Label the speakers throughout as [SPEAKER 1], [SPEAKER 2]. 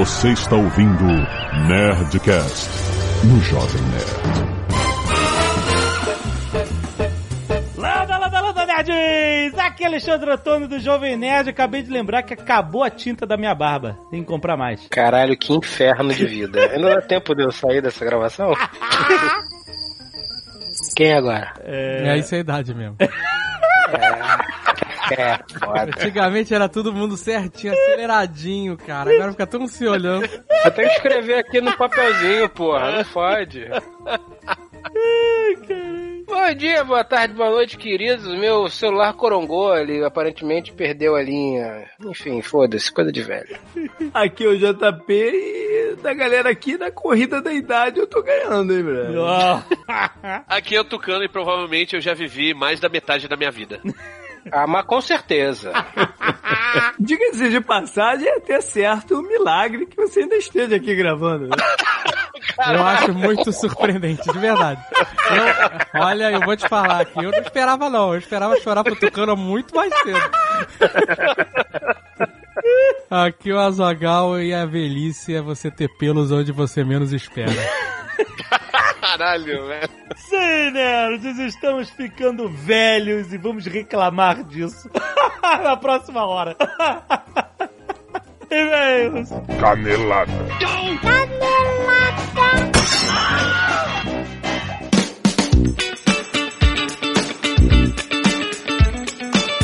[SPEAKER 1] Você está ouvindo Nerdcast no Jovem Nerd.
[SPEAKER 2] Landa, landa, landa, nerds! Aqui é Alexandre Antônio do Jovem Nerd. Acabei de lembrar que acabou a tinta da minha barba. Tem que comprar mais.
[SPEAKER 3] Caralho, que inferno de vida. Ainda dá tempo de eu sair dessa gravação? Quem agora?
[SPEAKER 4] É, isso é a idade mesmo.
[SPEAKER 3] É, foda.
[SPEAKER 4] Antigamente era todo mundo certinho, aceleradinho, cara. Agora fica todo mundo se olhando.
[SPEAKER 3] Eu tenho que escrever aqui no papelzinho, porra. Não fode. Bom dia, boa tarde, boa noite, queridos. Meu celular corongou, ele aparentemente perdeu a linha. Enfim, foda-se, coisa de velho.
[SPEAKER 5] Aqui é o JP e da galera aqui na corrida da idade eu tô ganhando, hein, velho?
[SPEAKER 6] Aqui é o Tucano e provavelmente eu já vivi mais da metade da minha vida.
[SPEAKER 3] Ah, mas com certeza.
[SPEAKER 5] Diga-se de passagem, é até certo um milagre que você ainda esteja aqui gravando. né?
[SPEAKER 4] Eu acho muito surpreendente, de verdade. Eu- olha, eu vou te falar aqui, eu não esperava não, eu esperava chorar pro Tucano muito mais cedo. Aqui o Azagal e a velhice é você ter pelos onde você menos espera.
[SPEAKER 6] Caralho, velho.
[SPEAKER 2] Sim, nerds, estamos ficando velhos e vamos reclamar disso na próxima hora. E-mails.
[SPEAKER 1] Canelada.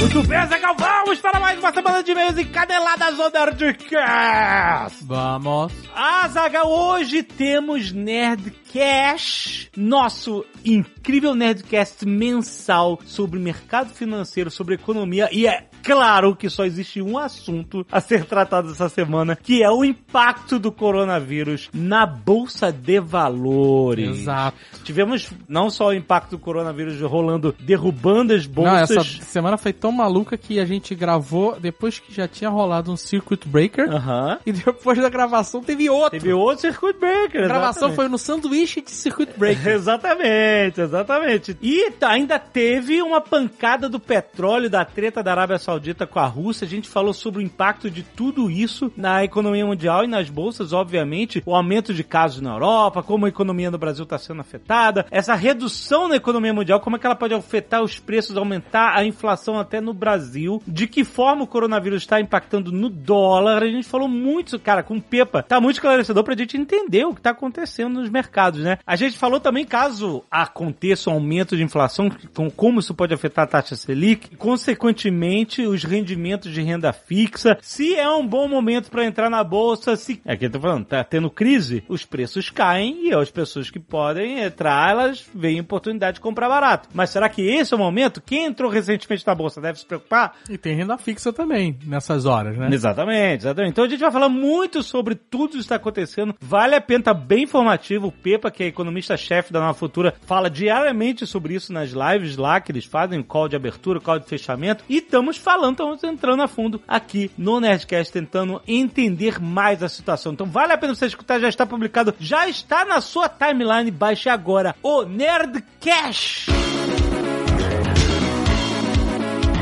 [SPEAKER 2] Muito bem, Zé Galvão, vamos para mais uma semana de e-mails encaneladas do Nerdcast.
[SPEAKER 4] Vamos.
[SPEAKER 2] Azaga, hoje temos Nerdcast, nosso incrível Nerdcast mensal sobre mercado financeiro, sobre economia e é claro que só existe um assunto a ser tratado essa semana, que é o impacto do coronavírus na bolsa de valores.
[SPEAKER 4] Exato.
[SPEAKER 2] Tivemos não só o impacto do coronavírus rolando, derrubando as
[SPEAKER 4] Não,
[SPEAKER 2] bolsas.
[SPEAKER 4] essa semana foi tão maluca que a gente gravou depois que já tinha rolado um Circuit Breaker.
[SPEAKER 2] Aham.
[SPEAKER 4] E depois da gravação teve outro.
[SPEAKER 2] Teve outro circuit breaker.
[SPEAKER 4] A gravação
[SPEAKER 2] exatamente.
[SPEAKER 4] foi no sanduíche de Circuit Breaker.
[SPEAKER 2] Exatamente, exatamente. E ainda teve uma pancada do petróleo, da treta da Arábia Saudita com a Rússia. A gente falou sobre o impacto de tudo isso na economia mundial e nas bolsas, obviamente. O aumento de casos na Europa, como a economia no Brasil está sendo afetada. Essa redução na economia mundial, como é que ela pode afetar os preços, aumentar a inflação até no Brasil. De que forma o coronavírus está impactando no dólar. A gente falou muito, cara, com o Pepa. Tá muito esclarecedor pra gente entender o que tá acontecendo nos mercados, né? A gente falou também caso aconteça um aumento de inflação, com como isso pode afetar a taxa Selic, e, consequentemente os rendimentos de renda fixa, se é um bom momento para entrar na bolsa, se é que eu tô falando, tá tendo crise, os preços caem e as pessoas que podem entrar, elas veem oportunidade de comprar barato. Mas será que esse é o momento? Quem entrou recentemente na bolsa deve se preocupar?
[SPEAKER 4] E tem renda fixa também nessas horas, né?
[SPEAKER 2] Exatamente, exatamente. Então a gente vai falar muito sobre tudo isso que está acontecendo. Vale a pena, tá bem informativo. O Pepa, que é economista-chefe da Nova Futura, fala diariamente sobre isso nas lives lá que eles fazem, call de abertura, call de fechamento. E estamos falando, estamos entrando a fundo aqui no Nerdcast, tentando entender mais a situação. Então vale a pena você escutar, já está publicado, já está na sua timeline. Baixe agora o Nerdcast.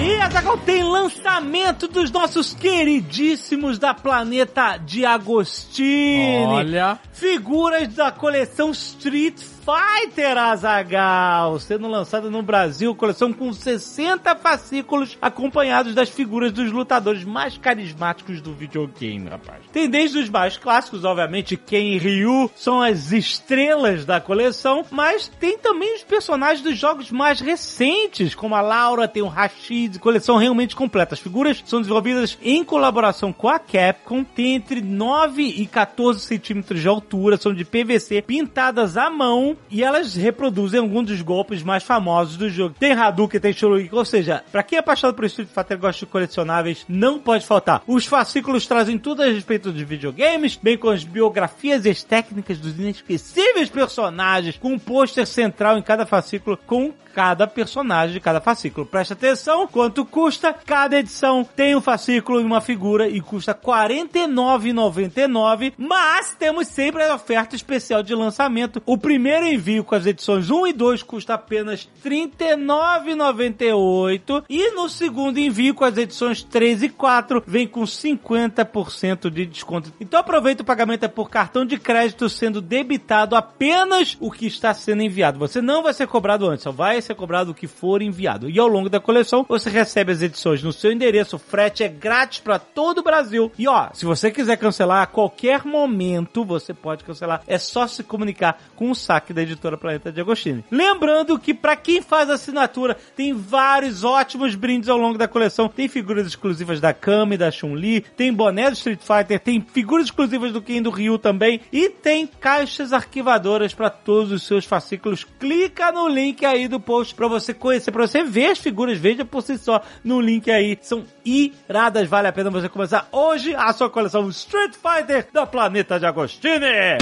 [SPEAKER 2] E Azaghal tem lançamento dos nossos queridíssimos da Planeta de Agostini.
[SPEAKER 4] Olha.
[SPEAKER 2] Figuras da coleção Street Fighter Azagal, sendo lançada no Brasil, coleção com 60 fascículos acompanhados das figuras dos lutadores mais carismáticos do videogame, rapaz. Tem desde os mais clássicos, obviamente, Ken e Ryu são as estrelas da coleção, mas tem também os personagens dos jogos mais recentes, como a Laura, tem o Rashid, coleção realmente completa. As figuras são desenvolvidas em colaboração com a Capcom, tem entre 9 e 14 centímetros de altura, são de PVC, pintadas à mão, e elas reproduzem alguns dos golpes mais famosos do jogo. Tem Hadouken, tem Shoryuken, ou seja, pra quem é apaixonado por Street Fighter e gosta de colecionáveis, não pode faltar. Os fascículos trazem tudo a respeito de videogames, bem com as biografias e as técnicas dos inesquecíveis personagens, com um pôster central em cada fascículo, com cada personagem de cada fascículo. Preste atenção, quanto custa? Cada edição tem um fascículo e uma figura e custa R$ 49,99, mas temos sempre a oferta especial de lançamento. O primeiro primeiro envio com as edições 1 e 2 custa apenas R$ 39,98 e no segundo envio com as edições 3 e 4 vem com 50% de desconto. Então aproveita o pagamento é por cartão de crédito sendo debitado apenas o que está sendo enviado. Você não vai ser cobrado antes, só vai ser cobrado o que for enviado. E ao longo da coleção você recebe as edições no seu endereço, o frete é grátis para todo o Brasil. E ó, se você quiser cancelar a qualquer momento, você pode cancelar. É só se comunicar com o saque da editora Planeta de Agostini. Lembrando que para quem faz assinatura, tem vários ótimos brindes ao longo da coleção. Tem figuras exclusivas da Kami, da Chun-Li, tem boné do Street Fighter, tem figuras exclusivas do Ken do Ryu também e tem caixas arquivadoras para todos os seus fascículos. Clica no link aí do post para você conhecer, para você ver as figuras, veja por si só no link aí. São iradas, vale a pena você começar hoje a sua coleção Street Fighter da Planeta de Agostini.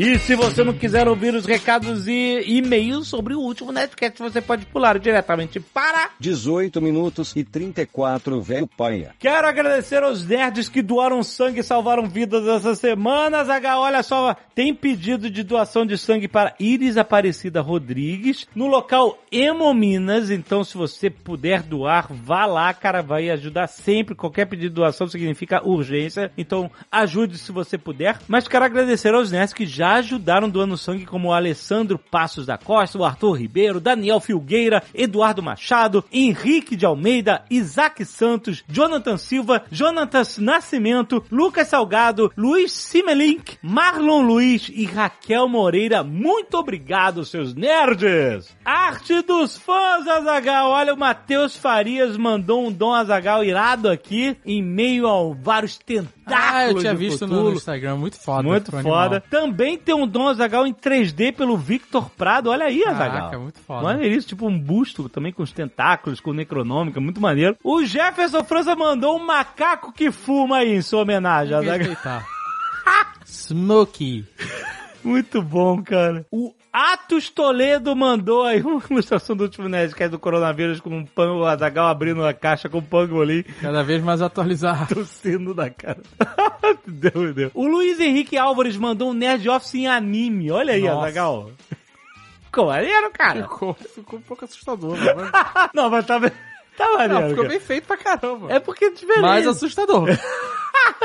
[SPEAKER 2] E se você não quiser ouvir os recados e e-mails sobre o último Netcast, você pode pular diretamente para
[SPEAKER 7] 18 minutos e 34 velho panha.
[SPEAKER 2] Quero agradecer aos nerds que doaram sangue e salvaram vidas essa semana. Zaga, olha só, tem pedido de doação de sangue para Iris Aparecida Rodrigues no local Hemominas. Então, se você puder doar, vá lá, cara, vai ajudar sempre. Qualquer pedido de doação significa urgência. Então, ajude se você puder. Mas quero agradecer aos nerds que já ajudaram doando sangue, como o Alessandro Passos da Costa, o Arthur Ribeiro, Daniel Filgueira, Eduardo Machado, Henrique de Almeida, Isaac Santos, Jonathan Silva, Jonathan Nascimento, Lucas Salgado, Luiz Simelink, Marlon Luiz e Raquel Moreira. Muito obrigado, seus nerds! Arte dos fãs, Azagal. Olha, o Matheus Farias mandou um Dom Azagal irado aqui, em meio a vários tentáculos
[SPEAKER 4] Ah, eu tinha visto no
[SPEAKER 2] Cthulhu.
[SPEAKER 4] Instagram, muito foda.
[SPEAKER 2] Muito foda.
[SPEAKER 4] animal.
[SPEAKER 2] Também tem um Dom Azagal em 3D pelo Victor Prado. Olha aí,
[SPEAKER 4] Caraca,
[SPEAKER 2] Azagal.
[SPEAKER 4] muito foda.
[SPEAKER 2] Olha isso, tipo um busto também com os tentáculos, com necronômica, muito maneiro. O Jefferson França mandou um macaco que fuma aí em sua homenagem, Azagal.
[SPEAKER 4] Smokey.
[SPEAKER 2] Muito bom, cara. O Atos Toledo mandou aí uma ilustração do último Nerdcast do coronavírus com um pão, o Azagal abrindo a caixa com um pangolim.
[SPEAKER 4] Cada vez mais atualizado.
[SPEAKER 2] tossindo da cara. Deu, meu Deus. O Luiz Henrique Álvares mandou um Nerd Office em anime. Olha aí,
[SPEAKER 4] Nossa.
[SPEAKER 2] Azagal. Ficou maneiro, cara.
[SPEAKER 4] Ficou, ficou um pouco assustador, mas...
[SPEAKER 2] Não, mas tá, bem- tá maneiro.
[SPEAKER 4] Não, ficou
[SPEAKER 2] cara.
[SPEAKER 4] bem feito pra caramba.
[SPEAKER 2] É porque é diferente.
[SPEAKER 4] mais assustador.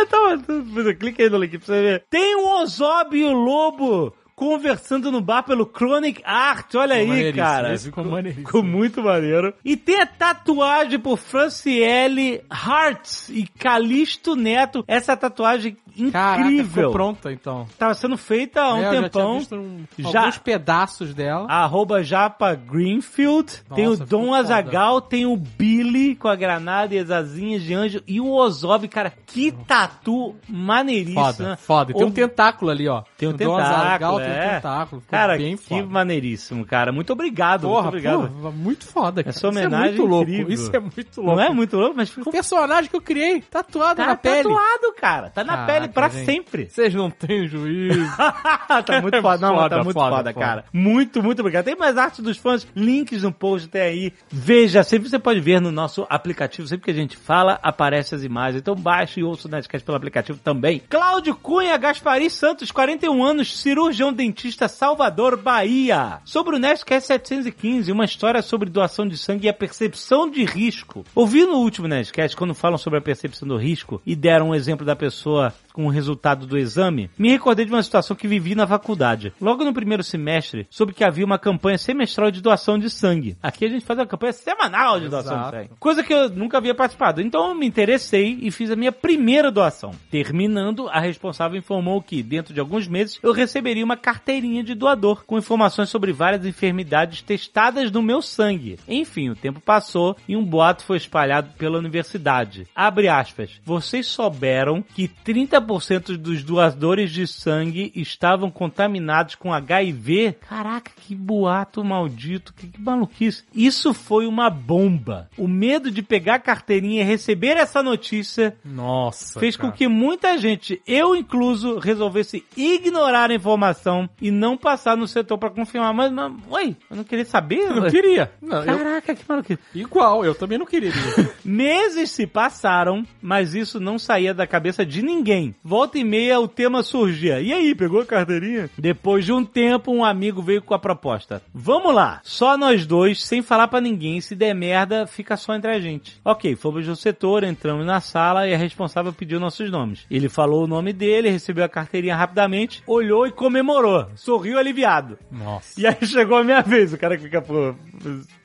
[SPEAKER 2] tá, clica aí no link pra você ver. Tem o Ozob e o Lobo conversando no bar pelo Chronic Art. Olha aí,
[SPEAKER 4] maneiríssimo,
[SPEAKER 2] cara.
[SPEAKER 4] esse ficou maneiríssimo.
[SPEAKER 2] Ficou muito maneiro. E tem a tatuagem por Franciele Hartz e Calisto Neto. Essa tatuagem
[SPEAKER 4] Caraca,
[SPEAKER 2] incrível.
[SPEAKER 4] ficou pronta, então.
[SPEAKER 2] Tava sendo feita há um
[SPEAKER 4] É, já
[SPEAKER 2] tempão.
[SPEAKER 4] visto um-
[SPEAKER 2] Já-
[SPEAKER 4] alguns pedaços dela.
[SPEAKER 2] Arroba Japa Greenfield. tem o
[SPEAKER 4] Nossa,
[SPEAKER 2] Dom
[SPEAKER 4] ficou
[SPEAKER 2] Azagal, tem o Billy com a granada e as asinhas de anjo. E o Ozob, cara, que tatu maneiríssimo.
[SPEAKER 4] Foda,
[SPEAKER 2] né?
[SPEAKER 4] foda. E Tem
[SPEAKER 2] O-
[SPEAKER 4] um tentáculo ali, ó.
[SPEAKER 2] Tem um tentáculo,
[SPEAKER 4] tem um
[SPEAKER 2] é.
[SPEAKER 4] tentáculo.
[SPEAKER 2] Cara,
[SPEAKER 4] bem
[SPEAKER 2] que
[SPEAKER 4] foda.
[SPEAKER 2] maneiríssimo, cara. Muito obrigado,
[SPEAKER 4] Porra,
[SPEAKER 2] muito obrigado.
[SPEAKER 4] muito foda, cara.
[SPEAKER 2] Essa
[SPEAKER 4] Isso
[SPEAKER 2] homenagem
[SPEAKER 4] é muito louco.
[SPEAKER 2] incrível.
[SPEAKER 4] Isso é muito louco.
[SPEAKER 2] Não é muito louco, mas
[SPEAKER 4] O personagem que eu criei, tatuado
[SPEAKER 2] tá
[SPEAKER 4] na pele.
[SPEAKER 2] tatuado, cara. Tá na
[SPEAKER 4] Caraca,
[SPEAKER 2] pele pra
[SPEAKER 4] gente.
[SPEAKER 2] sempre.
[SPEAKER 4] Vocês não têm juízo.
[SPEAKER 2] tá muito foda, não,
[SPEAKER 4] Foda,
[SPEAKER 2] tá muito foda,
[SPEAKER 4] foda, foda.
[SPEAKER 2] cara. Muito, muito obrigado. Tem mais arte dos fãs, links no post até aí. Veja, sempre você pode ver no nosso aplicativo, sempre que a gente fala, aparece as imagens. Então baixe e ouça o Nerdcast pelo aplicativo também. Cláudio Cunha Gaspari Santos, 41 anos, cirurgião dentista Salvador, Bahia. Sobre o Nerdcast 715, uma história sobre doação de sangue e a percepção de risco. Ouvi no último Nerdcast, quando falam sobre a percepção do risco e deram um exemplo da pessoa com o resultado do exame, me recordei de uma situação que vivi na faculdade. Logo no primeiro semestre, soube que havia uma campanha semestral de doação de sangue. Aqui a gente faz uma campanha semanal de doação de
[SPEAKER 4] Exato.
[SPEAKER 2] sangue. Coisa que eu nunca havia participado. Então eu me interessei e fiz a minha primeira doação. Terminando, a responsável informou que, dentro de alguns meses, eu receberia uma carteirinha de doador com informações sobre várias enfermidades testadas no meu sangue. Enfim, o tempo passou e um boato foi espalhado pela universidade. Abre aspas. Vocês souberam que 30% dos doadores de sangue estavam contaminados com HIV? Caraca, que boato maldito, que, que maluquice. Isso foi uma bomba. O medo de pegar a carteirinha e receber essa notícia
[SPEAKER 4] Nossa.
[SPEAKER 2] fez com
[SPEAKER 4] cara.
[SPEAKER 2] que muita gente, eu incluso, resolvesse ignorar a informação e não passar no setor pra confirmar. Mas, mas ué, eu não queria saber?
[SPEAKER 4] Eu não queria. Não, eu-
[SPEAKER 2] Caraca, que maluco.
[SPEAKER 4] igual, eu também não queria.
[SPEAKER 2] Meses se passaram, mas isso não saía da cabeça de ninguém. Volta e meia o tema surgia. E aí, pegou a carteirinha? Depois de um tempo, um amigo veio com a proposta. Vamos lá, só nós dois, sem falar pra ninguém. Se der merda, fica só entre a gente. Ok, fomos no setor, entramos na sala e a responsável pediu nossos nomes. Ele falou o nome dele, recebeu a carteirinha rapidamente, olhou e comemorou. Sorriu aliviado.
[SPEAKER 4] Nossa.
[SPEAKER 2] E aí chegou a minha vez, o cara que fica por,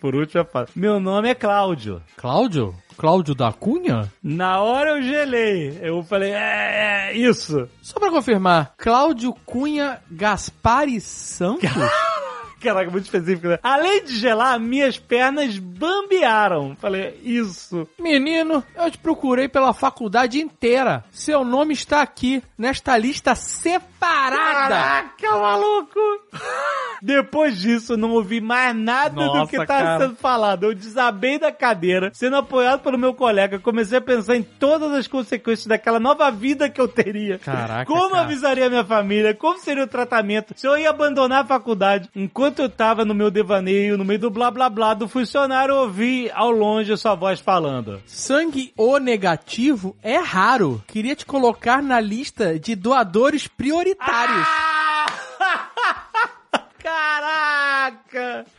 [SPEAKER 2] por último fala, meu nome é Cláudio.
[SPEAKER 4] Cláudio? Cláudio da Cunha?
[SPEAKER 2] Na hora eu gelei. Eu falei, é, é isso.
[SPEAKER 4] Só pra confirmar, Cláudio Cunha Gaspari Santos?
[SPEAKER 2] Caraca, muito específico, né? Além de gelar, minhas pernas bambearam. Falei, isso.
[SPEAKER 4] Menino, eu te procurei pela faculdade inteira. Seu nome está aqui, nesta lista separada.
[SPEAKER 2] Caraca, maluco! Depois disso, eu não ouvi mais nada do
[SPEAKER 4] Nossa,
[SPEAKER 2] que tá sendo falado. Eu desabei da cadeira, sendo apoiado pelo meu colega. Comecei a pensar em todas as consequências daquela nova vida que eu teria.
[SPEAKER 4] Caraca,
[SPEAKER 2] Como
[SPEAKER 4] cara.
[SPEAKER 2] avisaria minha família? Como seria o tratamento? Se eu ia abandonar a faculdade. Enquanto eu tava no meu devaneio, no meio do blá blá blá do funcionário, eu ouvi ao longe a sua voz falando.
[SPEAKER 4] Sangue O negativo é raro. Queria te colocar na lista de doadores prioritários.
[SPEAKER 2] Caraca!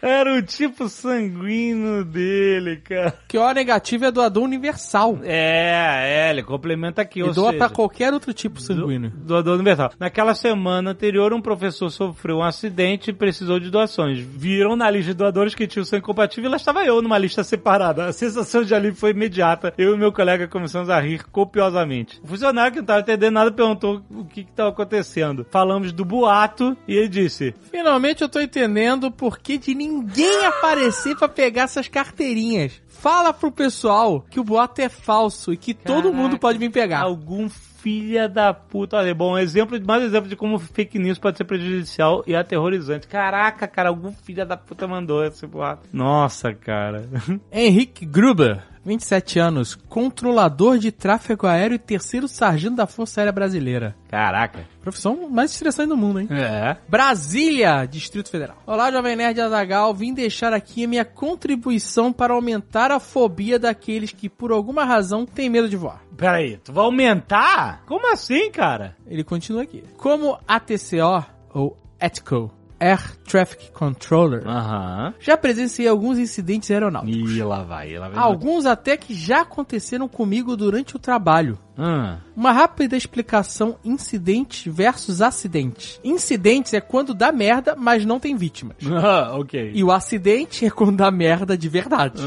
[SPEAKER 2] Era o tipo sanguíneo dele, cara.
[SPEAKER 4] Que O negativo é doador universal.
[SPEAKER 2] É, é, ele complementa aqui.
[SPEAKER 4] E
[SPEAKER 2] ou
[SPEAKER 4] doa
[SPEAKER 2] seja,
[SPEAKER 4] pra qualquer outro tipo sanguíneo.
[SPEAKER 2] do- Doador universal. Naquela semana anterior, um professor sofreu um acidente e precisou de doações. Viram na lista de doadores que tinha o sangue compatível e lá estava eu numa lista separada. A sensação de alívio foi imediata. Eu e meu colega começamos a rir copiosamente. O funcionário que não estava entendendo nada perguntou o que estava acontecendo. Falamos do boato e ele disse:
[SPEAKER 4] Finalmente eu tô entendendo o porquê de ninguém aparecer pra pegar essas carteirinhas. Fala pro pessoal que o boato é falso e que todo
[SPEAKER 2] Caraca.
[SPEAKER 4] mundo pode vir pegar.
[SPEAKER 2] Algum filha da puta. Olha, bom, exemplo, mais exemplo de como fake news pode ser prejudicial e aterrorizante. Caraca, cara, algum filha da puta mandou esse boato. Nossa, cara.
[SPEAKER 4] Henrique Gruber, 27 anos, controlador de tráfego aéreo e terceiro sargento da Força Aérea Brasileira.
[SPEAKER 2] Caraca.
[SPEAKER 4] Profissão mais estressante do mundo, hein?
[SPEAKER 2] É.
[SPEAKER 4] Brasília, Distrito Federal. Olá, Jovem Nerd Azagal. Vim deixar aqui a minha contribuição para aumentar a fobia daqueles que, por alguma razão, têm medo de voar.
[SPEAKER 2] Pera aí, tu vai aumentar? Como assim, cara?
[SPEAKER 4] Ele continua aqui. Como ATCO, ou ATCO, Air Traffic Controller,
[SPEAKER 2] Aham.
[SPEAKER 4] já presenciei alguns incidentes aeronáuticos.
[SPEAKER 2] Ih, lá vai, lá vai.
[SPEAKER 4] Alguns até que já aconteceram comigo durante o trabalho.
[SPEAKER 2] Hum.
[SPEAKER 4] Uma rápida explicação: incidente versus acidente. Incidentes é quando dá merda, mas não tem vítimas.
[SPEAKER 2] Ah, ok.
[SPEAKER 4] E o acidente é quando dá merda de verdade.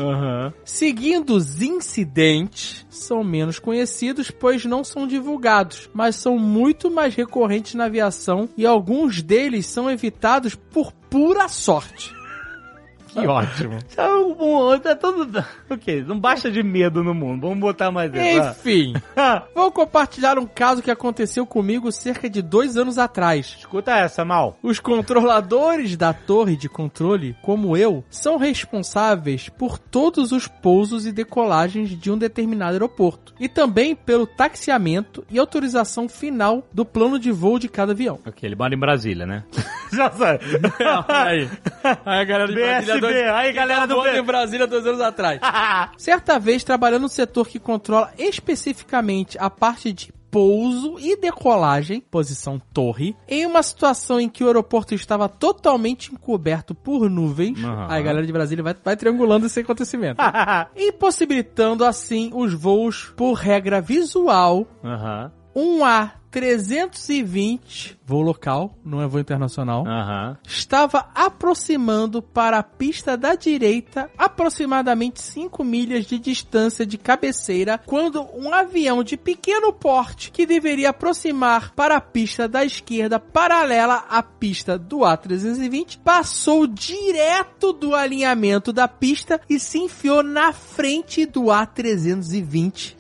[SPEAKER 4] Seguindo os incidentes, são menos conhecidos, pois não são divulgados, mas são muito mais recorrentes na aviação e alguns deles são evitados por pura sorte. Que ótimo.
[SPEAKER 2] Tá, todo... Ok, não baixa de medo no mundo. Vamos botar mais essa.
[SPEAKER 4] Enfim, vou compartilhar um caso que aconteceu comigo cerca de dois anos atrás.
[SPEAKER 2] Escuta essa, Mal.
[SPEAKER 4] Os controladores da torre de controle, como eu, são responsáveis por todos os pousos e decolagens de um determinado aeroporto e também pelo taxiamento e autorização final do plano de voo de cada avião.
[SPEAKER 2] Ok, ele mora em Brasília, né? Já sabe.
[SPEAKER 4] aí, aí a galera de
[SPEAKER 2] BSB,
[SPEAKER 4] dois,
[SPEAKER 2] aí, tá galera do Banco
[SPEAKER 4] em Brasília dois anos atrás. Certa vez, trabalhando no setor que controla especificamente a parte de pouso e decolagem, posição torre, em uma situação em que o aeroporto estava totalmente encoberto por nuvens.
[SPEAKER 2] Uhum.
[SPEAKER 4] Aí galera de Brasília vai, vai triangulando esse acontecimento. impossibilitando assim os voos por regra visual. Uhum 1A320, voo local, não é voo internacional,
[SPEAKER 2] uhum.
[SPEAKER 4] estava aproximando para a pista da direita, aproximadamente 5 milhas de distância de cabeceira, quando um avião de pequeno porte que deveria aproximar para a pista da esquerda, paralela à pista do A320, passou direto do alinhamento da pista e se enfiou na frente do A320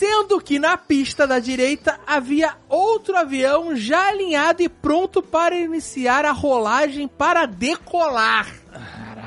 [SPEAKER 4] sendo que na pista da direita havia outro avião já alinhado e pronto para iniciar a rolagem para decolar.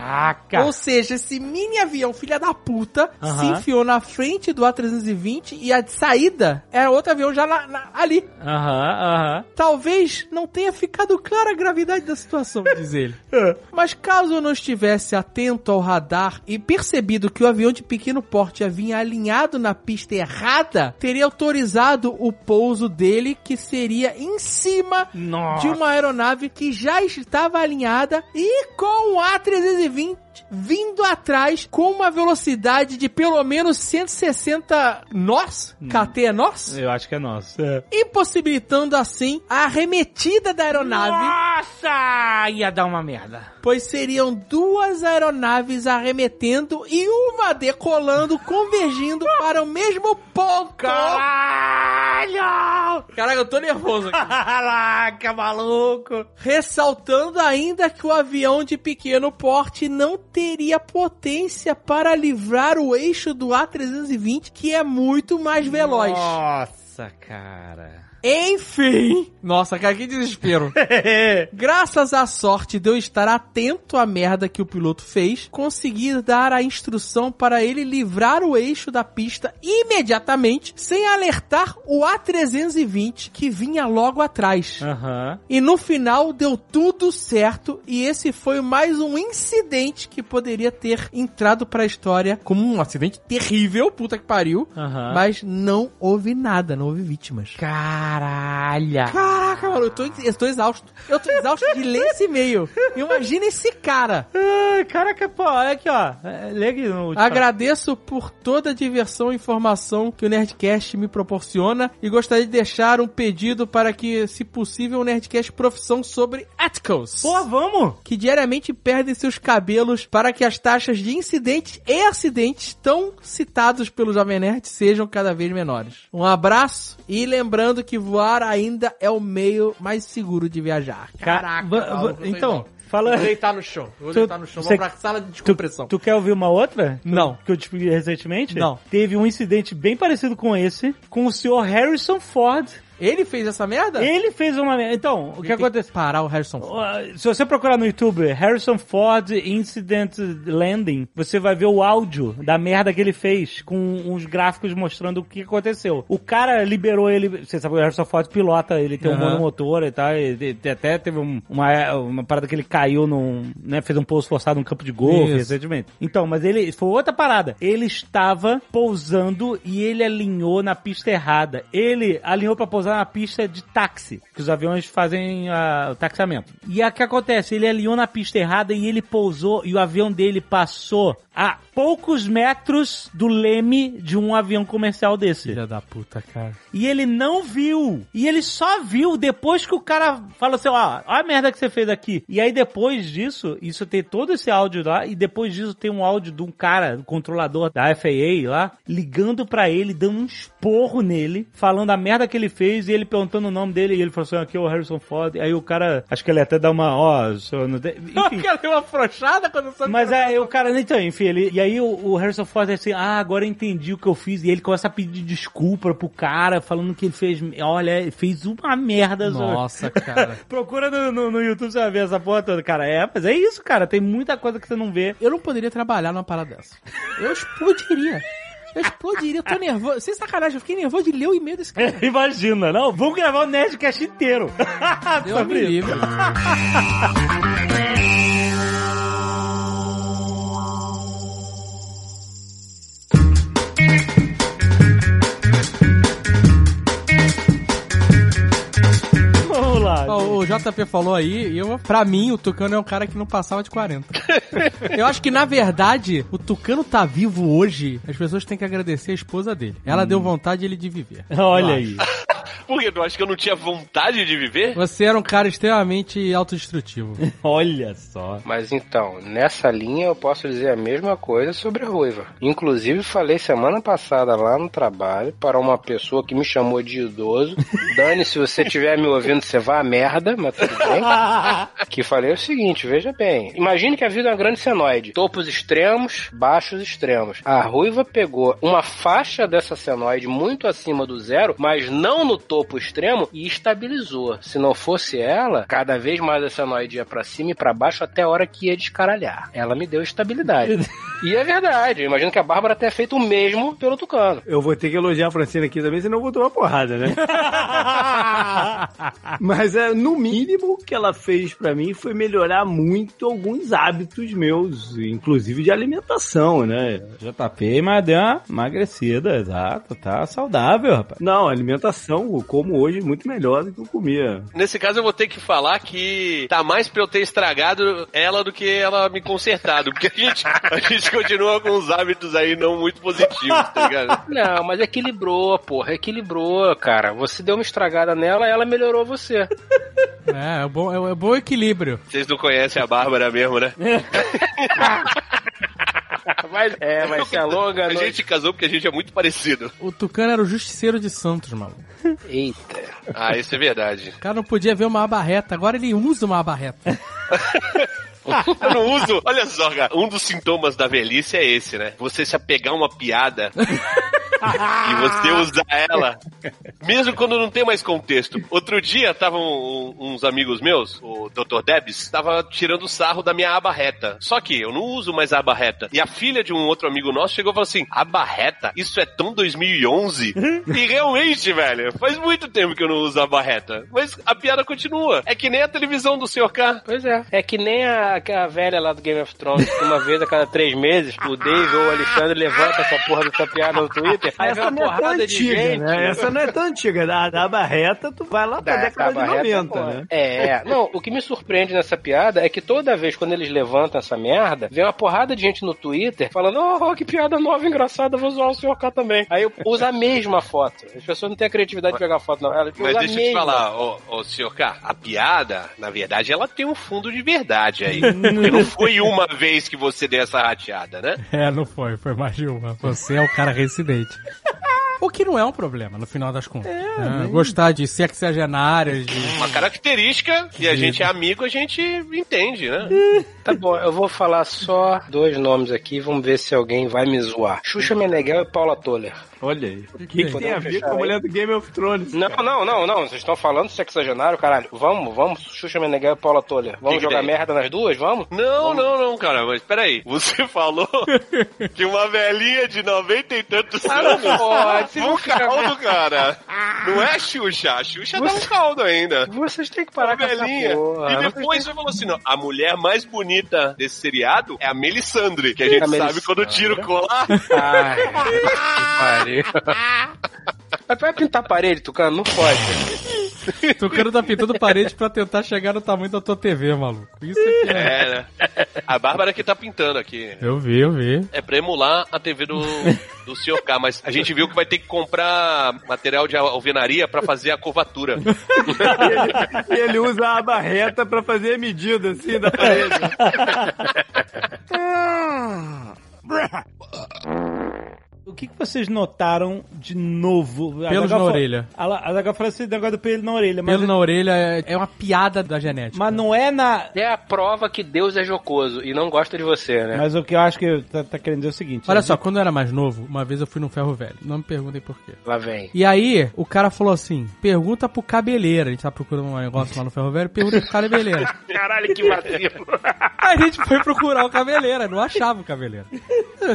[SPEAKER 2] Caraca!
[SPEAKER 4] Ou seja, esse mini avião, filha da puta, se enfiou na frente do A320 e a saída era outro avião já na- na- ali.
[SPEAKER 2] Aham, aham.
[SPEAKER 4] Talvez não tenha ficado clara a gravidade da situação, diz ele. Mas caso eu não estivesse atento ao radar e percebido que o avião de pequeno porte havia alinhado na pista errada, teria autorizado o pouso dele, que seria em cima
[SPEAKER 2] Nossa.
[SPEAKER 4] de uma aeronave que já estava alinhada e com o A320 vir vindo atrás com uma velocidade de pelo menos 160 nós, KT é nós,
[SPEAKER 2] Eu acho que é nosso. É.
[SPEAKER 4] impossibilitando assim a arremetida da aeronave,
[SPEAKER 2] Nossa! Ia dar uma merda.
[SPEAKER 4] pois seriam duas aeronaves arremetendo e uma decolando, convergindo para o mesmo ponto.
[SPEAKER 2] Caralho!
[SPEAKER 4] Caraca, eu tô nervoso aqui.
[SPEAKER 2] Caraca, maluco!
[SPEAKER 4] Ressaltando ainda que o avião de pequeno porte não teria potência para livrar o eixo do A320, que é muito mais veloz.
[SPEAKER 2] Nossa, cara.
[SPEAKER 4] Enfim. Nossa, cara, que desespero. Graças à sorte de eu estar atento à merda que o piloto fez, consegui dar a instrução para ele livrar o eixo da pista imediatamente, sem alertar o A320 que vinha logo atrás.
[SPEAKER 2] Aham.
[SPEAKER 4] E no final deu tudo certo e esse foi mais um incidente que poderia ter entrado pra história como um acidente terrível, puta que pariu,
[SPEAKER 2] Aham.
[SPEAKER 4] mas não houve nada, não houve vítimas.
[SPEAKER 2] Caralho.
[SPEAKER 4] Caraca, mano, eu tô, eu tô exausto. Eu tô exausto de ler esse e-mail. Imagina esse cara.
[SPEAKER 2] Ai, Caraca, pô, olha aqui, ó. É, Lê aqui no último.
[SPEAKER 4] Agradeço por toda a diversão e informação que o Nerdcast me proporciona e gostaria de deixar um pedido para que, se possível, o Nerdcast profissão sobre Atticals.
[SPEAKER 2] Pô, vamos!
[SPEAKER 4] que diariamente perdem seus cabelos para que as taxas de incidentes e acidentes tão citados pelo Jovem Nerd sejam cada vez menores. Um abraço e lembrando que voar ainda é o meio mais seguro de viajar.
[SPEAKER 2] Ca- va- va-
[SPEAKER 4] maluco, eu tô
[SPEAKER 2] então, fala.
[SPEAKER 4] Vou deitar no chão. Vou
[SPEAKER 2] Tu-
[SPEAKER 4] deitar no chão. Vou pra sala de
[SPEAKER 2] Tu,
[SPEAKER 4] descompressão.
[SPEAKER 2] tu quer ouvir uma outra?
[SPEAKER 4] Não.
[SPEAKER 2] Que eu te expliquei recentemente?
[SPEAKER 4] Não.
[SPEAKER 2] Teve um incidente bem parecido com esse, com o senhor Harrison Ford.
[SPEAKER 4] Ele fez essa merda?
[SPEAKER 2] Ele fez uma. Então, o que
[SPEAKER 4] Tem
[SPEAKER 2] aconteceu?
[SPEAKER 4] Parar o Harrison Ford.
[SPEAKER 2] Se você procurar no YouTube Harrison Ford Incident Landing, você vai ver o áudio da merda que ele fez com uns gráficos mostrando o que aconteceu. O cara liberou ele, você sabe, o Harrison Ford pilota, ele tem um
[SPEAKER 4] Aham.
[SPEAKER 2] monomotor e tal, e, e- até teve um- uma, uma parada que ele caiu num, né, fez um pouso forçado num campo de golfe recentemente. Então, mas ele, foi outra parada. Ele estava pousando e ele alinhou na pista errada. Ele alinhou pra pousar na pista de táxi, que os aviões fazem ah, o taxiamento. E o que acontece? Ele alinhou na pista errada e ele pousou e o avião dele passou a poucos metros do leme de um avião comercial desse.
[SPEAKER 4] Filha da puta, cara.
[SPEAKER 2] E ele não viu. E ele só viu depois que o cara falou assim, ó, ó a merda que você fez aqui. E aí depois disso, isso tem todo esse áudio lá, e depois disso tem um áudio de um cara, um controlador da FAA lá, ligando pra ele, dando um esporro nele, falando a merda que ele fez, e ele perguntando o nome dele, e ele falou assim, aqui é o Harrison Ford. Aí o cara, acho que ele até dá uma, ó, o senhor não tem... Enfim.
[SPEAKER 4] O cara deu uma afrouxada quando
[SPEAKER 2] Mas aí o cara, então, enfim, ele, aí o, o Harrison Ford é assim, ah, agora eu entendi o que eu fiz, e ele começa a pedir desculpa pro cara, falando que ele fez, olha, fez uma merda. só.
[SPEAKER 4] Nossa, cara.
[SPEAKER 2] Procura no, no, no YouTube, você vai ver essa porra toda, cara. É, mas é isso, cara, tem muita coisa que você não vê.
[SPEAKER 4] Eu não poderia trabalhar numa parada dessa. Eu explodiria. Eu explodiria, eu tô nervoso. Sem sacanagem, eu fiquei nervoso de ler o e-mail desse cara.
[SPEAKER 2] Imagina, não, vamos gravar o Nerdcast inteiro.
[SPEAKER 4] Deus
[SPEAKER 2] Sobre
[SPEAKER 4] me livre. O JP falou aí, e eu, pra mim, o Tucano é um cara que não passava de 40. eu acho que, na verdade, o Tucano tá vivo hoje, as pessoas têm que agradecer a esposa dele. Ela deu vontade ele de viver.
[SPEAKER 2] Olha
[SPEAKER 4] Eu
[SPEAKER 2] aí.
[SPEAKER 6] Por quê? Tu acha que eu não tinha vontade de viver?
[SPEAKER 4] Você era um cara extremamente autodestrutivo.
[SPEAKER 2] Olha só.
[SPEAKER 3] Mas então, nessa linha eu posso dizer a mesma coisa sobre a ruiva. Inclusive, falei semana passada lá no trabalho para uma pessoa que me chamou de idoso. Dani, se você estiver me ouvindo, você vai a merda, mas tudo bem. Que falei o seguinte, veja bem. Imagine que a vida é uma grande senoide. Topos extremos, baixos extremos. A ruiva pegou uma faixa dessa senoide muito acima do zero, mas não no topo extremo e estabilizou. Se não fosse ela, cada vez mais essa noide ia pra cima e pra baixo até a hora que ia descaralhar. Ela me deu estabilidade. e é verdade, eu imagino que a Bárbara tenha feito o mesmo pelo Tucano.
[SPEAKER 5] Eu vou ter que elogiar a Francina aqui também, senão eu vou tomar porrada, né? Mas é, no mínimo, o que ela fez pra mim foi melhorar muito alguns hábitos meus, inclusive de alimentação, né?
[SPEAKER 2] JP, mas deu uma emagrecida, exato. Tá saudável, rapaz.
[SPEAKER 5] Não, alimentação, eu como hoje muito melhor do que eu comia.
[SPEAKER 6] Nesse caso eu vou ter que falar que tá mais pra eu ter estragado ela do que ela me consertado. Porque a gente, a gente continua com uns hábitos aí não muito positivos, tá ligado?
[SPEAKER 3] Não, mas equilibrou, porra, equilibrou, cara. Você deu uma estragada nela, ela melhorou você.
[SPEAKER 4] É, é um bom, é um bom equilíbrio.
[SPEAKER 6] Vocês não conhecem a Bárbara mesmo, né?
[SPEAKER 3] Mas, é, vai ser a longa
[SPEAKER 6] A
[SPEAKER 3] noite.
[SPEAKER 6] gente casou porque a gente é muito parecido.
[SPEAKER 4] O Tucano era o justiceiro de Santos, maluco.
[SPEAKER 3] Eita.
[SPEAKER 6] Ah, isso é verdade.
[SPEAKER 4] O cara não podia ver uma aba reta, agora ele usa uma aba reta.
[SPEAKER 6] Eu não uso. Olha só, cara. Um dos sintomas da velhice é esse, né? Você se apegar a uma piada e você usar ela, mesmo quando não tem mais contexto. Outro dia, estavam um- uns amigos meus, o Dr. Debs, estava tirando sarro da minha aba reta. Só que eu não uso mais a aba reta. E a filha de um outro amigo nosso chegou e falou assim: aba reta? Isso é tão 2011? e realmente, velho, faz muito tempo que eu não uso a aba reta. Mas a piada continua. É que nem a televisão do Sr. K.
[SPEAKER 3] Pois é. É que nem a, a velha lá do Game of Thrones, que uma vez a cada três meses, o Dave ou o Alexandre levanta essa porra dessa piada no Twitter, aí vem
[SPEAKER 5] Essa
[SPEAKER 3] uma
[SPEAKER 5] não é tão
[SPEAKER 3] porrada de
[SPEAKER 5] antiga,
[SPEAKER 3] gente.
[SPEAKER 5] né? Essa não é tão antiga. Da, da barreta, tu vai lá pra
[SPEAKER 3] Da-
[SPEAKER 5] década
[SPEAKER 3] da
[SPEAKER 5] de
[SPEAKER 3] barreta,
[SPEAKER 5] 90,
[SPEAKER 3] pô.
[SPEAKER 5] né?
[SPEAKER 3] É, não, o que me surpreende nessa piada é que toda vez quando eles levantam essa merda, vem uma porrada de gente no Twitter falando, oh, que piada nova, engraçada, vou zoar o senhor K também. Aí usa a mesma foto. As pessoas não têm a criatividade de pegar foto, não. Elas
[SPEAKER 6] Mas deixa eu te falar, ô, ô senhor K, a piada, na verdade, ela tem um fundo de verdade aí. Não foi uma vez que você deu essa rateada, né?
[SPEAKER 4] É, não foi, foi mais de uma. Você é o cara reincidente. O que não é um problema, no final das contas. É, Gostar de sexagenárias, de...
[SPEAKER 6] Uma característica, e a gente é amigo, a gente entende, né?
[SPEAKER 3] Tá bom, eu vou falar só dois nomes aqui, vamos ver se alguém vai me zoar. Xuxa Meneghel e Paula Toller.
[SPEAKER 5] Olha aí. O que, que
[SPEAKER 3] tem?
[SPEAKER 5] tem a ver com a mulher do Game of Thrones?
[SPEAKER 3] Não, não, não, não. Vocês estão falando sexagenário, caralho. Vamos, vamos, Xuxa Meneghel e Paula Toller. Vamos
[SPEAKER 6] Que que
[SPEAKER 3] jogar
[SPEAKER 6] tem?
[SPEAKER 3] merda nas duas? Vamos?
[SPEAKER 6] Não, não, não, cara, mas peraí. Você falou que uma velhinha de 90 e tantos
[SPEAKER 3] Ah, não
[SPEAKER 6] anos
[SPEAKER 3] pode, você
[SPEAKER 6] um caldo, cara. Não é a Xuxa, a Xuxa dá um caldo ainda.
[SPEAKER 3] Vocês têm que parar com essa porra.
[SPEAKER 6] E depois você falou assim: não, a mulher mais bonita desse seriado é a Melisandre, que a gente
[SPEAKER 3] A
[SPEAKER 6] sabe
[SPEAKER 3] Melisandre.
[SPEAKER 6] quando o tiro colar.
[SPEAKER 3] Ai, que pariu. Mas vai pintar a parede, Tucano? Não pode.
[SPEAKER 4] Tucano tá pintando parede pra tentar chegar no tamanho da tua TV, maluco. Isso aqui é...
[SPEAKER 6] É, né? A Bárbara que tá pintando aqui.
[SPEAKER 4] Eu vi, eu vi.
[SPEAKER 6] É pra emular a TV do, do Sr. K, mas a gente viu que vai ter que comprar material de alvenaria pra fazer a curvatura.
[SPEAKER 5] E ele usa a aba reta pra fazer a medida, assim, da parede.
[SPEAKER 2] O que, que vocês notaram de novo? A
[SPEAKER 4] Pelos
[SPEAKER 2] Zagal
[SPEAKER 4] na orelha.
[SPEAKER 2] A a Zagal falou esse negócio do pelo na orelha, mas,
[SPEAKER 4] Pelo na orelha é, é uma piada da genética.
[SPEAKER 2] mas não é na...
[SPEAKER 3] É a prova que Deus é jocoso e não gosta de você, né?
[SPEAKER 2] Mas o que eu acho que tá, tá querendo dizer é o seguinte.
[SPEAKER 4] Olha só, quando eu era mais novo, uma vez eu fui num ferro velho. Não me perguntem por quê.
[SPEAKER 3] Lá vem.
[SPEAKER 4] E aí, o cara falou assim: pergunta pro cabeleira. A gente tá procurando um negócio lá no ferro velho, pergunta pro cabeleira.
[SPEAKER 3] Caralho, que vacilo.
[SPEAKER 4] Aí a gente foi procurar o cabeleira, não achava o cabeleira.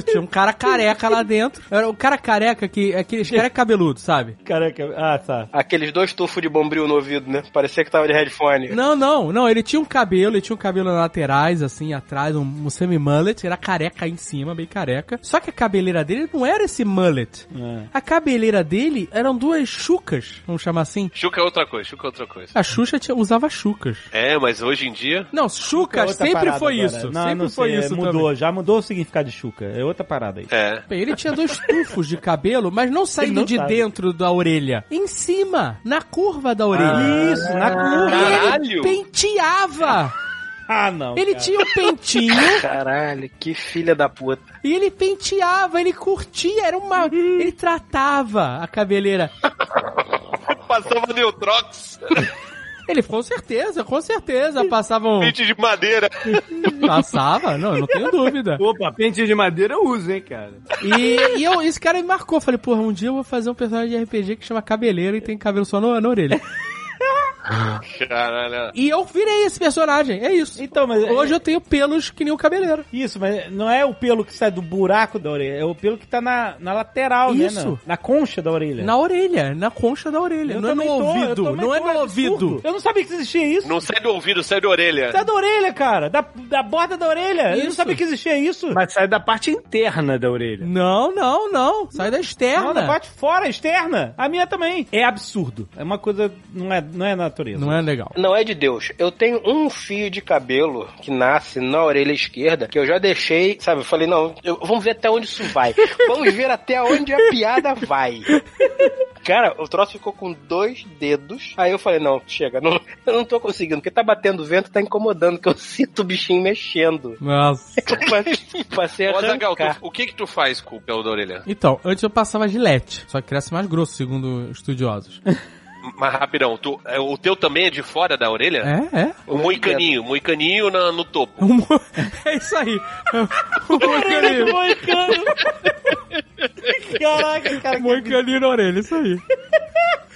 [SPEAKER 4] Tinha um cara careca lá dentro. Era o cara careca que. Aqueles careca cabeludo, sabe?
[SPEAKER 2] Caraca, ah, tá.
[SPEAKER 3] Aqueles dois tufos de bombril no ouvido, né? Parecia que tava de headphone.
[SPEAKER 4] Não, não, não. Ele tinha um cabelo, ele tinha um cabelo nas laterais, assim, atrás, um, um semi-mullet. Era careca aí em cima, bem careca. Só que a cabeleira dele não era esse mullet.
[SPEAKER 2] É.
[SPEAKER 4] A cabeleira dele eram duas chucas, vamos chamar assim.
[SPEAKER 6] Chuca é outra coisa, chuca é outra coisa.
[SPEAKER 4] A Xuxa tinha- usava chucas.
[SPEAKER 6] É, mas hoje em dia.
[SPEAKER 4] Não, chuca
[SPEAKER 2] É
[SPEAKER 4] sempre foi
[SPEAKER 2] agora.
[SPEAKER 4] isso.
[SPEAKER 2] Não,
[SPEAKER 4] sempre
[SPEAKER 2] não
[SPEAKER 4] foi
[SPEAKER 2] sei,
[SPEAKER 4] isso
[SPEAKER 2] Mudou,
[SPEAKER 4] também.
[SPEAKER 2] já mudou o significado de chuca. É outra parada aí.
[SPEAKER 6] É.
[SPEAKER 4] Bem, ele tinha dois tufos de cabelo, mas não saindo
[SPEAKER 2] não
[SPEAKER 4] de
[SPEAKER 2] sabe.
[SPEAKER 4] dentro da orelha. Em cima, na curva da orelha.
[SPEAKER 2] Isso, na curva.
[SPEAKER 4] E ele
[SPEAKER 6] Caralho!
[SPEAKER 4] penteava.
[SPEAKER 2] Ah, não.
[SPEAKER 4] Ele
[SPEAKER 2] cara.
[SPEAKER 4] tinha um pentinho
[SPEAKER 3] Caralho, que filha da puta.
[SPEAKER 4] e ele penteava, ele curtia, era uma. Ele tratava a cabeleira.
[SPEAKER 6] Passava Neutrox.
[SPEAKER 4] Ele, com certeza, com certeza. Passavam.
[SPEAKER 6] Pente de madeira.
[SPEAKER 4] Passava, não, eu não tenho dúvida.
[SPEAKER 5] Opa, pente de madeira eu uso, hein, cara.
[SPEAKER 4] E, e eu, esse cara me marcou. Falei, porra, um dia eu vou fazer um personagem de RPG que chama Cabeleiro e tem cabelo só no- na orelha.
[SPEAKER 6] Caralho.
[SPEAKER 4] E eu virei esse personagem, é isso.
[SPEAKER 2] Então, mas.
[SPEAKER 4] Hoje eu tenho pelos que nem o cabeleiro.
[SPEAKER 2] Isso, mas não é o pelo que sai do buraco da orelha, é o pelo que tá na, na lateral, né?
[SPEAKER 4] Isso.
[SPEAKER 2] Na, na concha da orelha.
[SPEAKER 4] Na orelha, na concha da orelha.
[SPEAKER 2] Eu
[SPEAKER 4] não é no
[SPEAKER 2] tô,
[SPEAKER 4] ouvido, não é
[SPEAKER 2] tô,
[SPEAKER 4] no
[SPEAKER 2] absurdo.
[SPEAKER 4] ouvido.
[SPEAKER 2] Eu não sabia que existia isso.
[SPEAKER 6] Não sai do ouvido, sai da orelha.
[SPEAKER 2] Sai da orelha, cara. Da, da borda da orelha. Eu não
[SPEAKER 4] Isso.
[SPEAKER 2] sabia que existia isso.
[SPEAKER 5] Mas sai da parte interna da orelha.
[SPEAKER 4] Não, não, não. Sai da externa.
[SPEAKER 2] Não, da parte fora, externa. A minha também. É absurdo. É uma coisa. Não é, não é natureza.
[SPEAKER 4] Não é legal.
[SPEAKER 3] Não é de Deus. Eu tenho um fio de cabelo que nasce na orelha esquerda que eu já deixei, sabe? Eu falei, não, eu- vamos ver até onde isso vai. Vamos ver até onde a piada vai. Cara, o troço ficou com dois dedos. Aí eu falei, não, chega, não, eu não tô conseguindo, porque tá batendo vento, tá incomodando, que eu sinto o bichinho mexendo.
[SPEAKER 4] Nossa.
[SPEAKER 3] Eu Passei a
[SPEAKER 6] Ô,
[SPEAKER 3] arrancar.
[SPEAKER 6] tu- o que que tu faz com o pelo da orelha?
[SPEAKER 4] Então, antes eu passava gilete, só que cresce mais grosso, segundo estudiosos.
[SPEAKER 6] Mas rapidão, tu, é, o teu também é de fora da orelha?
[SPEAKER 4] É, é.
[SPEAKER 6] O moicaninho, moicaninho na- no topo.
[SPEAKER 4] Mo- É isso aí. O moicaninho.
[SPEAKER 2] Moicano. Caraca, cara.
[SPEAKER 4] Moicaninho na orelha, isso aí.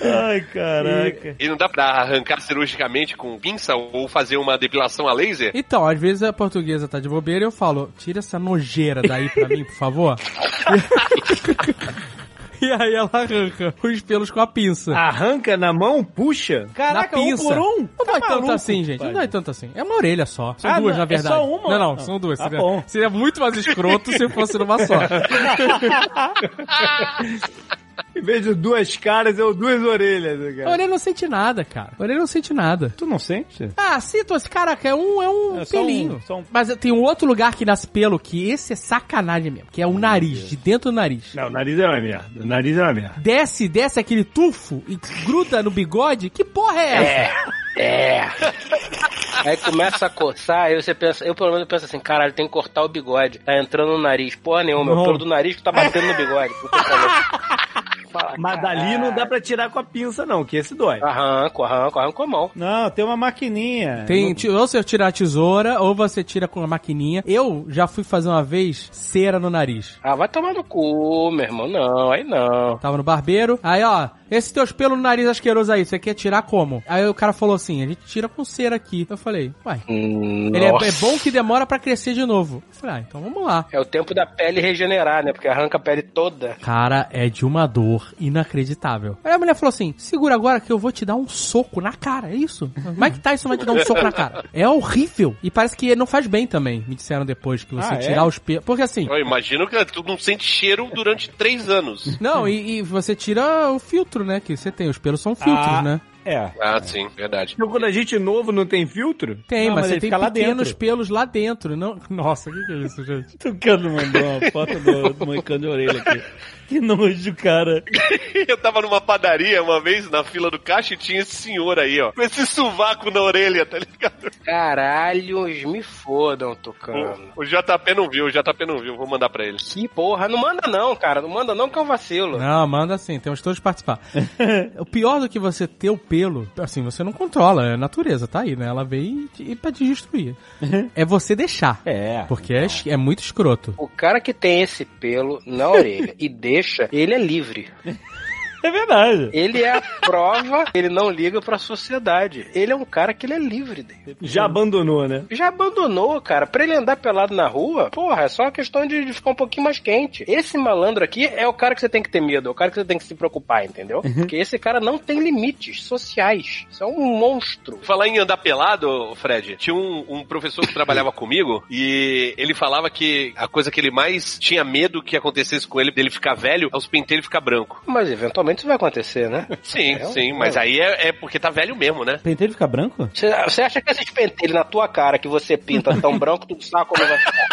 [SPEAKER 2] Ai, caraca.
[SPEAKER 6] E não dá pra arrancar cirurgicamente com pinça ou fazer uma depilação a laser?
[SPEAKER 4] Então, às vezes a portuguesa tá de bobeira e eu falo, tira essa nojeira daí pra mim, por favor. E aí ela arranca os pelos com a pinça.
[SPEAKER 5] Arranca na mão, puxa.
[SPEAKER 2] Caraca,
[SPEAKER 4] na
[SPEAKER 2] um
[SPEAKER 4] pinça.
[SPEAKER 2] por um?
[SPEAKER 4] Não
[SPEAKER 2] Tá
[SPEAKER 4] dói tanto assim, gente. Não dói tanto assim. É uma orelha só. São
[SPEAKER 2] Ah,
[SPEAKER 4] duas,
[SPEAKER 2] não,
[SPEAKER 4] na
[SPEAKER 2] é
[SPEAKER 4] verdade.
[SPEAKER 2] só uma?
[SPEAKER 4] Não, não,
[SPEAKER 2] Não.
[SPEAKER 4] são duas.
[SPEAKER 2] Tá
[SPEAKER 4] seria,
[SPEAKER 2] bom.
[SPEAKER 4] seria muito mais escroto se fosse numa só.
[SPEAKER 5] Em vez de duas caras, eu duas orelhas, né,
[SPEAKER 4] A
[SPEAKER 5] cara.
[SPEAKER 4] orelha não sente nada, cara. A orelha não sente nada.
[SPEAKER 2] Tu não sente?
[SPEAKER 4] Ah, sinto, esse caraca, é um, é um
[SPEAKER 2] É só um-
[SPEAKER 4] pelinho.
[SPEAKER 2] só um-
[SPEAKER 4] Mas tem um outro lugar que nasce pelo, que esse é sacanagem mesmo, que é o nariz, de dentro do nariz.
[SPEAKER 5] Não, o nariz é uma merda. O nariz é uma merda.
[SPEAKER 4] Desce, desce aquele tufo e gruda no bigode. Que porra é essa?
[SPEAKER 3] É. Aí começa a coçar, aí você pensa, eu pelo menos penso assim, caralho, tem que cortar o bigode. Tá entrando no nariz. Porra nenhuma, é o pelo do nariz que tá batendo no bigode. Fala,
[SPEAKER 5] Mas dali não dá pra tirar com a pinça, não, que esse dói.
[SPEAKER 3] Arranco, arranco, arranco com a mão.
[SPEAKER 2] Não, tem uma maquininha.
[SPEAKER 4] Tem, ou você tira a tesoura, ou você tira com a maquininha. Eu já fui fazer uma vez cera no nariz.
[SPEAKER 3] Ah, vai tomar no cu, meu irmão. Não, aí não.
[SPEAKER 4] Tava no barbeiro. Aí, ó, esses teus pelos no nariz asqueroso aí, você quer tirar como? Aí o cara falou assim: a gente tira com cera aqui. Eu falei, uai.
[SPEAKER 3] Hum,
[SPEAKER 4] Ele é, é bom que demora pra crescer de novo. Eu falei, ah, então vamos lá.
[SPEAKER 3] É o tempo da pele regenerar, né? Porque arranca a pele toda.
[SPEAKER 4] Cara, é de uma dor inacreditável. Aí a mulher falou assim: segura agora que eu vou te dar um soco na cara, é isso? Mike Tyson vai te dar um soco na cara. É horrível. E parece que não faz bem também, me disseram depois, que você
[SPEAKER 2] Ah, é?
[SPEAKER 4] tirar os pelos. Porque assim.
[SPEAKER 6] Eu imagino que tu não sente cheiro durante três anos.
[SPEAKER 4] Não, e, e você tira o filtro, né? Que você tem. Os pelos são filtros,
[SPEAKER 2] Ah.
[SPEAKER 4] né?
[SPEAKER 2] É.
[SPEAKER 6] Ah, sim, verdade.
[SPEAKER 5] Então quando a gente é novo não tem filtro?
[SPEAKER 4] Tem,
[SPEAKER 2] Não,
[SPEAKER 4] mas,
[SPEAKER 2] mas
[SPEAKER 4] você
[SPEAKER 2] ele
[SPEAKER 4] tem
[SPEAKER 2] fica lá
[SPEAKER 4] pequenos
[SPEAKER 2] dentro.
[SPEAKER 4] pelos lá dentro. Não... Nossa, o que, que é isso, gente?
[SPEAKER 2] Tucano mandou uma foto do, do moicano de orelha aqui. Que nojo, cara.
[SPEAKER 6] Eu tava numa padaria uma vez, na fila do caixa, e tinha esse senhor aí, ó. Com esse sovaco na orelha, tá ligado?
[SPEAKER 3] Caralhos, me fodam, Tucano.
[SPEAKER 6] O, o JP não viu, o JP não viu, vou mandar pra ele.
[SPEAKER 3] Que porra, não manda não, cara. Não manda não que é um vacilo.
[SPEAKER 4] Não, manda assim, temos todos participar. o pior do que você ter o pelo, assim, você não controla, é a natureza, tá aí, né? Ela veio e, e pra te destruir. é você deixar.
[SPEAKER 2] É.
[SPEAKER 4] Porque é, é muito escroto.
[SPEAKER 3] O cara que tem esse pelo na orelha e deixa, ele é livre.
[SPEAKER 2] É verdade.
[SPEAKER 3] Ele é a prova, ele não liga pra sociedade. Ele é um cara que ele é livre dele.
[SPEAKER 5] Já abandonou, né?
[SPEAKER 3] Já abandonou, cara. Pra ele andar pelado na rua, porra, é só uma questão de, de ficar um pouquinho mais quente. Esse malandro aqui é o cara que você tem que ter medo, é o cara que você tem que se preocupar, entendeu? Porque esse cara não tem limites sociais. Isso é um monstro.
[SPEAKER 6] Falar em andar pelado, Fred, tinha um, um professor que trabalhava comigo e ele falava que a coisa que ele mais tinha medo que acontecesse com ele, dele ficar velho, é os pentelhos ficar branco.
[SPEAKER 3] Mas eventualmente isso vai acontecer, né?
[SPEAKER 6] Sim,
[SPEAKER 3] É,
[SPEAKER 6] sim, mas aí é, é porque tá velho mesmo, né?
[SPEAKER 2] Pentelho fica branco?
[SPEAKER 3] Você, acha que esses pentelhos na tua cara que você pinta tão branco, tu sabe como vai ficar?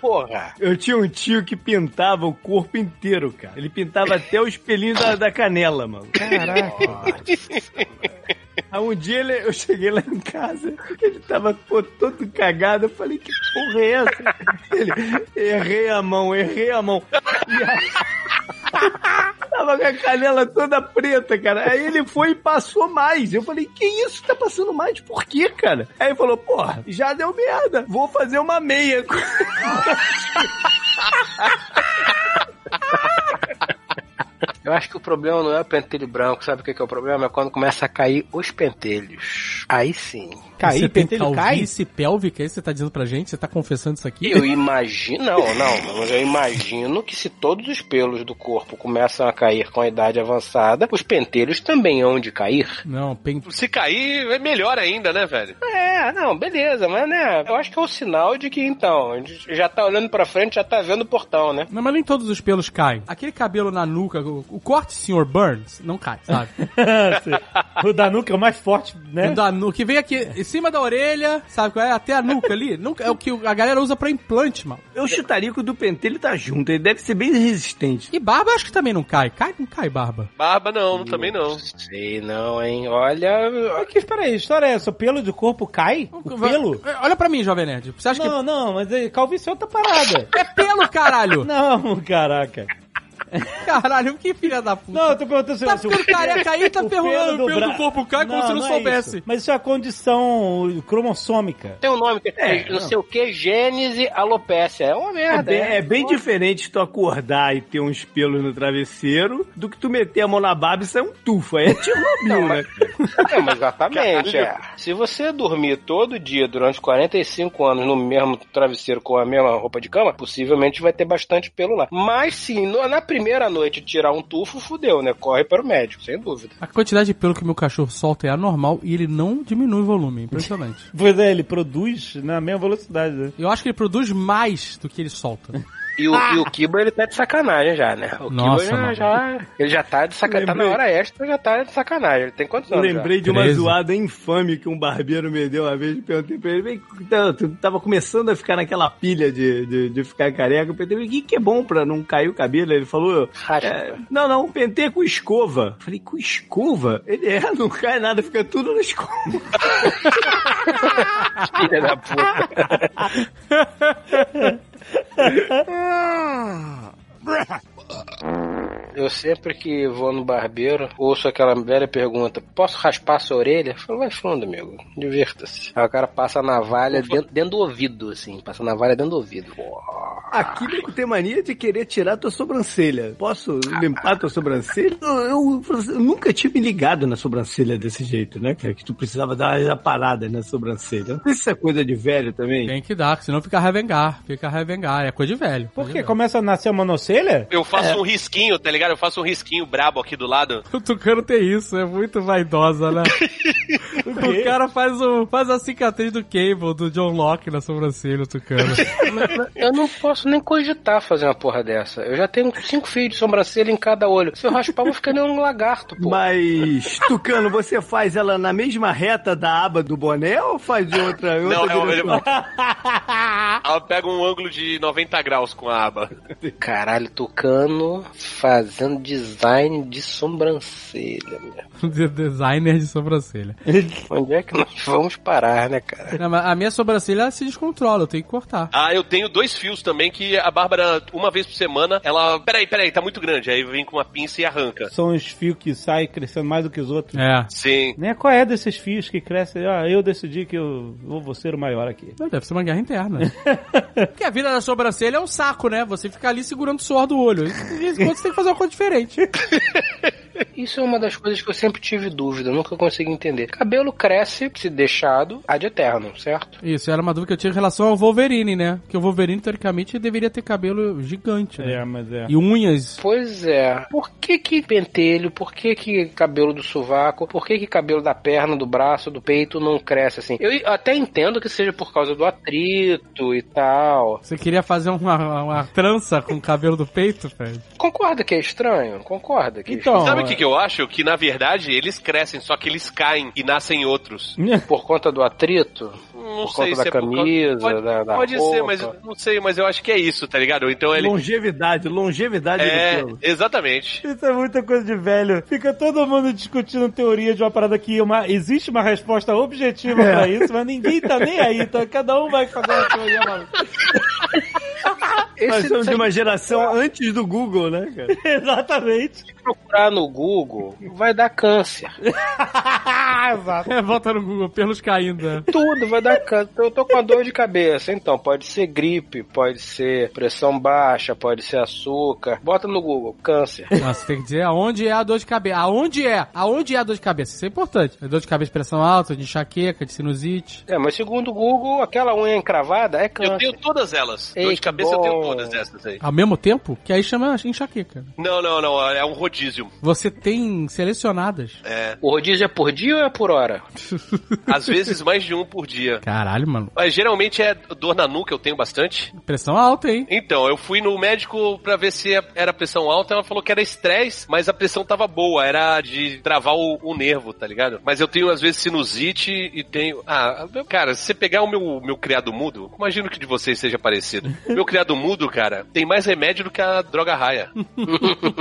[SPEAKER 3] Porra.
[SPEAKER 5] Eu tinha um tio que pintava o corpo inteiro, cara. Ele pintava até os pelinhos da, da canela, mano.
[SPEAKER 2] Caraca.
[SPEAKER 5] Aí um dia ele- eu cheguei lá em casa, ele tava pô, todo cagado. Eu falei, que porra é essa? Ele, errei a mão, errei a mão. E aí, tava com a canela toda preta, cara. Aí ele foi e passou mais. Eu falei, que isso? Tá passando mais? Por quê, cara? Aí ele falou, porra, já deu merda. Vou fazer uma meia.
[SPEAKER 3] Eu acho que o problema não é o pentelho branco, sabe o que, que é o problema? É quando começa a cair os pentelhos. Aí sim.
[SPEAKER 2] Cair,
[SPEAKER 4] você tem
[SPEAKER 2] pentelho cai?
[SPEAKER 4] calvície pélvica, aí você tá dizendo pra gente? Você tá confessando isso aqui?
[SPEAKER 3] Eu imagino, não, não, mas eu imagino que se todos os pelos do corpo começam a cair com a idade avançada, os pentelhos também hão de cair.
[SPEAKER 4] Não, pen...
[SPEAKER 6] Se cair, é melhor ainda, né, velho?
[SPEAKER 3] É, não, beleza, mas né, eu acho que é o sinal de que então, a gente já tá olhando pra frente, já tá vendo o portão, né?
[SPEAKER 4] Não, mas nem todos os pelos caem. Aquele cabelo na nuca, o, corte Sr. Burns, não cai, sabe?
[SPEAKER 2] o da nuca é o mais forte, né?
[SPEAKER 4] O da nuca, que vem aqui em cima da orelha, sabe qual é? Até a nuca ali. Nunca, é o que a galera usa pra implante, mano.
[SPEAKER 5] Eu chutaria que o do pentelho tá junto. Ele deve ser bem resistente.
[SPEAKER 4] E barba eu acho que também não cai. Cai, não cai barba.
[SPEAKER 6] Barba não, também não.
[SPEAKER 3] Sei não, hein? Olha,
[SPEAKER 2] Aqui, espera aí, história é essa? O pelo do corpo cai? O pelo?
[SPEAKER 4] Olha pra mim, Jovem Nerd. Você acha
[SPEAKER 2] Não, não, mas é, calvície é outra parada.
[SPEAKER 4] que... É pelo, caralho!
[SPEAKER 2] Não, caraca.
[SPEAKER 4] Caralho, que filha da puta.
[SPEAKER 2] Não, eu tô perguntando se
[SPEAKER 4] Tá ficando careca aí, tá
[SPEAKER 2] o
[SPEAKER 4] ferrando o pelo
[SPEAKER 2] bra-
[SPEAKER 4] do corpo cai como se não
[SPEAKER 2] é
[SPEAKER 4] soubesse.
[SPEAKER 2] isso. Mas isso é a condição cromossômica.
[SPEAKER 3] tem um nome que é, não sei o que, gênese alopécia. É uma
[SPEAKER 5] É
[SPEAKER 3] merda.
[SPEAKER 5] bem, é bem diferente tu acordar e ter uns pelos no travesseiro do que tu meter a mão na barba e sair um tufo. Aí é Chernobyl, né?
[SPEAKER 3] É, mas exatamente, é. Se você dormir todo dia durante 45 anos no mesmo travesseiro com a mesma roupa de cama, possivelmente vai ter bastante pelo lá. Mas sim, no- na primeira noite tirar um tufo, fudeu, né? Corre para o médico, sem dúvida.
[SPEAKER 4] A quantidade de pelo que meu cachorro solta é anormal e ele não diminui o volume. Impressionante.
[SPEAKER 2] Pois é, ele produz na mesma velocidade, né?
[SPEAKER 4] Eu acho que ele produz mais do que ele solta.
[SPEAKER 3] E o, e o Kiba, ele tá de sacanagem já, né? O
[SPEAKER 4] Nossa,
[SPEAKER 3] Kiba já, já- ele já tá de sacanagem. Tá na hora extra, já tá de sacanagem. Ele tem quantos anos? já?
[SPEAKER 5] lembrei de uma
[SPEAKER 4] 13.
[SPEAKER 5] zoada infame que um barbeiro me deu uma vez. Perguntei pra ele, "Vem, tu- tu tava começando a ficar naquela pilha de, de, de ficar careca. Eu perguntei, o que, que é bom pra não cair o cabelo? Ele falou,
[SPEAKER 3] Raspa.
[SPEAKER 5] é, não, não, pentei com escova. Eu falei, com escova? Ele é, não cai nada, fica tudo na escova.
[SPEAKER 3] Filha da puta. Ah, bruh. Eu sempre que vou no barbeiro, ouço aquela velha pergunta: posso raspar sua orelha? Eu falo, vai fundo, amigo, divirta-se. Aí o cara passa a navalha dentro, dentro do ouvido, assim, passa a navalha dentro do ouvido.
[SPEAKER 5] Aqui nego tem mania de querer tirar tua sobrancelha. Posso limpar tua sobrancelha? Eu, eu- eu nunca tinha me ligado na sobrancelha desse jeito, né? cara? Que tu precisava dar uma parada na sobrancelha. Não sei se isso é coisa de velho também.
[SPEAKER 4] Tem que dar, senão fica revengar. Fica revengar. É coisa de velho.
[SPEAKER 2] Por quê? Começa a nascer uma monocelha?
[SPEAKER 6] Eu faço um risquinho, tá ligado? Eu faço um risquinho brabo aqui do lado.
[SPEAKER 4] O Tucano tem isso, é muito vaidosa, né? o cara faz, o, faz a cicatriz do Cable, do John Locke na sobrancelha, o Tucano.
[SPEAKER 3] Eu não posso nem cogitar fazer uma porra dessa. Eu já tenho cinco fios de sobrancelha em cada olho. Se eu raspar, eu vou ficar nem um lagarto, pô.
[SPEAKER 5] Mas, Tucano, você faz ela na mesma reta da aba do boné ou faz de outra, em outra
[SPEAKER 6] Não, eu, ele,
[SPEAKER 5] direção?
[SPEAKER 6] ela pega um ângulo de 90 graus com a aba.
[SPEAKER 3] Caralho, Tucano fazendo design de sobrancelha, meu.
[SPEAKER 4] De- Designer de sobrancelha.
[SPEAKER 3] Onde é que nós vamos parar, né, cara?
[SPEAKER 4] Não, mas a minha sobrancelha se descontrola, eu tenho que cortar.
[SPEAKER 6] Ah, eu tenho dois fios também que a Bárbara, uma vez por semana, ela. Peraí, peraí, tá muito grande. Aí vem com uma pinça e arranca.
[SPEAKER 2] São os fios que saem crescendo mais do que os outros.
[SPEAKER 4] É.
[SPEAKER 6] Sim.
[SPEAKER 2] Né? Qual é desses fios que crescem? Ah, eu decidi que eu vou ser o maior aqui.
[SPEAKER 4] Não, Deve ser uma guerra interna. Porque a vida da sobrancelha é um saco, né? Você fica ali segurando o suor do olho. Isso, quando você tem que fazer uma coisa diferente.
[SPEAKER 3] Isso é uma das coisas que eu sempre tive dúvida, nunca consegui entender. Cabelo cresce, se deixado, ad eterno, certo?
[SPEAKER 4] Isso, era uma dúvida que eu tinha em relação ao Wolverine, né? Porque o Wolverine, teoricamente, deveria ter cabelo gigante, né?
[SPEAKER 2] É, mas é.
[SPEAKER 4] E unhas.
[SPEAKER 3] Pois é. Por que que pentelho, por que que cabelo do sovaco, por que que cabelo da perna, do braço, do peito não cresce assim? Eu até entendo que seja por causa do atrito e tal.
[SPEAKER 4] Você queria fazer uma, uma trança com o cabelo do peito, Fred?
[SPEAKER 3] Concorda que é estranho? Concorda que é
[SPEAKER 2] Então,
[SPEAKER 6] Sabe o que, que eu acho? Que na verdade eles crescem, só que eles caem e nascem outros.
[SPEAKER 3] Por conta do atrito?
[SPEAKER 6] Não
[SPEAKER 3] Por
[SPEAKER 6] sei
[SPEAKER 3] conta
[SPEAKER 6] se
[SPEAKER 3] da
[SPEAKER 6] é por causa-
[SPEAKER 3] camisa,
[SPEAKER 6] Pode,
[SPEAKER 3] da, da
[SPEAKER 6] pode
[SPEAKER 3] roupa.
[SPEAKER 6] ser, mas eu não sei, mas eu acho que é isso, tá ligado? Então ele.
[SPEAKER 5] Longevidade, longevidade
[SPEAKER 6] É,
[SPEAKER 5] do pelo.
[SPEAKER 6] exatamente.
[SPEAKER 2] Isso é muita coisa de velho. Fica todo mundo discutindo teoria de uma parada que uma, existe uma resposta objetiva pra isso, mas ninguém tá nem aí, tá? Cada um vai fazer uma teoria maluca.
[SPEAKER 5] Nós
[SPEAKER 3] Esse,
[SPEAKER 5] somos
[SPEAKER 3] se
[SPEAKER 5] de uma geração antes do Google, né, cara?
[SPEAKER 2] Exatamente.
[SPEAKER 3] procurar no Google, vai dar câncer.
[SPEAKER 2] Exato.
[SPEAKER 4] É, volta no Google, pelos caindo. né?
[SPEAKER 3] Tudo vai dar câncer. Eu tô com uma dor de cabeça. Então, pode ser gripe, pode ser pressão baixa, pode ser açúcar. Bota no Google, câncer.
[SPEAKER 4] Nossa, tem que dizer aonde é a dor de cabeça. Aonde é? Aonde é a dor de cabeça? Isso é importante. É dor de cabeça de pressão alta, de enxaqueca, de sinusite.
[SPEAKER 3] É, mas segundo o Google, aquela unha encravada é
[SPEAKER 6] Eu
[SPEAKER 3] câncer.
[SPEAKER 6] tenho todas elas.
[SPEAKER 3] Ei,
[SPEAKER 6] Dor de cabeça eu tenho
[SPEAKER 3] bom.
[SPEAKER 6] todas essas aí.
[SPEAKER 4] Ao mesmo tempo, que aí chama enxaqueca.
[SPEAKER 6] Não, não, não. É um rodízio.
[SPEAKER 4] Você tem selecionadas.
[SPEAKER 6] É.
[SPEAKER 3] O rodízio é por dia ou é por hora?
[SPEAKER 6] Às vezes mais de um por dia.
[SPEAKER 4] Caralho, mano.
[SPEAKER 6] Mas geralmente é dor na nuca, eu tenho bastante.
[SPEAKER 4] Pressão alta, hein?
[SPEAKER 6] Então, eu fui no médico pra ver se era pressão alta, ela falou que era estresse, mas a pressão tava boa, era de travar o, o nervo, tá ligado? Mas eu tenho às vezes sinusite e tenho. Ah, cara, se você pegar o meu, meu criado mudo, imagino que de vocês seja parecido. Meu criado mudo, cara, tem mais remédio do que a droga raia.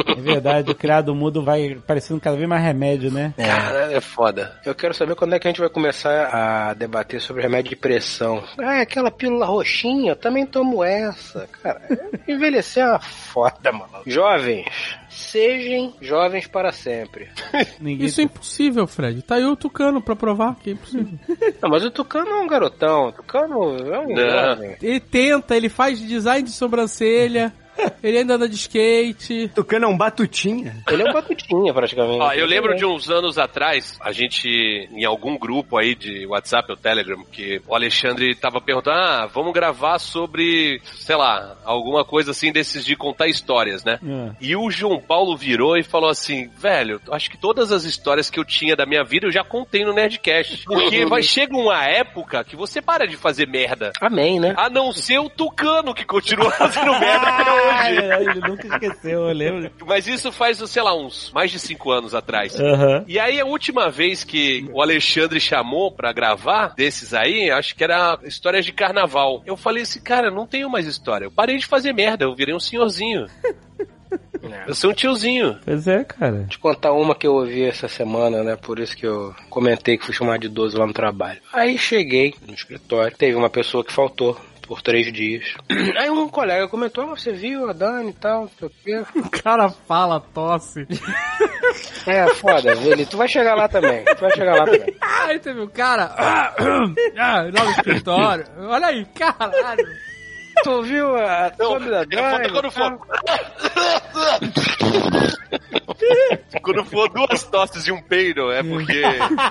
[SPEAKER 2] É verdade, o criado mudo vai parecendo cada vez mais remédio, né?
[SPEAKER 6] Cara, é foda.
[SPEAKER 3] Eu quero saber quando é que a gente vai começar a debater sobre remédio de pressão. Ah, aquela pílula roxinha, eu também tomo essa. Cara, envelhecer é uma foda, mano. Jovens, sejam jovens para sempre.
[SPEAKER 2] Ninguém
[SPEAKER 4] Isso é impossível, Fred. Tá aí o Tucano pra provar que é impossível.
[SPEAKER 3] Não, mas o Tucano é um garotão. O Tucano é um
[SPEAKER 6] Não.
[SPEAKER 3] jovem.
[SPEAKER 4] ele tenta, ele faz design de sobrancelha, ele ainda anda de skate.
[SPEAKER 5] Tucano é um batutinha.
[SPEAKER 3] Ele é um batutinha, praticamente.
[SPEAKER 6] Ó, eu lembro de uns anos atrás, a gente, em algum grupo aí de WhatsApp ou Telegram, que o Alexandre tava perguntando, ah, vamos gravar sobre, sei lá, alguma coisa assim desses de contar histórias, né?
[SPEAKER 2] É.
[SPEAKER 6] E o João Paulo virou e falou assim, velho, acho que todas as histórias que eu tinha da minha vida eu já contei no Nerdcast. Porque vai chega uma época que você para de fazer merda.
[SPEAKER 3] Amém, né?
[SPEAKER 6] A não ser o Tucano, que continua fazendo merda hoje.
[SPEAKER 2] Ele nunca esqueceu, eu lembro.
[SPEAKER 6] Mas isso faz, sei lá, uns mais de cinco anos atrás.
[SPEAKER 2] Aham.
[SPEAKER 6] E aí, a última vez que o Alexandre chamou pra gravar desses aí, acho que era histórias de carnaval. Eu falei assim, cara, não tenho mais história. Eu parei de fazer merda, eu virei um senhorzinho. Eu sou um tiozinho.
[SPEAKER 2] Pois é, cara.
[SPEAKER 3] te contar uma que eu ouvi essa semana, né? Por isso que eu comentei que fui chamado de idoso lá no trabalho. Aí cheguei no escritório, teve uma pessoa que faltou por três dias. Aí um colega comentou, "Ah, você viu a Dani e tal, não sei o quê.
[SPEAKER 4] O cara fala, tosse.
[SPEAKER 3] É, foda, ele, tu vai chegar lá também, tu vai chegar lá também.
[SPEAKER 4] Aí teve o cara. Ah, lá no escritório. Olha aí, caralho.
[SPEAKER 3] Tu viu a
[SPEAKER 6] Não,
[SPEAKER 3] sobre a
[SPEAKER 6] é quando for. quando for duas tosses e um peido, é porque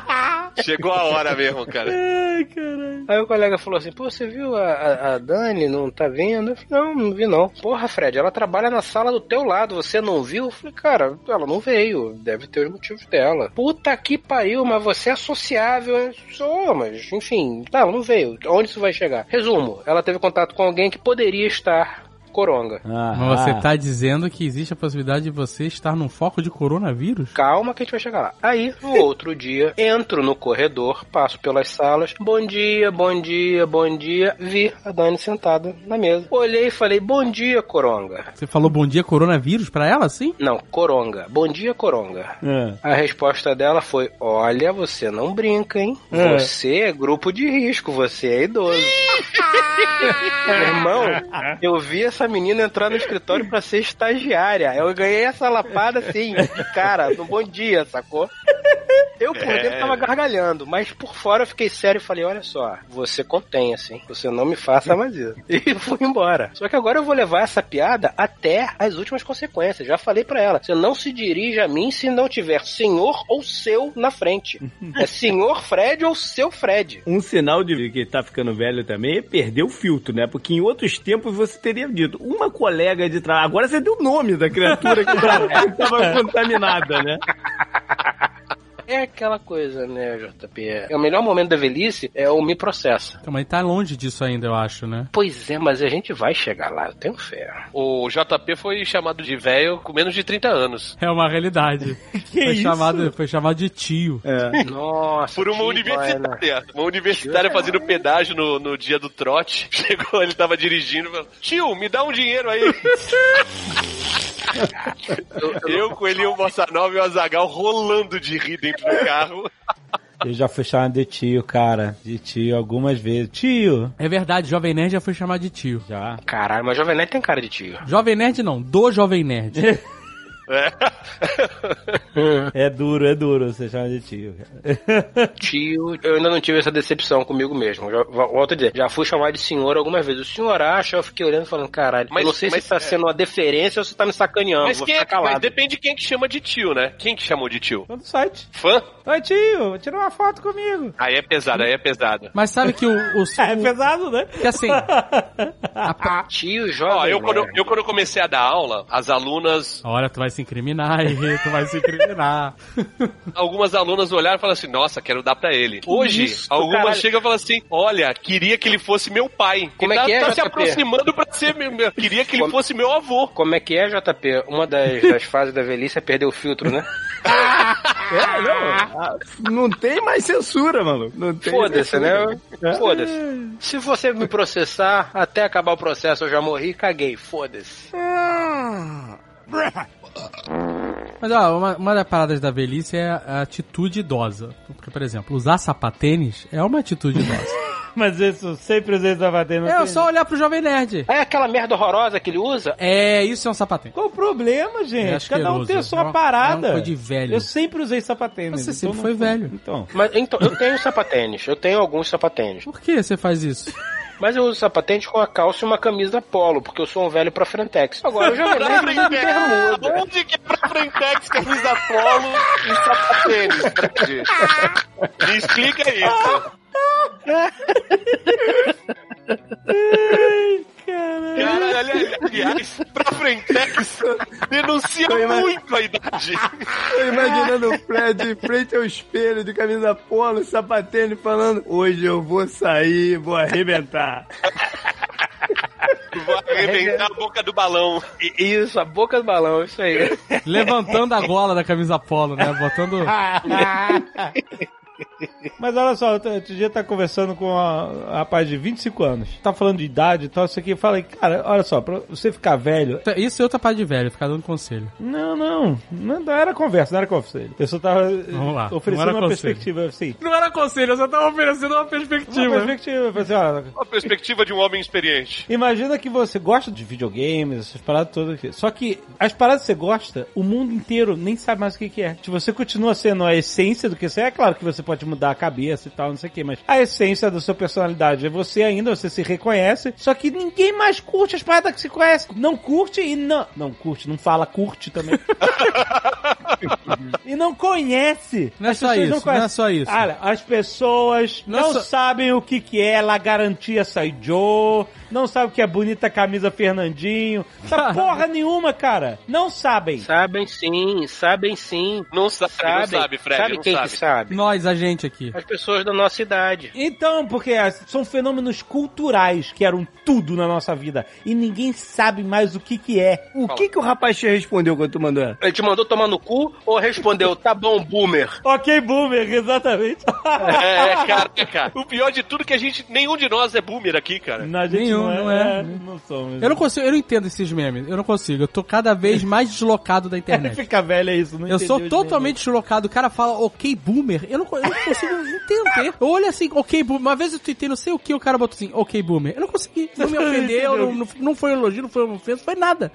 [SPEAKER 6] chegou a hora mesmo, cara.
[SPEAKER 2] Ai, caralho.
[SPEAKER 3] Aí o colega falou assim, pô, você viu a, a, a Dani, não tá vendo? Eu falei, não, não vi não. Porra, Fred, ela trabalha na sala do teu lado, você não viu? Eu falei, cara, ela não veio, deve ter os motivos dela. Puta que pariu, mas você é sociável. Eu sou, mas enfim, tá, não veio. Onde isso vai chegar? Resumo, ela teve contato com alguém que poderia estar coronga.
[SPEAKER 2] Ah,
[SPEAKER 4] Mas você
[SPEAKER 2] ah.
[SPEAKER 4] tá dizendo que existe a possibilidade de você estar num foco de coronavírus?
[SPEAKER 3] Calma que a gente vai chegar lá. Aí, no outro dia, entro no corredor, passo pelas salas. Bom dia, bom dia, bom dia. Vi a Dani sentada na mesa. Olhei e falei, bom dia, coronga.
[SPEAKER 4] Você falou bom dia coronavírus pra ela, sim?
[SPEAKER 3] Não, coronga. Bom dia, coronga.
[SPEAKER 2] É.
[SPEAKER 3] A resposta dela foi: Olha, você não brinca, hein?
[SPEAKER 2] É.
[SPEAKER 3] Você é grupo de risco, você é idoso. Meu irmão, eu vi essa menina entrar no escritório pra ser estagiária. Eu ganhei essa lapada assim, cara, no bom dia, sacou? Eu por dentro tava gargalhando, mas por fora eu fiquei sério e falei: Olha só, você contém, assim, você não me faça mais isso. E fui embora. Só que agora eu vou levar essa piada até as últimas consequências. Já falei pra ela: Você não se dirige a mim se não tiver senhor ou seu na frente. É senhor Fred ou seu Fred.
[SPEAKER 5] Um sinal de que tá ficando velho também é perder o filtro, né? Porque em outros tempos você teria dito uma colega de trabalho. Agora você deu o nome da criatura que estava contaminada, né?
[SPEAKER 3] É aquela coisa, né, JP? É o melhor momento da velhice é o me processa.
[SPEAKER 4] Então, mas tá longe disso ainda, eu acho, né?
[SPEAKER 3] Pois é, mas a gente vai chegar lá, eu tenho fé.
[SPEAKER 6] O JP foi chamado de velho com menos de 30 anos.
[SPEAKER 4] É uma realidade.
[SPEAKER 2] Que
[SPEAKER 4] foi,
[SPEAKER 2] isso?
[SPEAKER 4] chamado, foi chamado de tio.
[SPEAKER 5] É.
[SPEAKER 3] Nossa.
[SPEAKER 6] Por uma universitária. Uma universitária fazendo pedágio no, no dia do trote. Chegou, ele tava dirigindo e falou: Tio, me dá um dinheiro aí. Eu com ele e o Bossa Nova e o Azagal rolando de rir dentro do carro.
[SPEAKER 2] Eu já fui chamado de tio, cara. De tio algumas vezes. Tio!
[SPEAKER 4] É verdade, Jovem Nerd já foi chamado de tio.
[SPEAKER 2] Já.
[SPEAKER 3] Caralho, mas Jovem Nerd tem cara de tio.
[SPEAKER 4] Jovem Nerd não, do Jovem Nerd.
[SPEAKER 2] É duro, é duro você chama de tio. cara.
[SPEAKER 3] Tio, eu ainda não tive essa decepção comigo mesmo. Já, volto a dizer, já fui chamado de senhor algumas vezes. O senhor acha, eu fiquei olhando e falando, caralho,
[SPEAKER 6] Mas-
[SPEAKER 3] eu não sei
[SPEAKER 6] mas-
[SPEAKER 3] se tá sendo uma deferência ou se tá me sacaneando.
[SPEAKER 6] Mas, quem é, mas depende de quem que chama de tio, né? Quem que chamou de tio?
[SPEAKER 2] Tô no site.
[SPEAKER 6] Fã?
[SPEAKER 2] Oi, tio, tira uma foto comigo.
[SPEAKER 6] Aí é pesado, aí é pesado.
[SPEAKER 4] Mas sabe que o. o,
[SPEAKER 2] É
[SPEAKER 4] o-
[SPEAKER 2] pesado, né?
[SPEAKER 4] que assim,
[SPEAKER 3] Tio jovem.
[SPEAKER 6] Ó, eu quando,
[SPEAKER 3] Nerd.
[SPEAKER 6] eu quando comecei a dar aula, as alunas,
[SPEAKER 4] olha, tu vai se incriminar aí, tu vai se incriminar.
[SPEAKER 6] algumas alunas olharam e falaram assim, nossa, quero dar pra ele. Hoje,
[SPEAKER 3] Isso,
[SPEAKER 6] algumas
[SPEAKER 3] caralho.
[SPEAKER 6] chegam e falam assim, olha, queria que ele fosse meu pai.
[SPEAKER 3] Como é
[SPEAKER 6] tá,
[SPEAKER 3] que é,
[SPEAKER 6] tá se aproximando pra ser meu, meu- queria que ele
[SPEAKER 3] Como-
[SPEAKER 6] fosse meu avô.
[SPEAKER 3] Como é que é, JP? Uma das, das fases da velhice é perder o filtro, né?
[SPEAKER 5] É, não. ah, Não tem mais censura, mano. Não tem
[SPEAKER 3] Foda-se,
[SPEAKER 5] censura.
[SPEAKER 3] né? Foda-se. Se você me processar, até acabar o processo eu já morri, caguei. Foda-se.
[SPEAKER 4] Mas ó, uma, uma das paradas da velhice é a atitude idosa. Porque, por exemplo, usar sapatênis é uma atitude idosa.
[SPEAKER 2] Mas isso sempre usei sapatênis.
[SPEAKER 4] é só olhar pro Jovem Nerd.
[SPEAKER 3] É aquela merda horrorosa que ele usa?
[SPEAKER 4] É, isso é um sapatênis.
[SPEAKER 2] Qual o problema,
[SPEAKER 4] É
[SPEAKER 2] gente? Cada um tem a
[SPEAKER 4] É
[SPEAKER 2] sua
[SPEAKER 4] uma-
[SPEAKER 2] parada.
[SPEAKER 4] é uma coisa de velho.
[SPEAKER 2] Eu sempre usei sapatênis.
[SPEAKER 4] Você
[SPEAKER 2] então
[SPEAKER 4] sempre
[SPEAKER 2] não
[SPEAKER 4] foi velho.
[SPEAKER 2] Então.
[SPEAKER 3] Mas então, eu tenho sapatênis. Eu tenho alguns sapatênis.
[SPEAKER 4] Por que você faz isso?
[SPEAKER 3] Mas eu uso sapatênis com a calça e uma camisa polo, porque eu sou um velho pra Frentex. Agora, eu já me de bermuda.
[SPEAKER 6] Onde que é pra Frentex, camisa polo e sapatênis, Fred? Me explica isso. Cara, ali- aliás, pra Frentex denuncia muito a idade.
[SPEAKER 5] Tô imaginando o Fred em frente ao espelho de camisa polo, sapatênis, falando: Hoje eu vou sair, vou arrebentar.
[SPEAKER 6] Vou arrebentar a boca do balão.
[SPEAKER 3] Isso, a boca do balão, isso aí.
[SPEAKER 4] Levantando a gola da camisa polo, né? Botando.
[SPEAKER 2] Mas olha só, outro dia tá conversando com um rapaz de 25 anos. Tá falando de idade e tal, isso aqui. Eu falei, cara, olha só, pra você ficar velho.
[SPEAKER 4] Isso é outra parte de velho, ficar dando conselho.
[SPEAKER 2] Não, não. Não era conversa, não era conselho. Eu só tava
[SPEAKER 4] Vamos lá,
[SPEAKER 2] oferecendo uma
[SPEAKER 4] conselho.
[SPEAKER 2] perspectiva assim.
[SPEAKER 4] Não era conselho, eu só tava oferecendo uma
[SPEAKER 2] Uma
[SPEAKER 4] perspectiva.
[SPEAKER 2] perspectiva. Eu falei assim, olha,
[SPEAKER 6] A perspectiva de um homem experiente.
[SPEAKER 2] Imagina que você gosta de videogames, essas paradas todas aqui. Só que as paradas que você gosta, o mundo inteiro nem sabe mais o que, que é. Se você continua sendo a essência do que você é, é claro que você pode mudar a cabeça e tal, não sei o que, mas a essência da sua personalidade é você ainda, você se reconhece, só que ninguém mais curte as paradas que se conhece. Não curte e não. Não curte, não fala curte também. e não conhece.
[SPEAKER 4] Não é
[SPEAKER 2] As
[SPEAKER 4] só isso, não é
[SPEAKER 2] conhecem.
[SPEAKER 4] só isso.
[SPEAKER 2] Cara, as pessoas
[SPEAKER 4] Não é
[SPEAKER 2] não
[SPEAKER 4] só-
[SPEAKER 2] sabem o que que é La Garantia Saijo, não sabem o que é bonita camisa Fernandinho, sabe porra nenhuma, cara. Não sabem.
[SPEAKER 3] Sabem sim, sabem sim.
[SPEAKER 6] Não sabe, não
[SPEAKER 3] Sabem.
[SPEAKER 6] sabe, Fred,
[SPEAKER 3] Sabe
[SPEAKER 6] não
[SPEAKER 3] quem
[SPEAKER 6] sabe.
[SPEAKER 3] que sabe?
[SPEAKER 4] Nós, a gente aqui.
[SPEAKER 3] As pessoas da nossa idade.
[SPEAKER 2] Então, porque as- são fenômenos culturais que eram tudo na nossa vida e ninguém sabe mais o que que é.
[SPEAKER 5] O que que o rapaz te respondeu quando tu mandou?
[SPEAKER 3] Ele te mandou tomar no cu ou respondeu, tá bom, boomer?
[SPEAKER 2] Ok, boomer, exatamente.
[SPEAKER 6] É, cara, cara. O pior de tudo é que a gente, nenhum de nós é boomer aqui, cara.
[SPEAKER 2] Não, a gente
[SPEAKER 4] Nenhum,
[SPEAKER 2] não é.
[SPEAKER 4] não é.
[SPEAKER 2] é, não somos.
[SPEAKER 4] Eu não consigo, eu não entendo esses memes. Eu não consigo. Eu tô cada vez mais deslocado da internet.
[SPEAKER 2] Fica velho é isso, não
[SPEAKER 4] Eu sou totalmente deslocado. O cara fala ok boomer. Eu não, eu não consigo entender. Eu olho assim, ok boomer. Uma vez eu tentei não sei o que, o cara botou assim, ok boomer. Eu não consegui. Não me ofendeu, não, não, não foi um elogio, não foi uma ofensa, foi nada.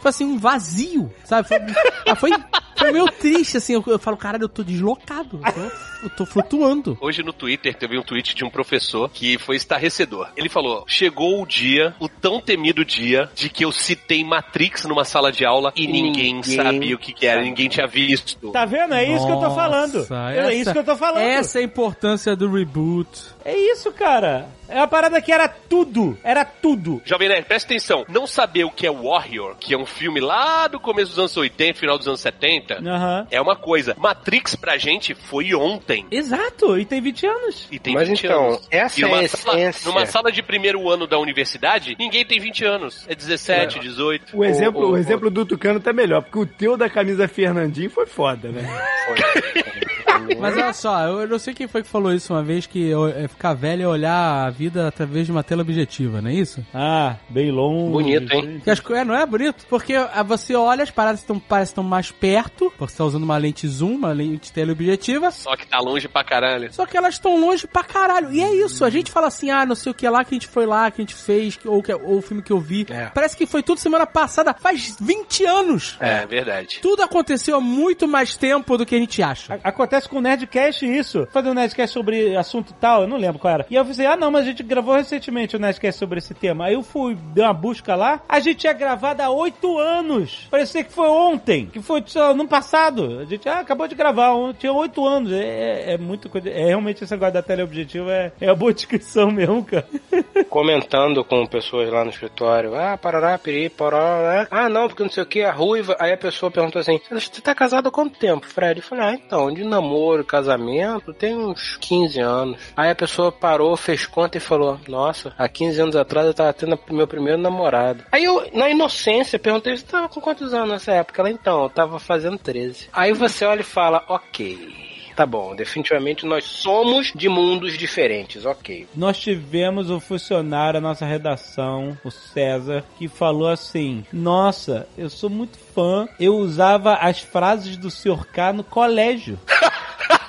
[SPEAKER 4] Foi assim, um vazio, sabe? Foi, ah, foi, foi meio triste, assim. Eu, eu falo, caralho, eu tô deslocado. Eu tô, eu tô flutuando.
[SPEAKER 6] Hoje no Twitter teve um tweet de um professor que foi estarrecedor. Ele falou: Chegou o dia, o tão temido dia, de que eu citei Matrix numa sala de aula e ninguém,
[SPEAKER 3] Ninguém
[SPEAKER 6] sabia o que, que era, ninguém tinha visto.
[SPEAKER 2] Tá vendo? É isso que eu tô falando.
[SPEAKER 4] Nossa,
[SPEAKER 2] é isso que eu tô falando.
[SPEAKER 4] Essa é a importância do reboot.
[SPEAKER 2] É isso, cara. É uma parada que era tudo. Era tudo.
[SPEAKER 6] Jovem Nerd, presta atenção. Não saber o que é Warrior, que é um filme lá do começo dos anos 80, final dos anos 70,
[SPEAKER 2] Aham.
[SPEAKER 6] é uma coisa. Matrix pra gente foi ontem.
[SPEAKER 2] Exato, e tem 20 anos.
[SPEAKER 6] E tem
[SPEAKER 3] Mas
[SPEAKER 6] 20
[SPEAKER 3] então,
[SPEAKER 6] anos.
[SPEAKER 3] essa
[SPEAKER 6] E
[SPEAKER 3] é a
[SPEAKER 6] sala,
[SPEAKER 3] essência.
[SPEAKER 6] numa sala de primeiro ano da universidade, ninguém tem 20 anos. É 17, 18.
[SPEAKER 5] O exemplo,
[SPEAKER 3] o-
[SPEAKER 5] o,
[SPEAKER 3] o-
[SPEAKER 5] exemplo do Tucano tá melhor, porque o teu da camisa Fernandinho foi foda, né?
[SPEAKER 4] Mas olha só, eu não sei quem foi que falou isso uma vez, que é ficar velho é olhar a vida através de uma tela objetiva, não é isso?
[SPEAKER 2] Ah, bem longe.
[SPEAKER 3] Bonito, hein?
[SPEAKER 4] Que as é, não é bonito? Porque ah, você olha, as paradas tão, parecem tão mais perto, porque você tá usando uma lente zoom, uma lente teleobjetiva,
[SPEAKER 6] Só que tá longe pra caralho.
[SPEAKER 4] só que elas estão longe pra caralho. E é isso, a gente fala assim, ah, não sei o que lá que a gente foi lá, que a gente fez, ou, que- ou o filme que eu vi.
[SPEAKER 3] É.
[SPEAKER 4] Parece que foi tudo semana passada, faz 20 anos.
[SPEAKER 6] É, verdade.
[SPEAKER 4] Tudo aconteceu há muito mais tempo do que a gente acha.
[SPEAKER 2] A- Acontece com o Nerdcast isso. Fazer um Nerdcast sobre assunto tal, eu não lembro qual era. E eu falei, ah não, mas a gente gravou recentemente o Nerdcast sobre esse tema. Aí eu fui, dei uma busca lá, a gente tinha gravado há oito anos. Parecia que foi ontem, que foi no passado. A gente ah, acabou de gravar, on- tinha oito anos. É, é, é muito coisa. É realmente esse negócio da teleobjetivo é, é a boa descrição mesmo, cara.
[SPEAKER 3] Comentando com pessoas lá no escritório. Ah, parará, piri, poró, né? Ah, não, porque não sei o que, a ruiva. Aí a pessoa perguntou assim: Você tá casado há quanto tempo, Fred? Eu falei: Ah, então, de namoro, casamento, tem uns 15 anos. Aí a pessoa parou, fez conta e falou: Nossa, há 15 anos atrás eu tava tendo meu primeiro namorado. Aí eu, na inocência, perguntei: Você tava com quantos anos nessa época? Ela, então, eu tava fazendo 13. Aí você olha e fala: Ok. Tá bom, definitivamente nós somos de mundos diferentes, ok.
[SPEAKER 2] Nós tivemos um funcionário da nossa redação, o César, que falou assim: Nossa, eu sou muito fã, eu usava as frases do Sr. K no colégio.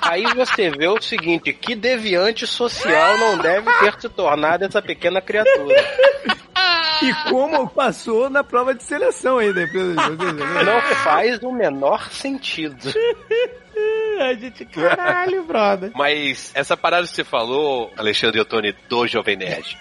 [SPEAKER 3] Aí você vê o seguinte, que deviante social não deve ter se tornado essa pequena criatura.
[SPEAKER 5] E como passou na prova de seleção ainda.
[SPEAKER 3] Não faz o menor sentido.
[SPEAKER 2] A gente, caralho, brother.
[SPEAKER 6] Mas essa parada que você falou, Alexandre e Otoni, do Jovem Nerd,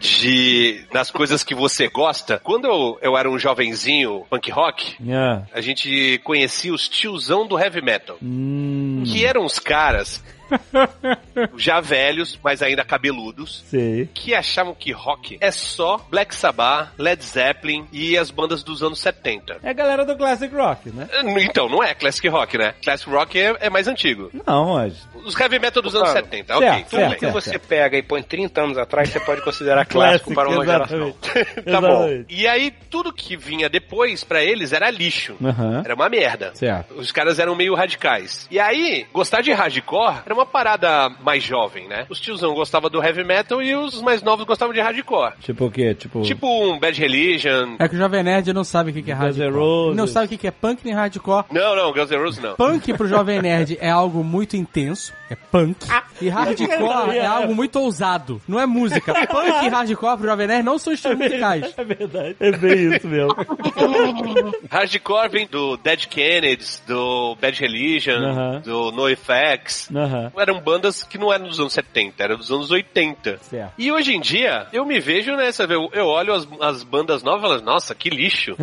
[SPEAKER 6] de das coisas que você gosta. Quando eu, eu era um jovenzinho punk rock,
[SPEAKER 2] Ah,
[SPEAKER 6] a gente conhecia os tiozão do heavy metal.
[SPEAKER 2] hum,
[SPEAKER 6] Que eram os caras já velhos, mas ainda cabeludos,
[SPEAKER 2] sei.
[SPEAKER 6] que achavam que rock é só Black Sabbath, Led Zeppelin e as bandas dos anos 70.
[SPEAKER 2] É a galera do Classic Rock, né?
[SPEAKER 6] Então, não é classic rock, né? Classic rock é, é mais antigo.
[SPEAKER 2] Não, mas.
[SPEAKER 6] Os heavy metal dos anos
[SPEAKER 3] Claro.
[SPEAKER 6] 70, ok,
[SPEAKER 2] Certo,
[SPEAKER 6] tudo
[SPEAKER 2] certo,
[SPEAKER 6] bem.
[SPEAKER 3] Você pega e põe 30 anos atrás, você pode considerar clássico
[SPEAKER 2] Classic,
[SPEAKER 3] para uma geração.
[SPEAKER 2] exatamente.
[SPEAKER 6] Tá bom. E aí, tudo que vinha depois, pra eles, era lixo.
[SPEAKER 2] Aham.
[SPEAKER 6] Era uma merda.
[SPEAKER 2] Certo.
[SPEAKER 6] Os caras eram meio radicais. E aí, gostar de hardcore era uma parada mais jovem, né? Os tiozão gostavam do heavy metal e os mais novos gostavam de hardcore.
[SPEAKER 2] Tipo o quê? Tipo.
[SPEAKER 6] Tipo um Bad Religion.
[SPEAKER 4] É que o Jovem Nerd não sabe o que que é
[SPEAKER 2] Guns N'
[SPEAKER 4] hardcore.
[SPEAKER 2] Roses.
[SPEAKER 4] Não sabe o que que é punk nem hardcore.
[SPEAKER 6] Não, não, Guns N' Roses não.
[SPEAKER 4] Punk pro Jovem Nerd é algo muito intenso, é punk. E hardcore é algo muito ousado, não é música. Punk e hardcore pro Jovem Nerd não são estilos musicais.
[SPEAKER 2] É verdade. É bem isso mesmo.
[SPEAKER 6] Hardcore vem do Dead Kennedys, do Bad Religion,
[SPEAKER 2] Aham.
[SPEAKER 6] do NoFX. Eram bandas que não eram dos anos 70, eram dos anos 80.
[SPEAKER 2] Certo.
[SPEAKER 6] E hoje em dia, eu me vejo nessa. Eu, eu olho as, as bandas novas e falo, nossa, que lixo.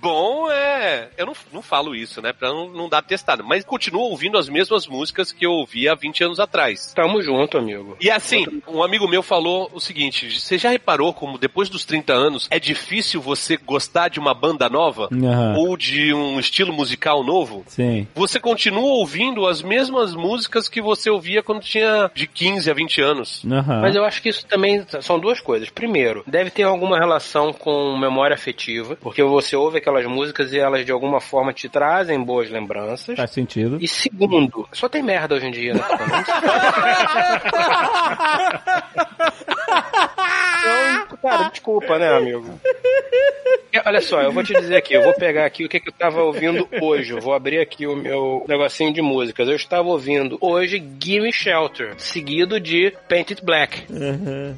[SPEAKER 6] Bom, é. Eu não, não falo isso, né? Pra não, não dar testado. Mas continuo ouvindo as mesmas músicas que eu ouvia há 20 anos atrás.
[SPEAKER 3] Tamo junto, amigo.
[SPEAKER 6] E assim, um amigo meu falou o seguinte: você já reparou como depois dos 30 anos é difícil você gostar de uma banda nova?
[SPEAKER 2] Aham.
[SPEAKER 6] Ou de um estilo musical novo?
[SPEAKER 2] Sim.
[SPEAKER 6] Você continua ouvindo as mesmas músicas que você ouvia quando tinha de 15 a 20 anos.
[SPEAKER 2] Aham.
[SPEAKER 3] Mas eu acho que isso também são duas coisas. Primeiro, deve ter alguma relação com memória afetiva, porque você ouve aquelas músicas e elas de alguma forma te trazem boas lembranças.
[SPEAKER 2] Faz sentido.
[SPEAKER 3] E segundo, só tem merda hoje em dia, né? Então, cara, desculpa, né, amigo? E, Olha só, eu vou te dizer aqui, eu vou pegar aqui o que, que eu tava ouvindo hoje. Eu vou abrir aqui o meu negocinho de músicas. Eu estava ouvindo hoje Gimme Shelter, seguido de Painted Black.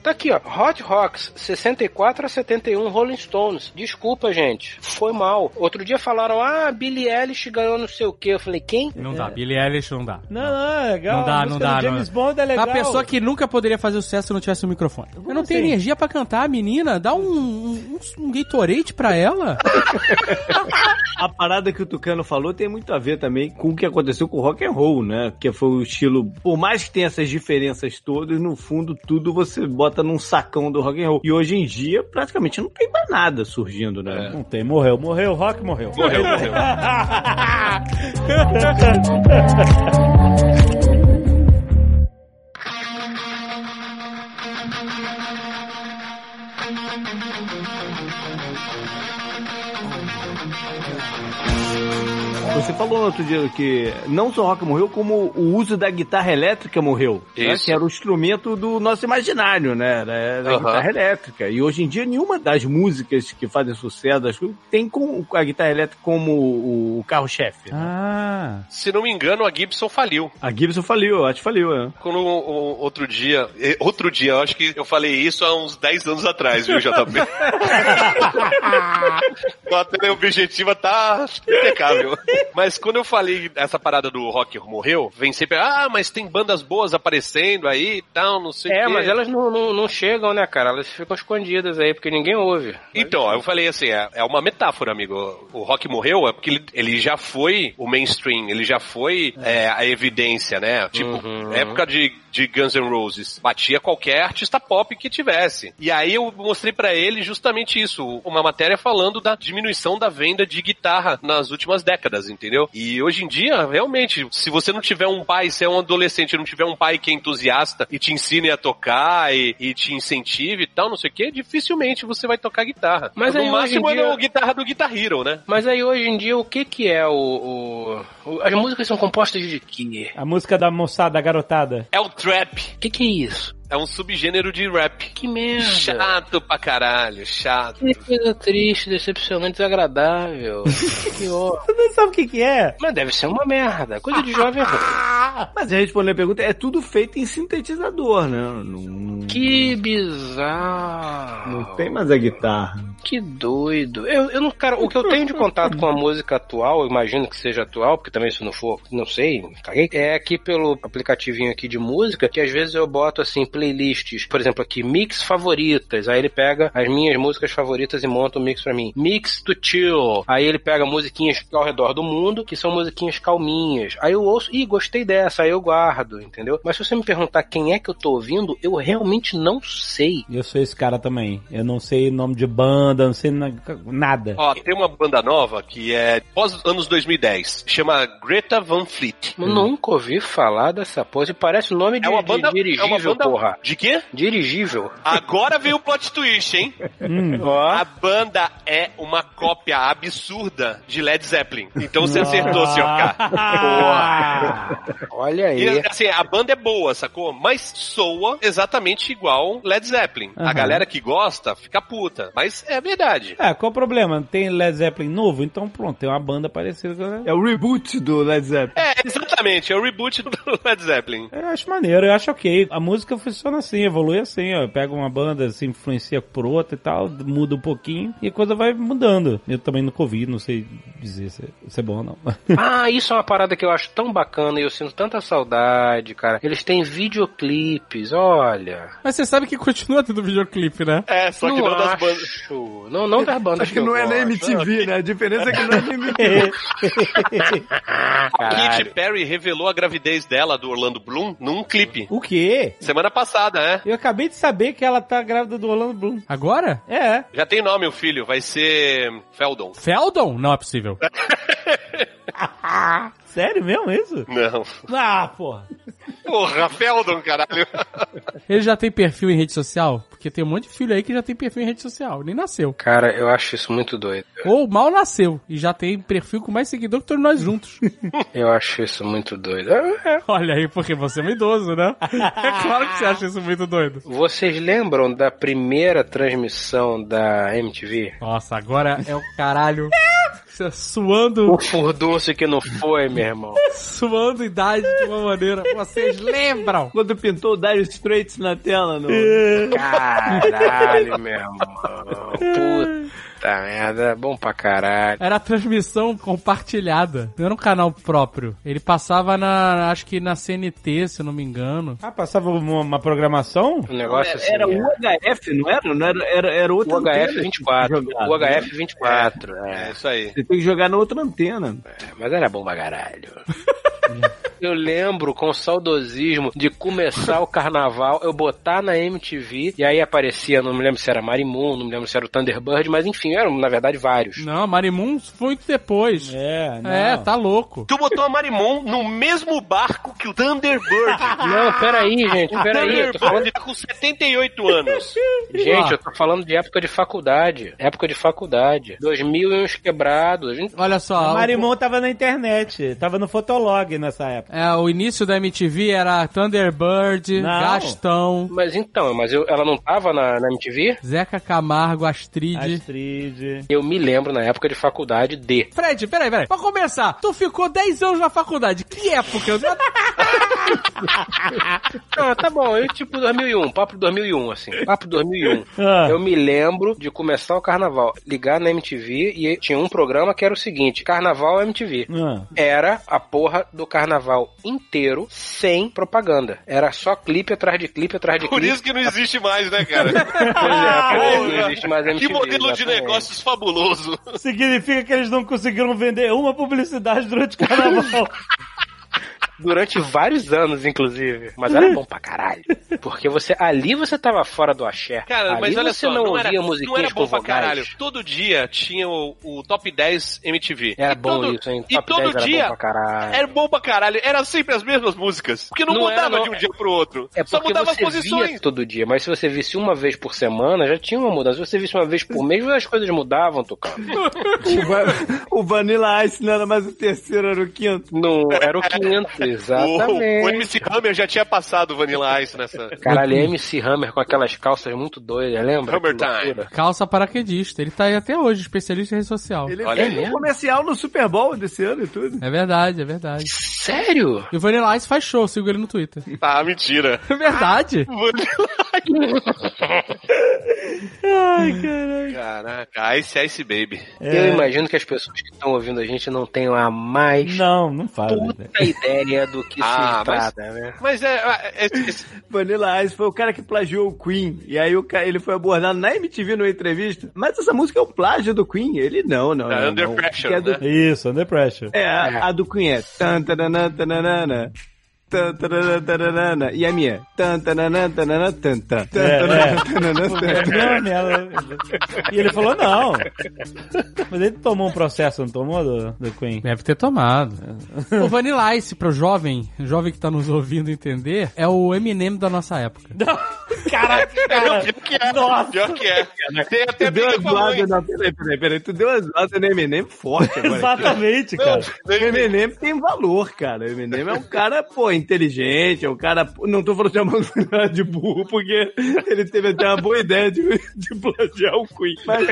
[SPEAKER 3] Tá aqui, ó. Hot Rocks, 64 a 71 Rolling Stones. Desculpa, gente. Foi mal. Outro dia falaram, ah, Billie Eilish ganhou não sei o que. Eu falei, quem?
[SPEAKER 4] Não dá, Billie Eilish não dá.
[SPEAKER 2] Não, não, é legal.
[SPEAKER 4] Não dá, não dá,
[SPEAKER 2] James
[SPEAKER 4] não.
[SPEAKER 2] Bond é legal.
[SPEAKER 4] A pessoa que nunca poderia fazer sucesso se não tivesse um microfone. Eu não tenho
[SPEAKER 2] assim?
[SPEAKER 4] energia pra cantar, menina. Dá um, um, um Gatorade pra ela.
[SPEAKER 5] A parada que o Tucano falou tem muito a ver também com o que aconteceu com o rock and roll, né? Que foi o estilo, por mais que tenha essas diferenças todas, no fundo tudo você bota num sacão do rock and roll. E hoje em dia praticamente não tem mais nada surgindo, né?
[SPEAKER 2] Não tem, morreu. Morreu, rock morreu.
[SPEAKER 6] Morreu, morreu.
[SPEAKER 5] Você falou no outro dia que não só o rock morreu, como o uso da guitarra elétrica morreu. Né?
[SPEAKER 6] Isso.
[SPEAKER 5] Que era o instrumento do nosso imaginário, né? Era a
[SPEAKER 6] Aham.
[SPEAKER 5] guitarra elétrica. E hoje em dia, nenhuma das músicas que fazem sucesso das tem com a guitarra elétrica como o carro-chefe. né?
[SPEAKER 2] Ah.
[SPEAKER 6] Se não me engano, a Gibson faliu.
[SPEAKER 5] A Gibson faliu, eu acho que faliu, né?
[SPEAKER 6] Quando o- o- outro dia, outro dia, eu acho que eu falei isso há uns 10 anos atrás, viu, JP? a tele objetiva tá impecável. Mas quando eu falei essa parada do rock morreu, vem sempre, ah, mas tem bandas boas aparecendo aí e tal, não sei o
[SPEAKER 3] É,
[SPEAKER 6] quê.
[SPEAKER 3] mas elas não, não, não chegam, né, cara? Elas ficam escondidas aí, porque ninguém ouve.
[SPEAKER 6] Então, eu falei assim, é, é uma metáfora, amigo. O rock morreu é porque ele, ele já foi o mainstream, ele já foi é, a evidência, né? Tipo,
[SPEAKER 3] Uhum.
[SPEAKER 6] época de, de Guns N' Roses, batia qualquer artista pop que tivesse. E aí eu mostrei pra ele justamente isso, uma matéria falando da diminuição da venda de guitarra nas últimas décadas, entendeu? E hoje em dia, realmente, se você não tiver um pai, se é um adolescente, não tiver um pai que é entusiasta e te ensine a tocar e, e te incentive e tal, não sei o que, dificilmente você vai tocar guitarra.
[SPEAKER 3] Mas
[SPEAKER 6] no
[SPEAKER 3] aí, hoje
[SPEAKER 6] máximo
[SPEAKER 3] em
[SPEAKER 6] é
[SPEAKER 3] dia-
[SPEAKER 6] o guitarra do Guitar Hero, né?
[SPEAKER 3] Mas aí hoje em dia, o que que é o... o- o- as músicas são compostas de quê?
[SPEAKER 2] A música da moçada, da garotada.
[SPEAKER 6] É o trap.
[SPEAKER 3] O que que é isso?
[SPEAKER 6] É um subgênero de rap.
[SPEAKER 3] Que merda.
[SPEAKER 6] Chato pra caralho, chato.
[SPEAKER 3] Que coisa triste, decepcionante, desagradável. que horror.
[SPEAKER 2] Você não sabe o que que é?
[SPEAKER 3] Mas deve ser uma merda. Coisa de jovem ruim.
[SPEAKER 5] Mas respondendo a pergunta, é tudo feito em sintetizador, né? Não,
[SPEAKER 3] Que bizarro.
[SPEAKER 5] não tem mais a guitarra.
[SPEAKER 3] Que doido. Eu, eu não, cara, o que eu tenho de contato com a música atual, imagino que seja atual, porque também se não for, não sei, caguei, é aqui pelo aplicativinho aqui de música, que às vezes eu boto assim, playlists, por exemplo aqui, mix favoritas, aí ele pega as minhas músicas favoritas e monta um mix pra mim. Mix to chill, aí ele pega musiquinhas ao redor do mundo, que são musiquinhas calminhas. Aí eu ouço, ih, gostei dessa, aí eu guardo, entendeu? Mas se você me perguntar quem é que eu tô ouvindo, eu realmente não sei.
[SPEAKER 2] Eu sou esse cara também. Eu não sei nome de banda, não sei na- nada.
[SPEAKER 6] Ó, tem uma banda nova que é pós anos 2010. Chama Greta Van Fleet.
[SPEAKER 3] Eu Nunca ouvi falar dessa pose. Parece o nome de,
[SPEAKER 6] É uma
[SPEAKER 3] de
[SPEAKER 6] banda. É
[SPEAKER 3] dirigível,
[SPEAKER 6] uma banda.
[SPEAKER 3] porra.
[SPEAKER 6] De quê?
[SPEAKER 3] Dirigível.
[SPEAKER 6] Agora veio o plot twist, hein? A banda é uma cópia absurda de Led Zeppelin. Então você acertou, senhor K.
[SPEAKER 3] Olha aí.
[SPEAKER 6] E, assim, a banda é boa, sacou? Mas soa exatamente igual Led Zeppelin. A
[SPEAKER 2] Aham.
[SPEAKER 6] galera que gosta fica puta. Mas é verdade.
[SPEAKER 2] É, qual o problema? Tem Led Zeppelin novo? Então pronto, tem uma banda parecida com
[SPEAKER 5] É o reboot do Led Zeppelin.
[SPEAKER 6] É, exatamente. É o reboot do Led Zeppelin.
[SPEAKER 2] Eu acho maneiro, eu acho ok. A música funciona assim, evolui assim, ó. Pega uma banda, se influencia por outra e tal, muda um pouquinho e a coisa vai mudando. Eu também nunca ouvi, não sei dizer se, se é bom ou não.
[SPEAKER 3] Ah, isso é uma parada que eu acho tão bacana e eu sinto tanta saudade, cara. Eles têm videoclipes, olha.
[SPEAKER 4] Mas você sabe que continua tendo videoclipe, né?
[SPEAKER 6] É, só que não, das
[SPEAKER 3] acho. Não, não das bandas
[SPEAKER 5] Acho que não é
[SPEAKER 3] eu
[SPEAKER 5] na
[SPEAKER 3] gosto.
[SPEAKER 5] MTV, né? A diferença é que não é na MTV.
[SPEAKER 6] A. Katy Perry revelou a gravidez dela, do Orlando Bloom, num clipe.
[SPEAKER 2] o quê?
[SPEAKER 6] Semana passada, né?
[SPEAKER 2] Eu acabei de saber que ela tá grávida do Orlando Bloom.
[SPEAKER 4] Agora?
[SPEAKER 2] É.
[SPEAKER 6] Já tem nome o filho, vai ser Feldon.
[SPEAKER 4] Feldon? Não é possível.
[SPEAKER 2] Sério mesmo isso?
[SPEAKER 6] Não.
[SPEAKER 2] Ah, porra.
[SPEAKER 6] Porra, Feldon, caralho.
[SPEAKER 4] Ele já tem perfil em rede social? Porque tem um monte de filho aí que já tem perfil em rede social. Nem nasceu.
[SPEAKER 3] Cara, eu acho isso muito doido.
[SPEAKER 4] Ou mal nasceu. E já tem perfil com mais seguidor que todos nós juntos.
[SPEAKER 3] Eu acho isso muito doido. É, é.
[SPEAKER 4] Olha aí, porque você é um idoso, né? É claro que você acha isso muito doido.
[SPEAKER 3] Vocês lembram da primeira transmissão da MTV?
[SPEAKER 4] Nossa, agora é o caralho. Suando,
[SPEAKER 3] O furdunço que não foi, meu irmão.
[SPEAKER 4] suando idade de uma maneira. Vocês lembram?
[SPEAKER 5] Quando pintou o Dire Straits na tela, no...
[SPEAKER 3] Caralho, meu irmão. Puta merda, bom pra caralho.
[SPEAKER 4] Era a transmissão compartilhada. Não era um canal próprio. Ele passava na, acho que na CNT, se eu não me engano.
[SPEAKER 2] Ah, passava uma, uma programação?
[SPEAKER 3] Um negócio assim.
[SPEAKER 5] Era
[SPEAKER 3] é.
[SPEAKER 5] o UHF, não era? Não era, era, era outra
[SPEAKER 3] O HF
[SPEAKER 5] que
[SPEAKER 3] 24.
[SPEAKER 5] tinha que jogar,
[SPEAKER 3] O
[SPEAKER 5] né?
[SPEAKER 3] HF 24.
[SPEAKER 6] É
[SPEAKER 3] É.
[SPEAKER 6] isso aí.
[SPEAKER 5] Você tem que jogar na outra antena.
[SPEAKER 3] Mas era bom pra caralho. Eu lembro com saudosismo de começar o carnaval, eu botar na MTV e aí aparecia, não me lembro se era Marimun, não me lembro se era o Thunderbird, mas enfim, eram na verdade vários.
[SPEAKER 4] Não, Marimun foi depois.
[SPEAKER 2] É, não.
[SPEAKER 4] É, tá louco.
[SPEAKER 6] Tu botou a Marimon no mesmo barco que o Thunderbird.
[SPEAKER 3] Não, peraí, gente, peraí, eu tô falando
[SPEAKER 6] Thunderbird tá com 78 anos.
[SPEAKER 3] Gente, eu tô falando de época de faculdade. Época de faculdade. 2000 e uns quebrados. A gente-
[SPEAKER 4] Olha só. O-
[SPEAKER 2] Marimon tava na internet, tava no Fotolog nessa época.
[SPEAKER 4] É, o início da MTV era Thunderbird,
[SPEAKER 2] Não.
[SPEAKER 4] Gastão,
[SPEAKER 3] Mas então, mas eu- ela não tava na, na MTV?
[SPEAKER 4] Zeca Camargo, Astrid.
[SPEAKER 2] Astrid.
[SPEAKER 3] Eu me lembro na época de faculdade de.
[SPEAKER 4] Fred, peraí, peraí. Pra começar, tu ficou 10 anos na faculdade. Que época? Eu.
[SPEAKER 3] Ah, tá bom, eu tipo 2001, papo 2001, assim. Papo 2001.
[SPEAKER 2] Ah.
[SPEAKER 3] Eu me lembro de começar o carnaval, ligar na MTV e tinha um programa que era o seguinte: Carnaval MTV.
[SPEAKER 2] Ah.
[SPEAKER 3] Era a porra do carnaval inteiro sem propaganda. Era só clipe atrás de clipe atrás de
[SPEAKER 6] Por
[SPEAKER 3] clipe.
[SPEAKER 6] isso que não existe mais, né, cara?
[SPEAKER 3] Pois é, por isso que não existe mais MTV.
[SPEAKER 6] que modelo de negócios fabuloso.
[SPEAKER 2] Significa que eles não conseguiram vender uma publicidade durante o carnaval.
[SPEAKER 3] Durante vários anos, inclusive. Mas era bom pra caralho. Porque você ali você tava fora do axé.
[SPEAKER 6] Cara,
[SPEAKER 3] ali
[SPEAKER 6] mas olha
[SPEAKER 3] você
[SPEAKER 6] só,
[SPEAKER 3] não,
[SPEAKER 6] não,
[SPEAKER 3] ouvia
[SPEAKER 6] era,
[SPEAKER 3] musiquinhas
[SPEAKER 6] não era bom
[SPEAKER 3] com
[SPEAKER 6] pra
[SPEAKER 3] vogais.
[SPEAKER 6] caralho. Todo dia tinha o, o Top 10 MTV.
[SPEAKER 3] Era
[SPEAKER 6] E
[SPEAKER 3] bom
[SPEAKER 6] todo,
[SPEAKER 3] isso, hein?
[SPEAKER 6] E
[SPEAKER 3] Top
[SPEAKER 6] todo
[SPEAKER 3] 10 era
[SPEAKER 6] dia
[SPEAKER 3] bom pra caralho.
[SPEAKER 6] era bom pra caralho. Era sempre as mesmas músicas. Porque não,
[SPEAKER 3] Não
[SPEAKER 6] mudava
[SPEAKER 3] era, não.
[SPEAKER 6] de um dia pro outro.
[SPEAKER 3] É
[SPEAKER 6] Só mudava as posições.
[SPEAKER 3] via todo dia, mas se você visse uma vez por semana, já tinha uma mudança. Se você visse uma vez por mês, as coisas mudavam, tocando.
[SPEAKER 5] O, Va- o Vanilla Ice não era mais o terceiro, era o quinto.
[SPEAKER 3] Não, era o 500,
[SPEAKER 6] O,
[SPEAKER 3] exatamente.
[SPEAKER 6] o MC Hammer já tinha passado o Vanilla Ice nessa.
[SPEAKER 3] Caralho, MC Hammer com aquelas calças muito doidas, lembra?
[SPEAKER 6] Hammer
[SPEAKER 3] Que
[SPEAKER 6] Time.
[SPEAKER 4] Calça paraquedista. Ele tá aí até hoje, especialista em rede social.
[SPEAKER 5] Ele
[SPEAKER 6] Olha
[SPEAKER 5] fez um comercial no Super Bowl desse ano e tudo.
[SPEAKER 4] É verdade, é verdade.
[SPEAKER 3] Sério?
[SPEAKER 4] E o Vanilla Ice faz show, sigo ele no Twitter.
[SPEAKER 6] Ah, mentira.
[SPEAKER 4] É verdade.
[SPEAKER 6] Caraca, Ice Ice Baby.
[SPEAKER 3] Eu imagino que as pessoas que estão ouvindo a gente não tenham a mais
[SPEAKER 2] Não, não fala.
[SPEAKER 3] puta ideia do que
[SPEAKER 6] Ah,
[SPEAKER 3] se trata, né?
[SPEAKER 6] Mas é. é, é- esse-
[SPEAKER 5] Vanilla Ice foi o cara que plagiou o Queen. E aí o ca- ele foi abordado na MTV numa entrevista. Mas essa música é um plágio do Queen. Ele não, não.
[SPEAKER 6] É
[SPEAKER 5] não,
[SPEAKER 6] Under
[SPEAKER 5] não.
[SPEAKER 6] Pressure,
[SPEAKER 5] é do-
[SPEAKER 6] né?
[SPEAKER 2] Isso, Under Pressure.
[SPEAKER 5] É, a, a do Queen é. Tananana. E a minha?
[SPEAKER 2] É, é. E ele falou não. Mas ele tomou um processo, não tomou, do, do Queen?
[SPEAKER 4] Deve ter tomado. O Vanilla Ice, pro jovem, jovem que tá nos ouvindo entender, é o Eminem da nossa época.
[SPEAKER 2] Caraca, cara.
[SPEAKER 6] Pior que é.
[SPEAKER 2] Nossa.
[SPEAKER 6] Pior que é. Tem até
[SPEAKER 5] Tu deu
[SPEAKER 6] briga
[SPEAKER 5] uma
[SPEAKER 6] com a mãe.
[SPEAKER 5] zoada, não, peraí, peraí, peraí. Tu deu uma zoada no Eminem forte agora.
[SPEAKER 2] Exatamente, cara.
[SPEAKER 5] O Eminem tem valor, cara. O Eminem é um cara, pô, inteligente, é um cara. Não tô falando chamando de burro, porque ele teve até uma boa ideia de, de plagiar o Queen. Mas,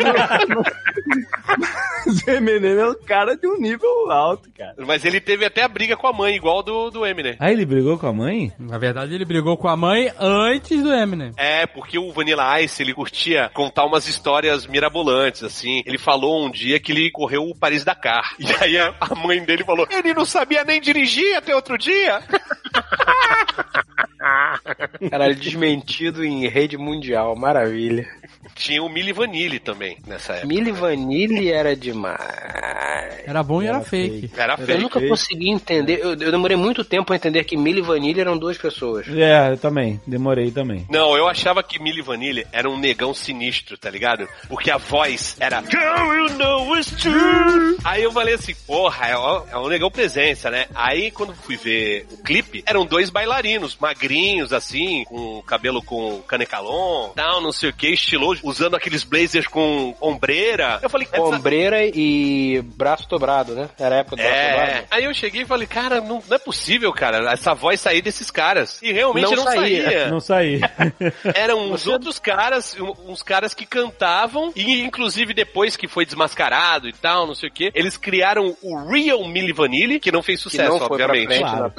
[SPEAKER 5] mas o Eminem é um cara de um nível alto, cara.
[SPEAKER 6] Mas ele teve até a briga com a mãe, igual do, do Eminem.
[SPEAKER 2] Aí ele brigou com a mãe?
[SPEAKER 4] Na verdade, ele brigou com a mãe antes do Eminem.
[SPEAKER 6] É, porque o Vanilla Ice, ele curtia contar umas histórias mirabolantes, assim. Ele falou um dia que ele correu o Paris-Dakar. E aí a, a mãe dele falou, ele não sabia nem dirigir até outro dia.
[SPEAKER 3] Caralho, desmentido em rede mundial, maravilha.
[SPEAKER 6] Tinha o Milli Vanilli também, nessa época.
[SPEAKER 3] Milli Vanilli era demais.
[SPEAKER 4] Era bom e era, fake.
[SPEAKER 6] Era
[SPEAKER 3] Eu
[SPEAKER 6] feio.
[SPEAKER 3] nunca consegui entender, eu, eu demorei muito tempo pra entender que Milli e Vanilli eram duas pessoas.
[SPEAKER 2] É, eu também. Demorei também.
[SPEAKER 6] Não, eu achava que Milli Vanilli era um negão sinistro, tá ligado? Porque a voz era Girl, you know it's true. Aí eu falei assim, porra, é um, é um negão presença, né? Aí quando fui ver o clipe, eram dois bailarinos, magrinhos, assim, com cabelo com canecalon, tal, não sei o que, estiloso, usando aqueles blazers com ombreira. Eu falei, essa...
[SPEAKER 3] Ombreira e braço dobrado, né? Era a época do braço
[SPEAKER 6] É,
[SPEAKER 3] dobrado.
[SPEAKER 6] aí eu cheguei e falei, cara, não, não é possível, cara, essa voz sair desses caras. E realmente
[SPEAKER 3] Não
[SPEAKER 6] não,
[SPEAKER 3] saía.
[SPEAKER 6] saía.
[SPEAKER 2] Não saí.
[SPEAKER 6] Eram uns outros caras, uns caras que cantavam, e inclusive depois que foi desmascarado e tal, não sei o que, eles criaram o Real Milli Vanilli, que não fez
[SPEAKER 3] Que
[SPEAKER 6] sucesso,
[SPEAKER 3] não foi pra
[SPEAKER 6] obviamente.
[SPEAKER 3] frente,
[SPEAKER 2] Claro.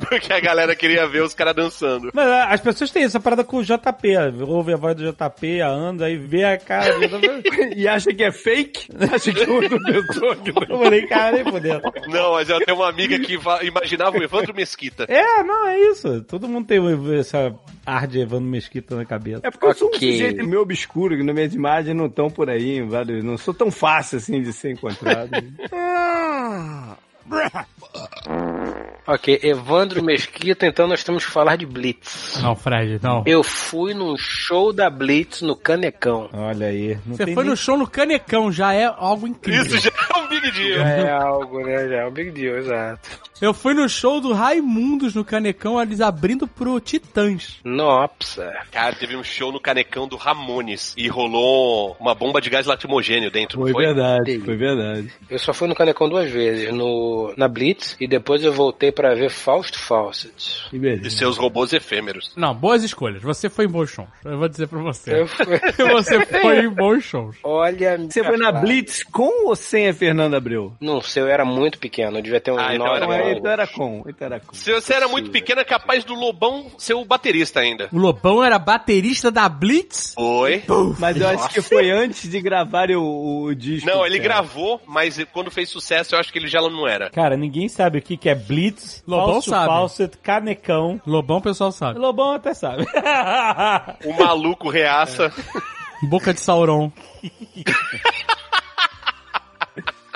[SPEAKER 6] Porque a galera queria ver os caras dançando.
[SPEAKER 2] Mas ah, as pessoas têm essa parada com o JP. Ouve a voz do JP, a anda, aí vê a cara do JP.
[SPEAKER 5] E acha que é fake? Acha que é outra pessoa que
[SPEAKER 2] Eu falei, cara, nem fodendo.
[SPEAKER 6] Não, mas eu tenho uma amiga que va- imaginava o Evandro Mesquita.
[SPEAKER 2] É, não, é isso. Todo mundo tem essa ar de Evandro Mesquita na cabeça.
[SPEAKER 5] É porque eu sou um sujeito meio obscuro, que nas minhas imagens não estão por aí, vários, não sou tão fácil assim de ser encontrado.
[SPEAKER 3] Ok, Evandro Mesquita, então nós temos que falar de Blitz.
[SPEAKER 4] Não, Fred, não.
[SPEAKER 3] Eu fui num show da Blitz no Canecão.
[SPEAKER 2] Olha aí. Não
[SPEAKER 4] Você
[SPEAKER 2] tem
[SPEAKER 4] foi
[SPEAKER 2] nem-
[SPEAKER 4] no show no Canecão, já é algo incrível.
[SPEAKER 6] Isso já é um big deal.
[SPEAKER 3] Já é algo, né? Já é um big deal, exato.
[SPEAKER 4] Eu fui no show do Raimundos no Canecão, eles abrindo pro Titãs.
[SPEAKER 3] Nossa.
[SPEAKER 6] Cara, teve um show no Canecão do Ramones e rolou uma bomba de gás lacrimogêneo dentro,
[SPEAKER 5] Foi
[SPEAKER 6] foi?
[SPEAKER 5] verdade, foi verdade.
[SPEAKER 3] Eu só fui no Canecão duas vezes, no, na Blitz, e depois eu voltei pra ver Fausto Fawcett.
[SPEAKER 5] Que
[SPEAKER 6] E
[SPEAKER 5] beleza.
[SPEAKER 6] seus robôs efêmeros.
[SPEAKER 4] Não, boas escolhas. Você foi em bons shows. Eu vou dizer pra você.
[SPEAKER 3] Eu fui...
[SPEAKER 4] Você foi em bons shows.
[SPEAKER 3] Olha...
[SPEAKER 5] Você foi na
[SPEAKER 3] cara,
[SPEAKER 5] Blitz com ou sem a Fernanda Abreu?
[SPEAKER 3] Não sei, eu era muito pequeno, eu devia ter uns
[SPEAKER 6] Ah, então
[SPEAKER 3] nove
[SPEAKER 6] era
[SPEAKER 5] Então,
[SPEAKER 3] anos.
[SPEAKER 5] então era com, então era com.
[SPEAKER 6] Se você era muito pequeno, é capaz do Lobão ser o baterista ainda.
[SPEAKER 4] O Lobão era baterista da Blitz?
[SPEAKER 6] Foi?
[SPEAKER 5] Mas eu acho que foi antes de gravarem o, o disco.
[SPEAKER 6] Não, ele
[SPEAKER 5] cara.
[SPEAKER 6] gravou, mas quando fez sucesso, eu acho que ele já não era.
[SPEAKER 2] Cara, ninguém sabe o que, que é Blitz,
[SPEAKER 4] Lobão
[SPEAKER 2] falso
[SPEAKER 4] sabe.
[SPEAKER 2] faucet, canecão.
[SPEAKER 4] Lobão, o pessoal sabe.
[SPEAKER 2] Lobão até sabe.
[SPEAKER 6] O maluco reaça.
[SPEAKER 4] Boca de Sauron.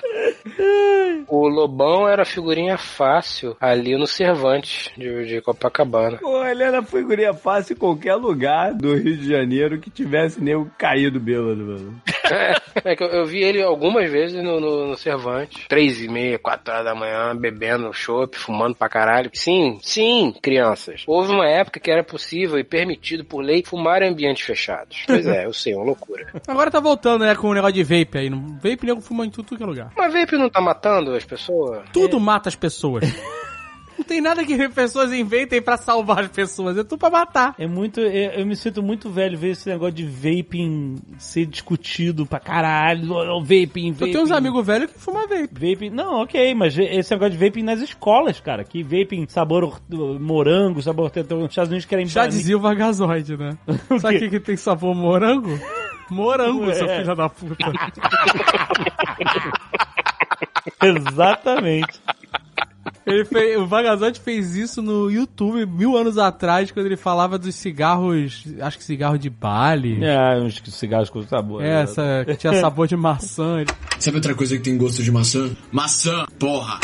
[SPEAKER 3] O Lobão era figurinha fácil ali no Cervantes de, de Copacabana.
[SPEAKER 5] Pô, ele era figurinha fácil em qualquer lugar do Rio de Janeiro que tivesse nego caído bêbado, mano.
[SPEAKER 3] É que eu, eu vi ele algumas vezes no, no, no Cervantes. Três e meia, quatro horas da manhã, bebendo chopp, fumando pra caralho. Sim, sim, crianças. Houve uma época que era possível e permitido por lei fumar em ambientes fechados. Pois é, eu sei, uma loucura.
[SPEAKER 4] Agora tá voltando, né, com o negócio de vape aí. No- Vape nego fuma em tudo que é lugar.
[SPEAKER 3] Mas vape não tá matando as pessoas?
[SPEAKER 4] Tudo mata as pessoas. Não tem nada que as pessoas inventem pra salvar as pessoas. É tudo pra matar.
[SPEAKER 2] É muito. Eu, eu me sinto muito velho ver esse negócio de vaping ser discutido pra caralho. Ó, Vaping,
[SPEAKER 4] Eu
[SPEAKER 2] vaping.
[SPEAKER 4] tenho uns amigos velhos que fumam vape.
[SPEAKER 2] Vaping, não, ok, mas esse negócio de vaping nas escolas, cara. Que vaping sabor morango, sabor tetão. Os Estados Unidos querem
[SPEAKER 4] Já dizia o vagazoide, né? Sabe o que, que tem sabor morango? Morango,
[SPEAKER 2] É.
[SPEAKER 4] seu filho da puta.
[SPEAKER 2] Exatamente.
[SPEAKER 4] Ele fez, o Vagazote fez isso no YouTube mil anos atrás, quando ele falava dos cigarros, acho que cigarro de Bali.
[SPEAKER 2] É, uns cigarros com sabor.
[SPEAKER 4] É, essa que tinha sabor de maçã.
[SPEAKER 8] Sabe outra coisa que tem gosto de maçã? Maçã, porra!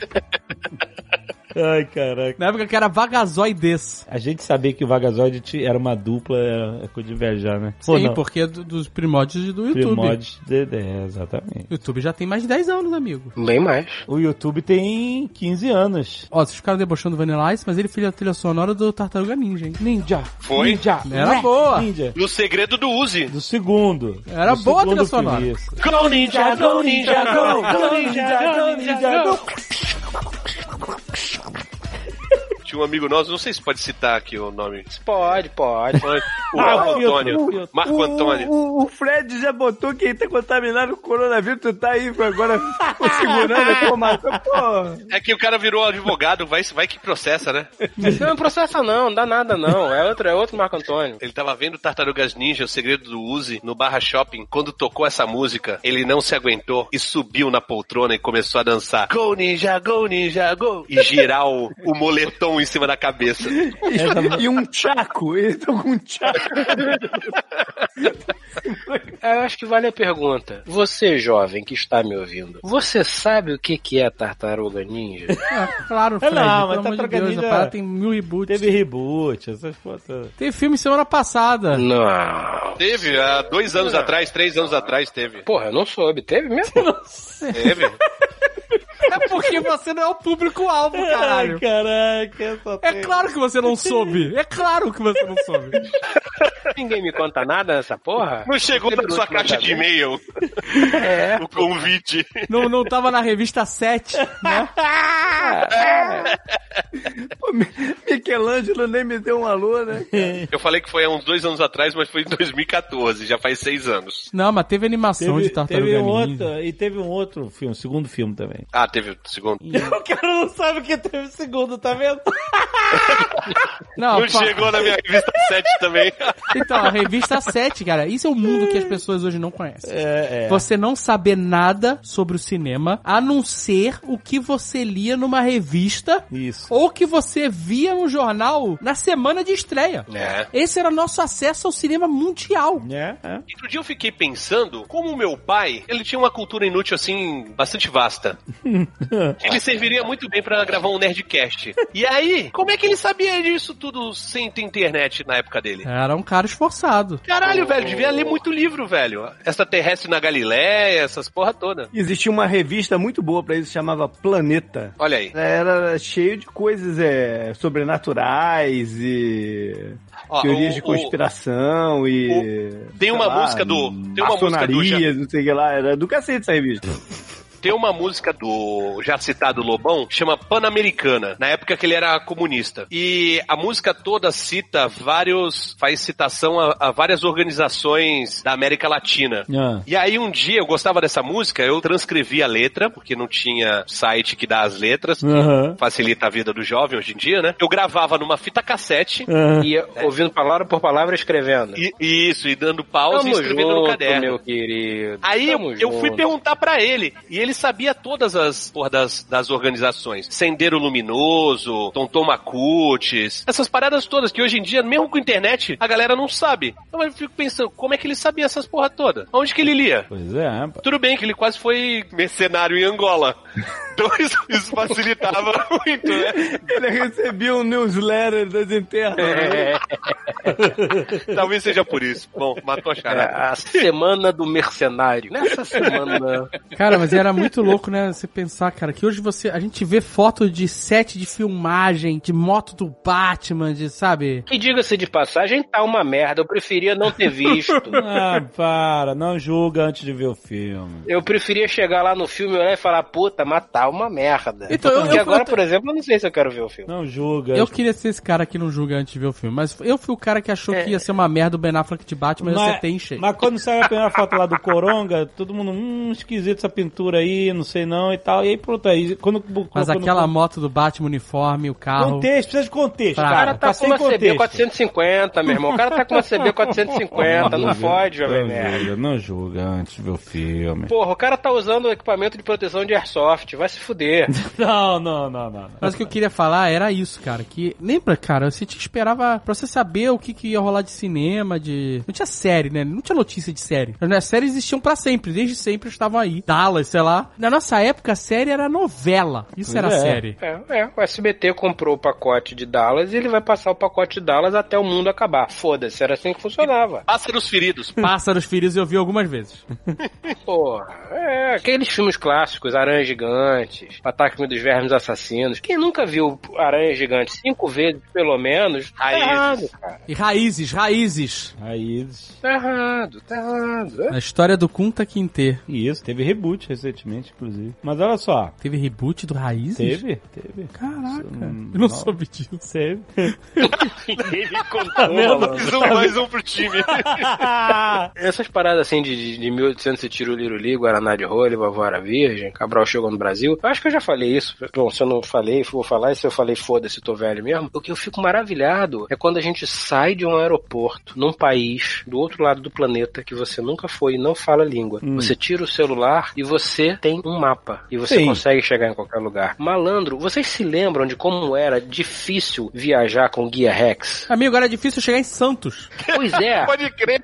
[SPEAKER 2] Ai, caraca.
[SPEAKER 4] Na época que era Vagazoides.
[SPEAKER 2] A gente sabia que o Vagazoide era uma dupla, é, é coisa de invejar, né? Pô,
[SPEAKER 4] Sim,
[SPEAKER 2] não.
[SPEAKER 4] porque é do- dos primórdios do YouTube.
[SPEAKER 2] Primórdios de, é, exatamente.
[SPEAKER 4] O YouTube já tem mais de 10 anos, amigo.
[SPEAKER 3] Bem mais.
[SPEAKER 2] O YouTube tem 15 anos.
[SPEAKER 4] Ó, vocês ficaram debochando do Vanilla Ice, mas ele fez a trilha sonora do Tartaruga Ninja, hein?
[SPEAKER 2] Ninja.
[SPEAKER 6] Foi?
[SPEAKER 2] Ninja.
[SPEAKER 4] Era
[SPEAKER 2] Ué,
[SPEAKER 4] boa.
[SPEAKER 2] Ninja.
[SPEAKER 6] E o segredo do Uzi.
[SPEAKER 2] Do segundo.
[SPEAKER 4] Era
[SPEAKER 2] Do
[SPEAKER 4] boa a
[SPEAKER 2] segundo
[SPEAKER 4] trilha sonora.
[SPEAKER 2] isso.
[SPEAKER 6] Go Ninja, go Ninja, go!
[SPEAKER 2] Go, Ninja, go, Ninja, go.
[SPEAKER 6] Tinha um amigo nosso, não sei se pode citar aqui o nome.
[SPEAKER 3] Pode, pode.
[SPEAKER 6] O
[SPEAKER 2] Ah,
[SPEAKER 6] Marco
[SPEAKER 2] o
[SPEAKER 6] Antônio.
[SPEAKER 2] o.
[SPEAKER 6] Marco
[SPEAKER 5] o,
[SPEAKER 6] Antônio.
[SPEAKER 5] O, o Fred já botou quem tá contaminado com coronavírus, tu tá aí agora segurando a informação. Pô,
[SPEAKER 6] É que o cara virou advogado, vai, vai que processa, né?
[SPEAKER 3] Não processa não, não dá nada não. É outro, é outro Marco Antônio.
[SPEAKER 6] Ele tava vendo Tartarugas Ninja, o segredo do Uzi, no Barra Shopping. Quando tocou essa música, ele não se aguentou e subiu na poltrona e começou a dançar. Go Ninja, go Ninja, go! E girar o, o moletom em cima da cabeça.
[SPEAKER 5] e um tchaco, ele tá com um tchaco.
[SPEAKER 3] Eu acho que vale a pergunta. Você, jovem que está me ouvindo, você sabe o que que é Tartaruga Ninja?
[SPEAKER 4] É, claro, Fred.
[SPEAKER 2] não, mas
[SPEAKER 4] amor de
[SPEAKER 2] Tartaruga
[SPEAKER 4] Deus,
[SPEAKER 2] Ninja
[SPEAKER 4] parada tem mil reboots.
[SPEAKER 2] Teve reboot, essas fotos.
[SPEAKER 4] Teve filme semana passada.
[SPEAKER 3] Não.
[SPEAKER 6] Teve, há dois anos atrás, três anos atrás teve.
[SPEAKER 3] Porra, eu não soube. Teve mesmo?
[SPEAKER 6] Teve.
[SPEAKER 4] É porque você não é o público-alvo, caralho.
[SPEAKER 2] Ai, caraca, só
[SPEAKER 4] É
[SPEAKER 2] tem-
[SPEAKER 4] claro que você não soube. É claro que você não soube.
[SPEAKER 3] Ninguém me conta nada nessa porra?
[SPEAKER 6] Não chegou na sua caixa de e-mail
[SPEAKER 3] É.
[SPEAKER 6] o convite.
[SPEAKER 4] Não, não tava na revista 7, né?
[SPEAKER 5] Pô, Michelangelo nem me deu um alô, né?
[SPEAKER 6] Eu falei que foi há uns dois anos atrás, mas foi em 2014, já faz seis anos.
[SPEAKER 4] Não, mas teve animação
[SPEAKER 2] Teve,
[SPEAKER 4] de Tartaruga
[SPEAKER 2] teve um
[SPEAKER 4] Ninja.
[SPEAKER 2] outro, e teve um outro filme, segundo filme também.
[SPEAKER 6] Ah, teve segundo.
[SPEAKER 2] O cara não sabe que teve segundo, tá vendo?
[SPEAKER 4] Não,
[SPEAKER 6] Não
[SPEAKER 4] pa-
[SPEAKER 6] chegou na minha revista 7 também.
[SPEAKER 4] Então, a revista 7, cara, isso é o mundo que as pessoas hoje não conhecem.
[SPEAKER 2] É, é.
[SPEAKER 4] Você não saber nada sobre o cinema, a não ser o que você lia numa revista
[SPEAKER 2] Isso.
[SPEAKER 4] ou que você via no jornal na semana de estreia.
[SPEAKER 6] É.
[SPEAKER 4] Esse era nosso acesso ao cinema mundial.
[SPEAKER 2] É, é.
[SPEAKER 6] Outro dia eu fiquei pensando como o meu pai, ele tinha uma cultura inútil assim, bastante vasta. ele serviria muito bem pra gravar um Nerdcast. E aí, como é que ele sabia disso tudo sem ter internet na época dele?
[SPEAKER 4] Era um cara esforçado.
[SPEAKER 6] Caralho, velho, devia ler muito livro, velho. Extraterrestre na Galileia, essas porra toda.
[SPEAKER 5] Existia uma revista muito boa pra isso, chamava Planeta.
[SPEAKER 6] Olha aí.
[SPEAKER 5] Era cheio de coisas é, sobrenaturais e
[SPEAKER 6] Ó,
[SPEAKER 5] teorias
[SPEAKER 6] o-
[SPEAKER 5] de
[SPEAKER 6] o-
[SPEAKER 5] conspiração e.
[SPEAKER 6] Tem uma
[SPEAKER 5] lá,
[SPEAKER 6] música do- tem uma música do
[SPEAKER 5] maçonaria, não sei o que lá. Era do cacete essa revista.
[SPEAKER 6] Tem uma música do já citado Lobão, chama Pan-Americana, na época que ele era comunista. E a música toda cita vários, faz citação a, a várias organizações da América Latina.
[SPEAKER 2] Ah.
[SPEAKER 6] E aí um dia eu gostava dessa música, eu transcrevi a letra, porque não tinha site que dá as letras,
[SPEAKER 2] Aham.
[SPEAKER 6] facilita a vida do jovem hoje em dia, né? Eu gravava numa fita cassete,
[SPEAKER 2] Aham.
[SPEAKER 3] E ouvindo palavra por palavra, escrevendo.
[SPEAKER 6] e, isso, e dando pausa e
[SPEAKER 3] Tamo
[SPEAKER 6] escrevendo no
[SPEAKER 3] junto,
[SPEAKER 6] caderno.
[SPEAKER 3] meu querido.
[SPEAKER 6] Aí eu,
[SPEAKER 3] Tamo
[SPEAKER 6] eu fui
[SPEAKER 3] junto.
[SPEAKER 6] perguntar pra ele, e ele sabia todas as porra, das, das organizações. Sendeiro Luminoso, Tonton Macutes, essas paradas todas que hoje em dia, mesmo com internet, a galera não sabe. Então eu fico pensando, como é que ele sabia essas porra toda? Onde que ele lia?
[SPEAKER 2] Pois é, pô.
[SPEAKER 6] Tudo bem que ele quase foi mercenário em Angola. Então isso, facilitava muito, né?
[SPEAKER 5] Ele recebia um newsletter das internas.
[SPEAKER 6] É. Talvez seja por isso. Bom, matou a
[SPEAKER 3] É,
[SPEAKER 6] charada.
[SPEAKER 3] a semana do mercenário. Nessa semana.
[SPEAKER 4] Cara, mas era muito louco, né? Você pensar, cara, que hoje você. A gente vê foto de set de filmagem, de moto do Batman, de, sabe?
[SPEAKER 3] E diga-se de passagem, tá uma merda. Eu preferia não ter visto.
[SPEAKER 2] Ah, para, não julga antes de ver o filme.
[SPEAKER 3] Eu preferia chegar lá no filme olhar e falar, puta, matar uma merda.
[SPEAKER 4] Então,
[SPEAKER 3] Porque
[SPEAKER 4] eu-
[SPEAKER 3] agora,
[SPEAKER 4] eu-
[SPEAKER 3] por exemplo, eu não sei se eu quero ver o filme.
[SPEAKER 2] Não julga.
[SPEAKER 4] Eu queria ser esse cara que não julga antes de ver o filme, mas eu fui o cara que achou que ia ser uma merda o Ben Affleck de Batman, mas, você tem cheio.
[SPEAKER 2] mas quando saiu a primeira foto lá do Coronga, todo mundo, hum, esquisito essa pintura aí, não sei não e tal. E aí pronto, aí quando...
[SPEAKER 4] Mas
[SPEAKER 2] quando-
[SPEAKER 4] aquela moto do Batman uniforme, o carro.
[SPEAKER 2] Contexto, precisa de contexto.
[SPEAKER 4] Pra-
[SPEAKER 3] O cara tá com
[SPEAKER 2] sem
[SPEAKER 3] uma CB
[SPEAKER 2] contexto.
[SPEAKER 3] 450, meu irmão. O cara tá com uma CB 450. Não fode, jovem
[SPEAKER 2] julga, não julga antes de ver o filme.
[SPEAKER 3] Porra, o cara tá usando equipamento de proteção de airsoft. Vai se fuder.
[SPEAKER 2] Não, não, não, não. não.
[SPEAKER 4] Mas o que eu queria falar era isso, cara. Que lembra, cara, você te esperava pra você saber o que, que ia rolar de cinema, de. Não tinha série, né? Não tinha notícia de série. As séries existiam pra sempre, desde sempre estavam aí. Dallas, sei lá. Na nossa época, a série era novela. Isso
[SPEAKER 2] Pois
[SPEAKER 4] era
[SPEAKER 2] é.
[SPEAKER 4] série.
[SPEAKER 3] É, é, o SBT comprou o pacote de Dallas e ele vai passar o pacote de Dallas até o mundo acabar. Foda-se, era assim que funcionava.
[SPEAKER 6] Pássaros feridos.
[SPEAKER 4] Pássaros Filhos eu vi algumas vezes.
[SPEAKER 3] Porra, é, aqueles filmes clássicos, Aranha Gigantes, Ataque dos Vermes Assassinos. Quem nunca viu Aranha Gigante cinco vezes, pelo menos, tá
[SPEAKER 6] Raízes.
[SPEAKER 3] errado, cara.
[SPEAKER 4] E raízes, raízes.
[SPEAKER 2] Aí,
[SPEAKER 3] Tá errado, tá errado.
[SPEAKER 4] A história do Kunta Kinte.
[SPEAKER 2] isso, teve reboot recentemente, inclusive. Mas olha só,
[SPEAKER 4] Teve reboot do Raízes?
[SPEAKER 2] teve, teve.
[SPEAKER 4] Caraca.
[SPEAKER 2] Hum,
[SPEAKER 4] Eu não
[SPEAKER 2] não.
[SPEAKER 4] soube disso.
[SPEAKER 2] Teve.
[SPEAKER 3] Ele contou, malandro.
[SPEAKER 6] Mais um, mais um pro time.
[SPEAKER 3] Essas paradas assim de, de, de 1800 e Tiruliruli, Guaraná de Rolha, Vavara Virgem, Cabral chegou no Brasil. Eu acho que eu já falei isso. Bom, se eu não falei, vou falar. E se eu falei, foda-se, tô velho mesmo. O que eu fico maravilhado é quando a gente sai de um aeroporto num país do outro lado do planeta que você nunca foi e não fala a língua. Você tira o celular e você tem um mapa. E você
[SPEAKER 2] Sim.
[SPEAKER 3] consegue chegar em qualquer lugar. Malandro, vocês se lembram de como era difícil viajar com guia Rex?
[SPEAKER 4] Amigo, agora é difícil chegar em Santos.
[SPEAKER 3] Pois é.
[SPEAKER 6] Pode crer.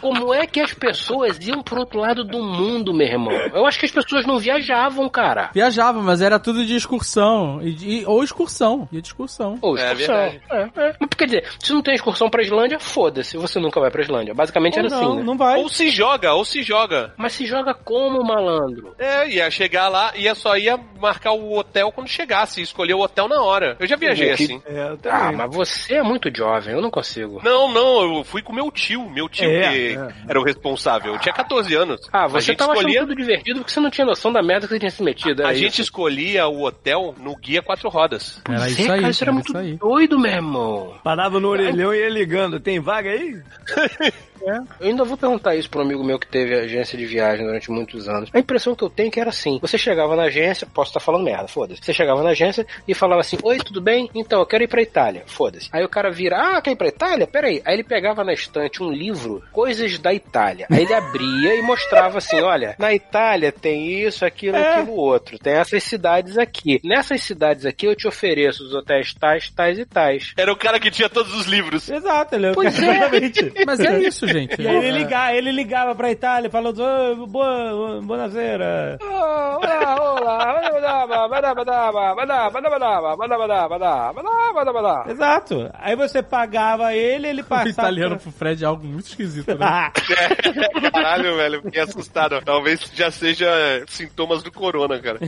[SPEAKER 3] Como é que as pessoas iam pro outro lado do mundo, meu irmão? Eu acho que as pessoas não viajavam, cara.
[SPEAKER 4] Viajava, mas era tudo de excursão. E, de- ou excursão. Ia de excursão.
[SPEAKER 3] Ou
[SPEAKER 6] É
[SPEAKER 3] excursão. É, é. Mas quer dizer, se não tem excursão pra Islândia, foda-se, você nunca vai pra Islândia. Basicamente era
[SPEAKER 2] não,
[SPEAKER 3] assim, né?
[SPEAKER 2] não vai.
[SPEAKER 6] Ou se joga, ou se joga.
[SPEAKER 3] Mas se joga como, malandro?
[SPEAKER 6] É, ia chegar lá, ia só ia marcar o hotel quando chegasse, escolher o hotel na hora. Eu já viajei
[SPEAKER 3] Que-
[SPEAKER 6] assim.
[SPEAKER 5] É, eu
[SPEAKER 3] Ah, mas você é muito jovem, eu não consigo.
[SPEAKER 6] Não, não, eu fui com meu tio, meu tio
[SPEAKER 5] É,
[SPEAKER 6] que
[SPEAKER 5] é.
[SPEAKER 6] era o responsável. Eu tinha 14 anos.
[SPEAKER 3] Ah,
[SPEAKER 6] a
[SPEAKER 3] você
[SPEAKER 6] gente
[SPEAKER 3] tava
[SPEAKER 6] escolhia,
[SPEAKER 3] achando tudo divertido porque você não tinha noção da merda que você tinha se metido.
[SPEAKER 6] a
[SPEAKER 3] era
[SPEAKER 6] gente
[SPEAKER 3] isso.
[SPEAKER 6] escolhia o hotel no guia quatro rodas.
[SPEAKER 4] Era isso
[SPEAKER 3] é,
[SPEAKER 4] aí.
[SPEAKER 3] cara, isso era muito
[SPEAKER 4] isso aí.
[SPEAKER 3] doido, meu irmão.
[SPEAKER 5] Parava no orelhão e ia ligando. Tem vaga aí?
[SPEAKER 3] Eu ainda vou perguntar isso para um amigo meu que teve agência de viagem durante muitos anos. A impressão que eu tenho é que era assim: você chegava na agência, posso estar falando merda, foda-se. Você chegava na agência e falava assim: Oi, tudo bem? Então, eu quero ir pra Itália, foda-se. Aí o cara vira: Ah, quer ir pra Itália? Peraí. Aí ele pegava na estante um livro, Coisas da Itália. Aí ele abria e mostrava assim: Olha, na Itália tem isso, aquilo, aquilo, outro. Tem essas cidades aqui. Nessas cidades aqui eu te ofereço os hotéis tais, tais e tais.
[SPEAKER 6] Era o cara que tinha todos os livros.
[SPEAKER 2] Exato, ele
[SPEAKER 3] Pois é.
[SPEAKER 2] exatamente.
[SPEAKER 4] Mas é isso, gente.
[SPEAKER 2] E aí ele, liga, ele ligava pra Itália falando, oh, boa, boa sera.
[SPEAKER 3] Olá, olá, olá,
[SPEAKER 2] Exato. Aí você pagava ele, ele
[SPEAKER 4] O
[SPEAKER 2] passava...
[SPEAKER 4] italiano pro Fred é algo muito esquisito, né?
[SPEAKER 6] Caralho, velho, fiquei assustado. Talvez já seja sintomas do corona, cara.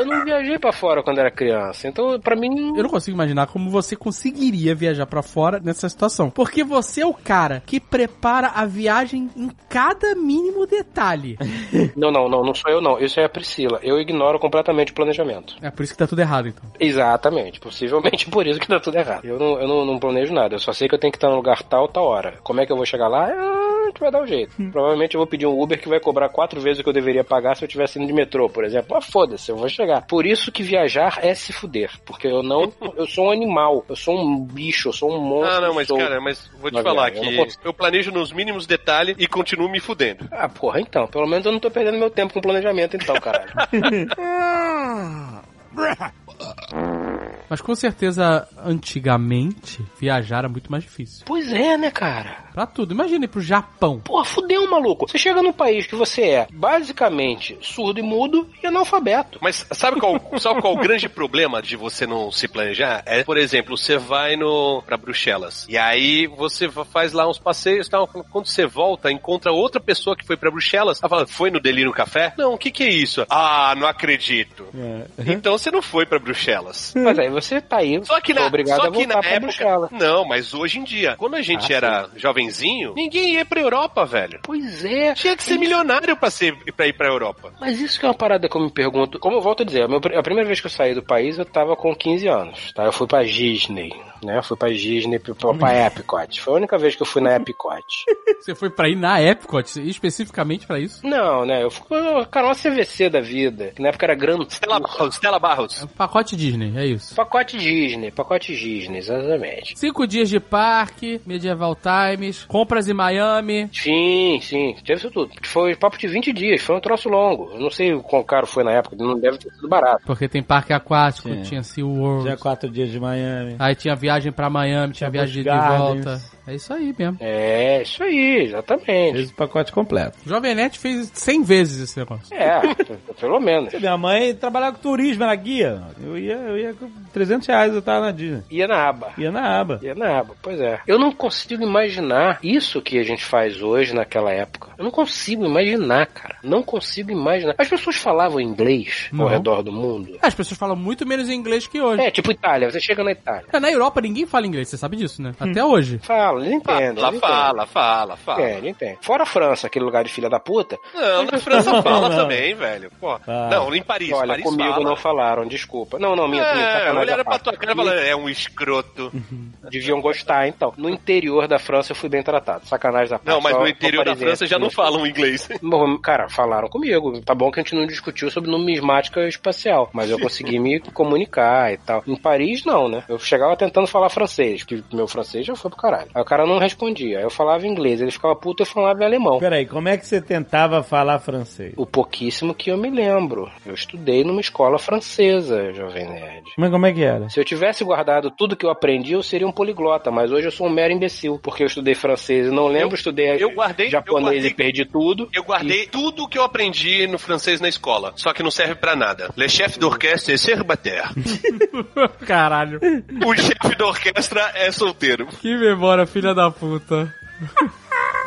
[SPEAKER 3] Eu não viajei pra fora quando era criança, então pra mim.
[SPEAKER 4] Eu não consigo imaginar como você conseguiria viajar pra fora nessa situação. Porque você é o cara que prepara a viagem em cada mínimo detalhe.
[SPEAKER 3] Não, não, não, não sou eu não. Isso é a Priscila. Eu ignoro completamente o planejamento.
[SPEAKER 4] É por isso que tá tudo errado, então.
[SPEAKER 3] Exatamente. Possivelmente por isso que tá tudo errado. Eu não, eu não, não planejo nada. Eu só sei que eu tenho que estar no lugar tal, tal hora. Como é que eu vou chegar lá? Ah, A gente vai dar um jeito. Provavelmente eu vou pedir um Uber que vai cobrar quatro vezes o que eu deveria pagar se eu tivesse indo de metrô, por exemplo. Ah, foda-se, eu vou chegar. Por isso que viajar é se fuder. Porque eu não. Eu sou um animal. Eu sou um bicho. Eu sou um monstro.
[SPEAKER 6] Ah, não, mas
[SPEAKER 3] sou-
[SPEAKER 6] cara, mas vou te falar
[SPEAKER 3] eu
[SPEAKER 6] que eu planejo nos mínimos detalhes e continuo me fudendo.
[SPEAKER 3] Ah, porra, então. Pelo menos eu não tô perdendo meu tempo com planejamento, então, caralho.
[SPEAKER 4] Mas com certeza, antigamente, viajar era muito mais difícil.
[SPEAKER 3] pois é, né, cara?
[SPEAKER 4] Pra tudo. Imagina ir pro Japão.
[SPEAKER 3] Porra, fudeu, maluco. Você chega num país que você é basicamente surdo e mudo e analfabeto.
[SPEAKER 6] Mas sabe qual, sabe qual o grande problema de você não se planejar? É, por exemplo, você vai no para Bruxelas e aí você faz lá uns passeios e tal. Quando você volta, encontra outra pessoa que foi pra Bruxelas. Ela fala, foi no Delírio Café? Não, o que que é isso? Ah, não acredito.
[SPEAKER 2] é.
[SPEAKER 6] Então você não foi pra Bruxelas.
[SPEAKER 3] Mas aí você tá aí,
[SPEAKER 6] Só que na,
[SPEAKER 3] obrigado
[SPEAKER 6] só
[SPEAKER 3] a
[SPEAKER 6] que
[SPEAKER 3] voltar
[SPEAKER 6] na
[SPEAKER 3] pra
[SPEAKER 6] época. Não, mas hoje em dia. Quando a gente
[SPEAKER 3] Ah,
[SPEAKER 6] era jovenzinho, ninguém ia pra Europa, velho.
[SPEAKER 3] Pois é.
[SPEAKER 6] Tinha que ser milionário pra, ser, pra ir pra Europa.
[SPEAKER 3] Mas isso que é uma parada que eu me pergunto. Como eu volto a dizer, a, meu- a primeira vez que eu saí do país eu tava com 15 anos, tá? Eu fui pra Disney, né? Eu fui pra Disney, pra, pra Epcot. Foi a única vez que eu fui na Epcot.
[SPEAKER 4] Você foi pra ir na Epcot, especificamente pra isso?
[SPEAKER 3] Não, né? Eu fui com canal CVC da vida, que na época era Gran
[SPEAKER 6] Stella Barros, Stella Barros.
[SPEAKER 4] É um pacote Disney, é isso.
[SPEAKER 3] Pacote Disney, pacote Disney, exatamente.
[SPEAKER 4] Cinco dias de parque, Medieval Times, compras em Miami.
[SPEAKER 3] Sim, sim, teve isso tudo. Foi papo de 20 dias, foi um troço longo. Eu não sei o quão caro foi na época, não deve ter sido barato.
[SPEAKER 4] Porque tem parque aquático,
[SPEAKER 2] Sim.
[SPEAKER 4] tinha SeaWorld.
[SPEAKER 2] Já quatro dias de Miami.
[SPEAKER 4] Aí tinha viagem pra Miami, tinha
[SPEAKER 2] Tinha
[SPEAKER 4] viagem de
[SPEAKER 2] Gardens.
[SPEAKER 4] volta. É isso aí mesmo.
[SPEAKER 3] É, isso aí, exatamente.
[SPEAKER 2] Fez o pacote completo.
[SPEAKER 4] O Jovem Nerd fez 100 vezes esse negócio.
[SPEAKER 3] É, pelo menos.
[SPEAKER 2] Minha mãe trabalhava com turismo, era guia. Eu ia, eu ia 300 reais, eu tava na Disney.
[SPEAKER 3] Ia na aba.
[SPEAKER 2] Ia na aba.
[SPEAKER 3] Ia na aba, pois é. Eu não consigo imaginar isso que a gente faz hoje naquela época. Eu não consigo imaginar, cara. Não consigo imaginar. As pessoas falavam inglês
[SPEAKER 4] Não.
[SPEAKER 3] ao redor do mundo.
[SPEAKER 4] As pessoas falam muito menos inglês que hoje.
[SPEAKER 3] É, tipo Itália, você chega na Itália.
[SPEAKER 4] É, Na Europa ninguém fala inglês, você sabe disso, né? Até hoje.
[SPEAKER 3] Fala, eles entendem.
[SPEAKER 6] Fala,
[SPEAKER 3] eles
[SPEAKER 6] fala, fala, fala.
[SPEAKER 3] entendem. Entende. Fora a França, aquele lugar de filha da puta.
[SPEAKER 6] Não, na França fala
[SPEAKER 2] Não.
[SPEAKER 6] também, velho. Pô.
[SPEAKER 2] Fala.
[SPEAKER 6] Não, em Paris,
[SPEAKER 3] Olha,
[SPEAKER 6] Paris
[SPEAKER 3] comigo
[SPEAKER 6] fala.
[SPEAKER 3] não falaram, desculpa. Não, não, minha, minha
[SPEAKER 6] É,
[SPEAKER 3] sacanagem.
[SPEAKER 6] Olharam
[SPEAKER 3] à
[SPEAKER 6] pra tua cara e falaram, é um escroto.
[SPEAKER 3] Deviam gostar, então. No interior da França eu fui bem tratado. Sacanagem da parte.
[SPEAKER 6] Não, mas no interior da França já não falam inglês.
[SPEAKER 3] Bom, Cara, falaram comigo. Tá bom que a gente não discutiu sobre numismática espacial, mas eu consegui me comunicar e tal. Em Paris, não, né? Eu chegava tentando falar francês, que meu francês já foi pro caralho. Aí o cara não respondia. Aí eu falava inglês, ele ficava puto e eu falava em alemão.
[SPEAKER 2] Peraí, como é que você tentava falar francês?
[SPEAKER 3] O pouquíssimo que eu me lembro. Eu estudei numa escola francesa, Jovem Nerd.
[SPEAKER 2] Mas como é que era?
[SPEAKER 3] Se eu tivesse guardado tudo que eu aprendi, eu seria um poliglota, mas hoje eu sou um mero imbecil, porque eu estudei francês e não lembro,
[SPEAKER 6] Eu-
[SPEAKER 3] estudei
[SPEAKER 6] eu guardei- eu
[SPEAKER 3] japonês
[SPEAKER 6] guardei-
[SPEAKER 3] e perdi tudo.
[SPEAKER 6] Eu guardei tudo que eu aprendi no francês na escola, só que não serve pra nada. Le chef d'orchestre é cerbater.
[SPEAKER 4] Caralho.
[SPEAKER 6] o chefe da orquestra é solteiro.
[SPEAKER 4] Que memória, filha da puta.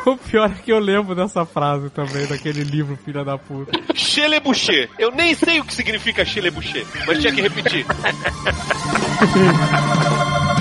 [SPEAKER 4] O pior é que eu lembro dessa frase também, daquele livro, filha da puta.
[SPEAKER 6] Chelebuché. Eu nem sei o que significa chelebuché, mas tinha que repetir.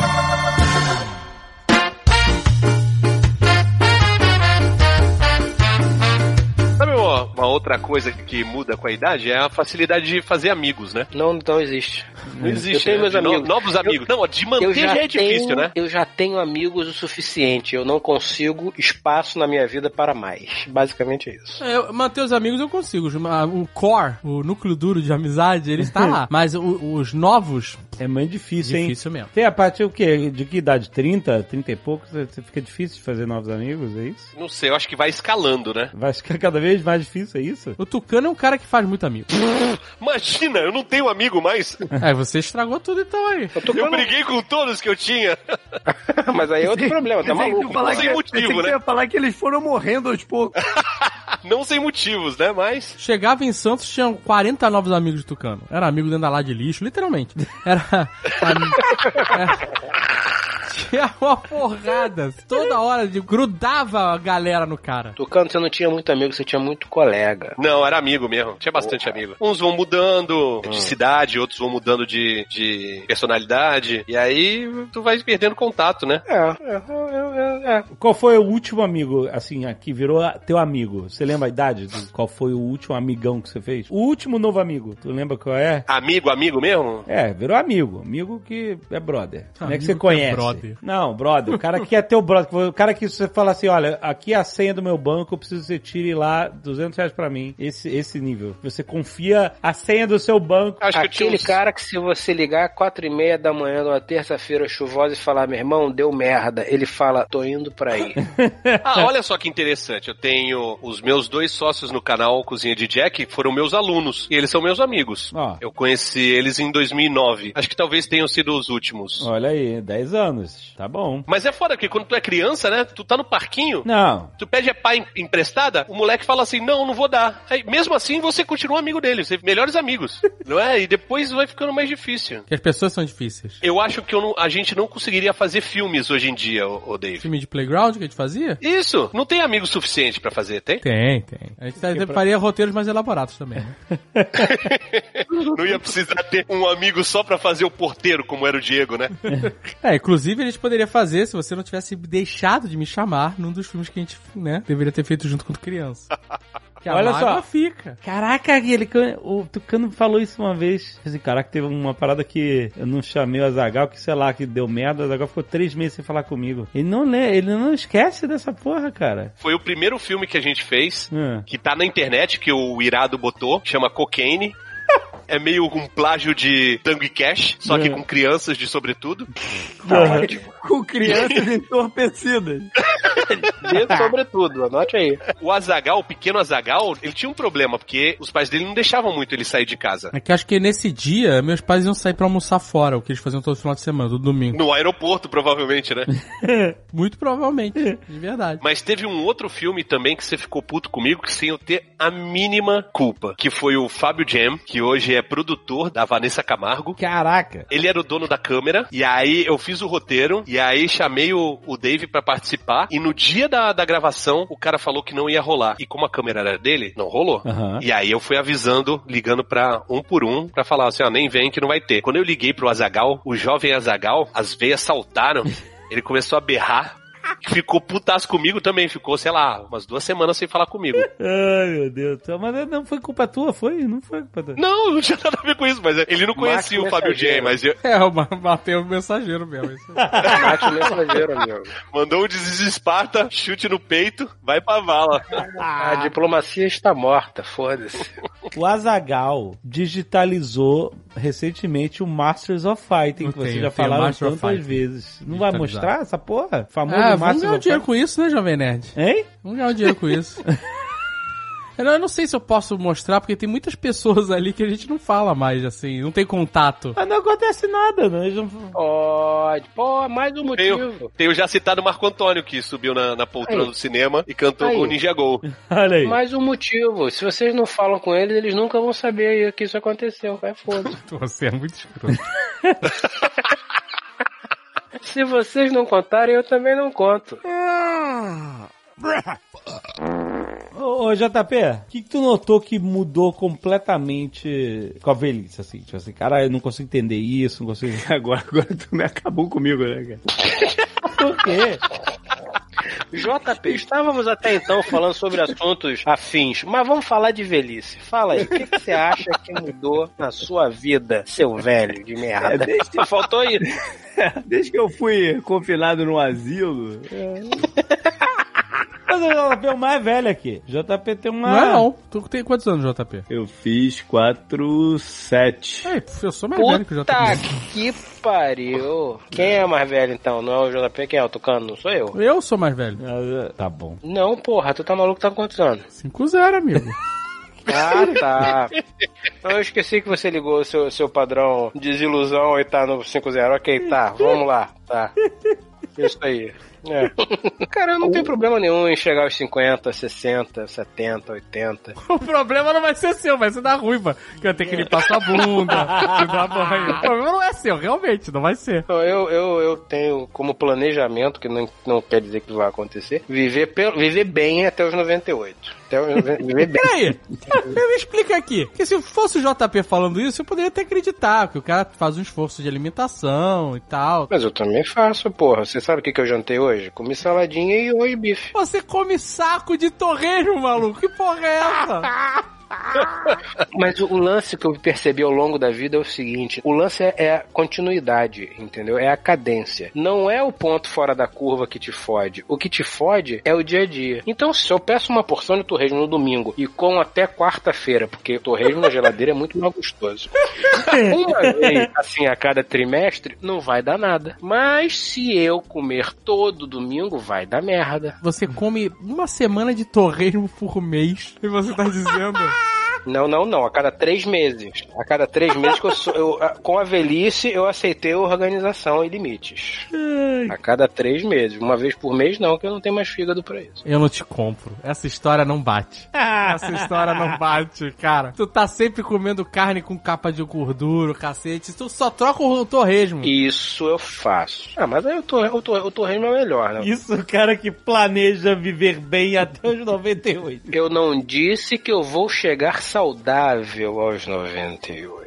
[SPEAKER 6] uma, uma outra coisa que muda com a idade? É a facilidade de fazer amigos, né?
[SPEAKER 3] Não, não existe.
[SPEAKER 6] Não existe.
[SPEAKER 3] Eu tenho
[SPEAKER 6] né?
[SPEAKER 3] meus
[SPEAKER 6] De no-
[SPEAKER 3] amigos.
[SPEAKER 6] novos amigos. Não, de manter
[SPEAKER 3] Eu já,
[SPEAKER 6] já é difícil,
[SPEAKER 3] tenho,
[SPEAKER 6] né?
[SPEAKER 3] eu já tenho amigos o suficiente. Eu não consigo espaço na minha vida para mais. Basicamente é isso.
[SPEAKER 4] É, eu- manter os amigos eu consigo. O core, o núcleo duro de amizade, ele está lá. Mas o- os novos,
[SPEAKER 2] É muito difícil, hein?
[SPEAKER 4] difícil mesmo.
[SPEAKER 2] Tem a partir o quê? De que idade? 30? 30 e poucos? Você fica difícil de fazer novos amigos, é isso?
[SPEAKER 6] Não sei, eu acho que vai escalando, né?
[SPEAKER 2] Vai ficar cada vez mais difícil, é isso?
[SPEAKER 4] O Tucano é um cara que faz muito amigo.
[SPEAKER 6] Imagina, eu não tenho amigo mais.
[SPEAKER 4] É, você estragou tudo então aí.
[SPEAKER 3] Eu
[SPEAKER 6] Eu briguei com todos que eu tinha.
[SPEAKER 3] Mas aí é outro problema, tá
[SPEAKER 5] que
[SPEAKER 3] maluco.
[SPEAKER 5] falar
[SPEAKER 6] Sem
[SPEAKER 5] que-
[SPEAKER 6] motivo,
[SPEAKER 5] que tu
[SPEAKER 6] né?
[SPEAKER 5] ia falar que eles foram morrendo aos poucos.
[SPEAKER 6] Não sem motivos, né? Mas.
[SPEAKER 4] Chegava em Santos, tinham 40 novos amigos de Tucano. Era amigo dentro da lá de lixo, literalmente. Era. era- Tinha uma porrada. Toda hora de- grudava a galera no cara.
[SPEAKER 3] Tucano, você não tinha muito amigo, você tinha muito colega.
[SPEAKER 6] Não, era amigo mesmo. Tinha bastante amigo. Uns vão mudando de cidade, outros vão mudando de, de personalidade. E aí tu vai perdendo contato, né?
[SPEAKER 3] É, é, é, é.
[SPEAKER 2] Qual foi o último amigo, assim, que virou teu amigo? Você lembra a idade? Qual foi o último amigão que você fez? O último novo amigo. Tu lembra qual é?
[SPEAKER 6] Amigo, amigo mesmo?
[SPEAKER 2] É, virou amigo. Amigo que é brother. Como é que você
[SPEAKER 4] que é
[SPEAKER 2] conhece?
[SPEAKER 4] Brother.
[SPEAKER 2] Não, brother. O cara que é teu brother. O cara que você fala assim, olha, aqui é a senha do meu banco, eu preciso que você tire lá 200 reais pra mim. Esse, esse nível. Você confia a senha do seu banco.
[SPEAKER 6] Acho que eu tinha
[SPEAKER 3] Aquele cara que se você ligar quatro e meia da manhã numa terça-feira chuvosa e falar, meu irmão, deu merda, ele fala, tô indo pra aí.
[SPEAKER 6] Ah, olha só que interessante. Eu tenho os meus dois sócios no canal Cozinha de Jack, foram meus alunos. E eles são meus amigos.
[SPEAKER 2] Ó.
[SPEAKER 6] Eu conheci eles em 2009. Acho que talvez tenham sido os últimos.
[SPEAKER 2] Olha aí, 10 anos. Tá bom.
[SPEAKER 6] Mas é foda, porque quando tu é criança, né? Tu tá no parquinho,
[SPEAKER 2] Não.
[SPEAKER 6] tu pede a pai em- emprestada, o moleque fala assim, não, não vou dar. Aí, mesmo assim, você continua amigo dele, você melhores amigos. não é? E depois vai ficando mais difícil.
[SPEAKER 4] Que as pessoas são difíceis.
[SPEAKER 6] Eu acho que eu não- a gente não conseguiria fazer filmes hoje em dia, ô, ô Dave.
[SPEAKER 4] Filme de playground que a gente fazia?
[SPEAKER 6] Isso, não tem amigo suficiente pra fazer, tem?
[SPEAKER 4] Tem, tem. A gente até faria roteiros mais elaborados também, né?
[SPEAKER 6] Não ia precisar ter um amigo só pra fazer o porteiro, como era o Diego, né?
[SPEAKER 4] É, inclusive a gente poderia fazer se você não tivesse deixado de me chamar num dos filmes que a gente, né, deveria ter feito junto quando criança. Que a
[SPEAKER 2] Olha só.
[SPEAKER 4] fica.
[SPEAKER 2] Caraca, can- o Tucano falou isso uma vez. Assim, caraca, teve uma parada que eu não chamei o Azagal, que sei lá, que deu merda. O Azagal ficou três meses sem falar comigo. Ele não lê, ele não esquece dessa porra, cara.
[SPEAKER 6] Foi o primeiro filme que a gente fez,
[SPEAKER 2] Hum.
[SPEAKER 6] que tá na internet, que o Irado botou, chama Cocaine. É meio um plágio de Tango e Cash, só que
[SPEAKER 2] Uhum.
[SPEAKER 6] com crianças de sobretudo.
[SPEAKER 5] Com crianças entorpecidas.
[SPEAKER 3] Dê sobretudo, anote aí.
[SPEAKER 6] O Azagal, o pequeno Azagal, ele tinha um problema, porque os pais dele não deixavam muito ele sair de casa.
[SPEAKER 4] É que acho que nesse dia meus pais iam sair pra almoçar fora, o que eles faziam todo final de semana, todo domingo.
[SPEAKER 6] No aeroporto, provavelmente, né?
[SPEAKER 4] Muito provavelmente, de verdade.
[SPEAKER 6] Mas teve um outro filme também que você ficou puto comigo, que sem eu ter a mínima culpa, que foi o Fábio Jam, que hoje é produtor da Vanessa Camargo.
[SPEAKER 2] Caraca.
[SPEAKER 6] Ele era o dono da câmera, e aí eu fiz o roteiro, e aí chamei o, o Dave pra participar, e no dia da, da gravação, o cara falou que não ia rolar. E como a câmera era dele, não rolou.
[SPEAKER 2] Aham.
[SPEAKER 6] E aí eu fui avisando, ligando pra um por um, pra falar assim, ó, nem vem que não vai ter. Quando eu liguei pro Azagal, o jovem Azagal, as veias saltaram, ele começou a berrar, ficou putaço comigo também, ficou, sei lá, umas duas semanas sem falar comigo.
[SPEAKER 2] Ai, meu Deus. Mas não foi culpa tua, foi? Não foi culpa tua.
[SPEAKER 6] Não, não tinha nada a ver com isso, mas ele não conhecia
[SPEAKER 3] Máquina
[SPEAKER 6] o Fábio J, mas eu-
[SPEAKER 4] É, o Ma- Mateus mensageiro mesmo. Isso.
[SPEAKER 3] Mate o mensageiro, amigo.
[SPEAKER 6] mandou um desesparta, chute no peito, vai pra vala.
[SPEAKER 3] A diplomacia está morta, foda-se.
[SPEAKER 2] O Azagal digitalizou recentemente o Masters of Fighting,
[SPEAKER 4] Eu
[SPEAKER 2] que vocês já falaram tantas vezes. Não vai mostrar essa porra? Famoso
[SPEAKER 4] Ah, vamos ganhar um dinheiro com isso, né, Jovem Nerd?
[SPEAKER 2] Hein?
[SPEAKER 4] Vamos ganhar um dinheiro com isso. Eu não, eu não sei se eu posso mostrar, porque tem muitas pessoas ali que a gente não fala mais, assim, não tem contato.
[SPEAKER 2] Mas não acontece nada, né? Não-
[SPEAKER 3] Pode, pô, mais um motivo.
[SPEAKER 6] o- tem o já citado Marco Antônio, que subiu na, na poltrona
[SPEAKER 3] Aí.
[SPEAKER 6] do cinema e cantou
[SPEAKER 3] Aí.
[SPEAKER 6] com o Ninja Gol.
[SPEAKER 2] Olha aí.
[SPEAKER 3] Mais um motivo. Se vocês não falam com eles, eles nunca vão saber aí que isso aconteceu. Vai foda.
[SPEAKER 4] Você é muito escroto.
[SPEAKER 3] Se vocês não contarem, eu também não conto.
[SPEAKER 2] Ô, ô, JP, o que, que tu notou que mudou completamente com a velhice, assim? Tipo assim, cara, eu não consigo entender isso, não consigo...
[SPEAKER 5] Agora, agora tu me acabou comigo, né, cara?
[SPEAKER 2] Por quê?
[SPEAKER 3] JP, estávamos até então falando sobre assuntos afins, mas vamos falar de velhice. Fala aí, o que, que você acha que mudou na sua vida, seu velho de
[SPEAKER 5] É,
[SPEAKER 3] merda?
[SPEAKER 5] desde,
[SPEAKER 3] Faltou isso.
[SPEAKER 5] desde que eu fui confinado no asilo,
[SPEAKER 2] Mas o JP é o mais velho aqui. JP tem uma...
[SPEAKER 4] Não é não. Tu tem quantos anos, JP?
[SPEAKER 5] eu fiz 4, 7.
[SPEAKER 4] Ei, eu sou mais velho que o JP.
[SPEAKER 3] Puta que pariu. Quem é mais velho então? Não é o JP? Quem é o Tucano? Não sou eu.
[SPEAKER 4] Eu sou mais velho.
[SPEAKER 2] Ah, Tá bom.
[SPEAKER 3] Não, porra, tu tá maluco, tá com quantos anos?
[SPEAKER 4] 5-0, amigo.
[SPEAKER 3] Ah, tá. Então eu esqueci que você ligou o seu, seu padrão desilusão e tá no 5-0. Ok, tá, vamos lá, tá. Isso aí. É. Cara, eu não tenho problema nenhum em chegar aos 50, 60, 70, 80.
[SPEAKER 4] O problema não vai ser seu, vai ser da ruiva. Que vai ter que limpar sua bunda, te dar banho. O problema não é seu, realmente, não vai ser.
[SPEAKER 3] Eu, eu, eu tenho como planejamento, que não, não quer dizer que vai acontecer, viver, pelo, viver bem até os 98. Até bem.
[SPEAKER 4] Peraí, me explica aqui. Porque se fosse o JP falando isso, eu poderia até acreditar, que o cara faz um esforço de alimentação e tal.
[SPEAKER 3] Mas eu também faço, porra. Você sabe o que, que eu jantei hoje? Comi saladinha e hoje bife.
[SPEAKER 4] Você come saco de torresmo, maluco. Que porra é essa?
[SPEAKER 3] Mas o lance que eu percebi ao longo da vida é o seguinte: o lance é, é a continuidade, entendeu? É a cadência. Não é o ponto fora da curva que te fode. O que te fode é o dia a dia. Então, se eu peço uma porção de torresmo no domingo e como até quarta-feira, porque torresmo na geladeira é muito mais gostoso. Uma vez, assim, a cada trimestre, não vai dar nada. Mas se eu comer todo domingo, vai dar merda.
[SPEAKER 4] Você come uma semana de torresmo por mês e você tá dizendo.
[SPEAKER 3] Não, não, não. A cada três meses. A cada três meses que eu sou. eu- a- com a velhice, eu aceitei organização e limites. A cada três meses. Uma vez por mês, não, que eu não tenho mais fígado pra isso.
[SPEAKER 4] Eu não te compro. Essa história não bate. Essa história não bate, cara. Tu tá sempre comendo carne com capa de gordura, cacete. Tu só troca o torresmo.
[SPEAKER 3] Isso eu faço. Ah, mas aí o, tor o, tor o torresmo é melhor, né?
[SPEAKER 2] Isso o cara que planeja viver bem até os 98.
[SPEAKER 3] Eu não disse que eu vou chegar saudável aos 98.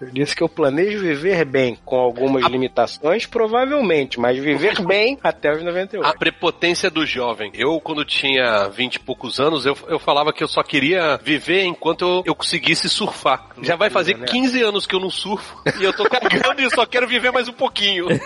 [SPEAKER 3] Eu disse que eu planejo viver bem, com algumas limitações, provavelmente, mas viver bem até os 98.
[SPEAKER 6] A prepotência do jovem. Eu, quando tinha 20 e poucos anos, eu, eu falava que eu só queria viver enquanto eu, eu conseguisse surfar. Já vai fazer
[SPEAKER 3] né?
[SPEAKER 6] 15 anos que eu não surfo e eu tô cagando e eu só quero viver mais um pouquinho.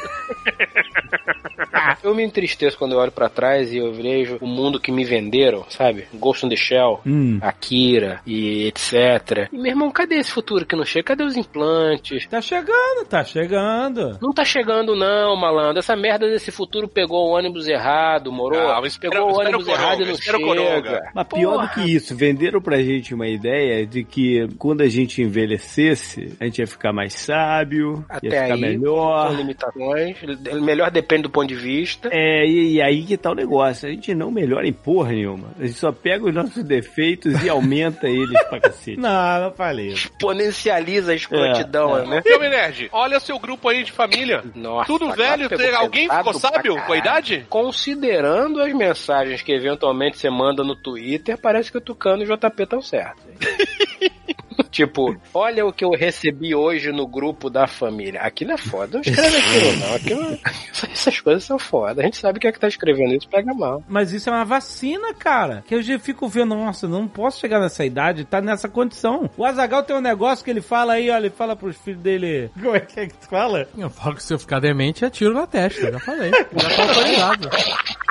[SPEAKER 3] Eu me entristeço quando eu olho pra trás e eu vejo o mundo que me venderam, sabe? Ghost in the Shell,
[SPEAKER 2] Hum.
[SPEAKER 3] Akira e etc. E meu irmão, cadê esse futuro que não chega? Cadê os implantes?
[SPEAKER 2] Tá chegando, tá chegando.
[SPEAKER 3] Não tá chegando não, malandro. Essa merda desse futuro pegou o ônibus errado, moro?
[SPEAKER 6] Ah, mas espera-
[SPEAKER 3] pegou o ônibus
[SPEAKER 6] Coronga,
[SPEAKER 3] errado e não
[SPEAKER 6] o Coronga.
[SPEAKER 3] chega.
[SPEAKER 5] Mas pior
[SPEAKER 3] Porra.
[SPEAKER 5] do que isso, venderam pra gente uma ideia de que quando a gente envelhecesse, a gente ia ficar mais sábio,
[SPEAKER 3] Até
[SPEAKER 5] ia ficar
[SPEAKER 3] aí,
[SPEAKER 5] melhor.
[SPEAKER 3] com limitações. Melhor depende do ponto de vista.
[SPEAKER 5] É, e, e aí que tá o negócio. A gente não melhora em porra nenhuma. A gente só pega os nossos defeitos e aumenta eles pra cacete.
[SPEAKER 2] Não, não falei.
[SPEAKER 3] Exponencializa a escrotidão,
[SPEAKER 5] É, é.
[SPEAKER 3] né?
[SPEAKER 6] Jovem Nerd, olha seu grupo aí de família.
[SPEAKER 3] Nossa,
[SPEAKER 6] Tudo
[SPEAKER 3] agora
[SPEAKER 6] velho, alguém ficou sábio com a idade?
[SPEAKER 3] Considerando as mensagens que eventualmente você manda no Twitter, parece que o Tucano e o JP estão certos. tipo, olha o que eu recebi hoje no grupo da família. Aquilo é foda. Não escreve aquilo, não. Aquilo... Essas coisas são foda. A gente sabe que é que tá escrevendo isso pega mal.
[SPEAKER 2] Mas isso é uma vacina, cara. Que eu já fico vendo, nossa, não posso chegar nessa idade, tá nessa condição. O Azagal tem um negócio que ele fala aí, olha, ele fala pros filhos dele. Como é que é que tu fala?
[SPEAKER 4] Eu falo que se eu ficar demente, é tiro na testa. Já falei. Já tá autorizado.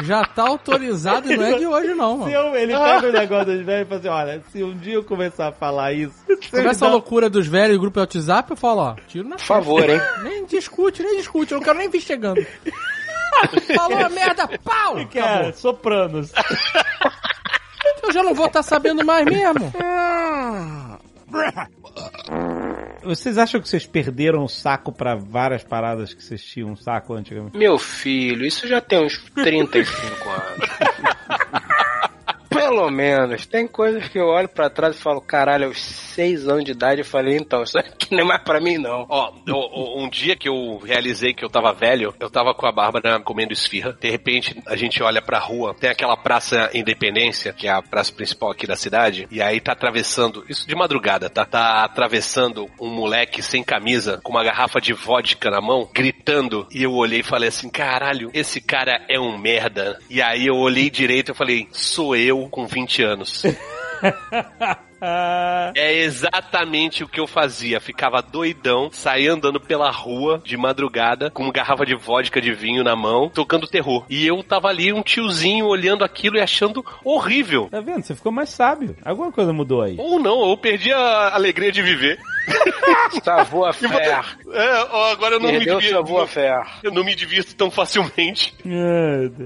[SPEAKER 4] Já tá autorizado e não é de hoje, não,
[SPEAKER 2] Se
[SPEAKER 4] mano.
[SPEAKER 2] eu, ele pega o negócio dos velhos e fala assim, olha, se um dia eu começar a falar isso,
[SPEAKER 4] Começa a loucura dos velhos e grupo WhatsApp, eu falo, ó, tiro na
[SPEAKER 3] Por favor, hein?
[SPEAKER 4] Nem discute, nem discute. Eu não quero nem vir chegando. Falou a merda, pau!
[SPEAKER 2] que é
[SPEAKER 4] Acabou.
[SPEAKER 2] sopranos.
[SPEAKER 4] Eu já não vou estar sabendo mais mesmo.
[SPEAKER 2] Vocês acham que vocês perderam o saco pra várias paradas que vocês tinham um saco antigamente?
[SPEAKER 3] Meu filho, isso já tem uns 35 anos. Pelo menos. Tem coisas que eu olho pra trás e falo, caralho, aos 6 anos de idade eu falei, então, isso aqui não é mais pra mim, não.
[SPEAKER 6] Ó, um dia que eu realizei que eu tava velho, eu tava com a Bárbara comendo esfirra. De repente, a gente olha pra rua, tem aquela praça Independência, que é a praça principal aqui da cidade, e aí tá atravessando, isso de madrugada, tá? Tá atravessando um moleque sem camisa, com uma garrafa de vodka na mão, gritando, e eu olhei e falei assim, caralho, esse cara é um merda. E aí eu olhei direito e falei, sou eu com 20 anos. É exatamente o que eu fazia. Ficava doidão, saía andando pela rua de madrugada com uma garrafa de vodka de vinho na mão, tocando terror. E eu tava ali, um tiozinho, olhando aquilo e achando horrível.
[SPEAKER 2] Tá vendo? Você ficou mais sábio. Alguma coisa mudou aí.
[SPEAKER 6] Ou não, eu perdi a alegria de viver.
[SPEAKER 3] Savou a fé.
[SPEAKER 6] É, ó, agora eu não me
[SPEAKER 3] Perdeu
[SPEAKER 6] divirto.
[SPEAKER 3] savou a fé.
[SPEAKER 6] Eu não me divirto tão facilmente.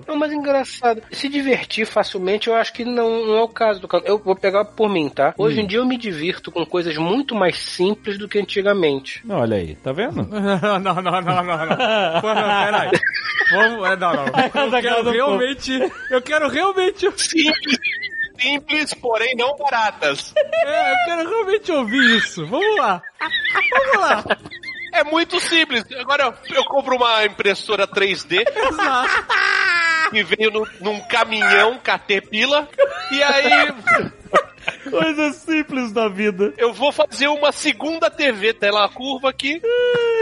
[SPEAKER 3] Não, mas engraçado. Se divertir facilmente, eu acho que não, não é o caso do canto. Eu vou pegar por mim, tá? Hoje em dia eu me divirto com coisas muito mais simples do que antigamente.
[SPEAKER 2] Olha aí, tá vendo?
[SPEAKER 4] Não, não, não, não, não. Pô, não, peraí. Vamos, é, não, não. Eu quero realmente. Eu quero realmente.
[SPEAKER 6] Simples, simples, porém não baratas.
[SPEAKER 4] É, eu quero realmente ouvir isso. Vamos lá. Vamos lá.
[SPEAKER 6] É muito simples. Agora eu, eu compro uma impressora 3D
[SPEAKER 4] Exato.
[SPEAKER 6] que veio no- num caminhão Caterpillar e aí
[SPEAKER 2] Coisas simples da vida.
[SPEAKER 6] eu vou fazer uma segunda TV tela curva aqui.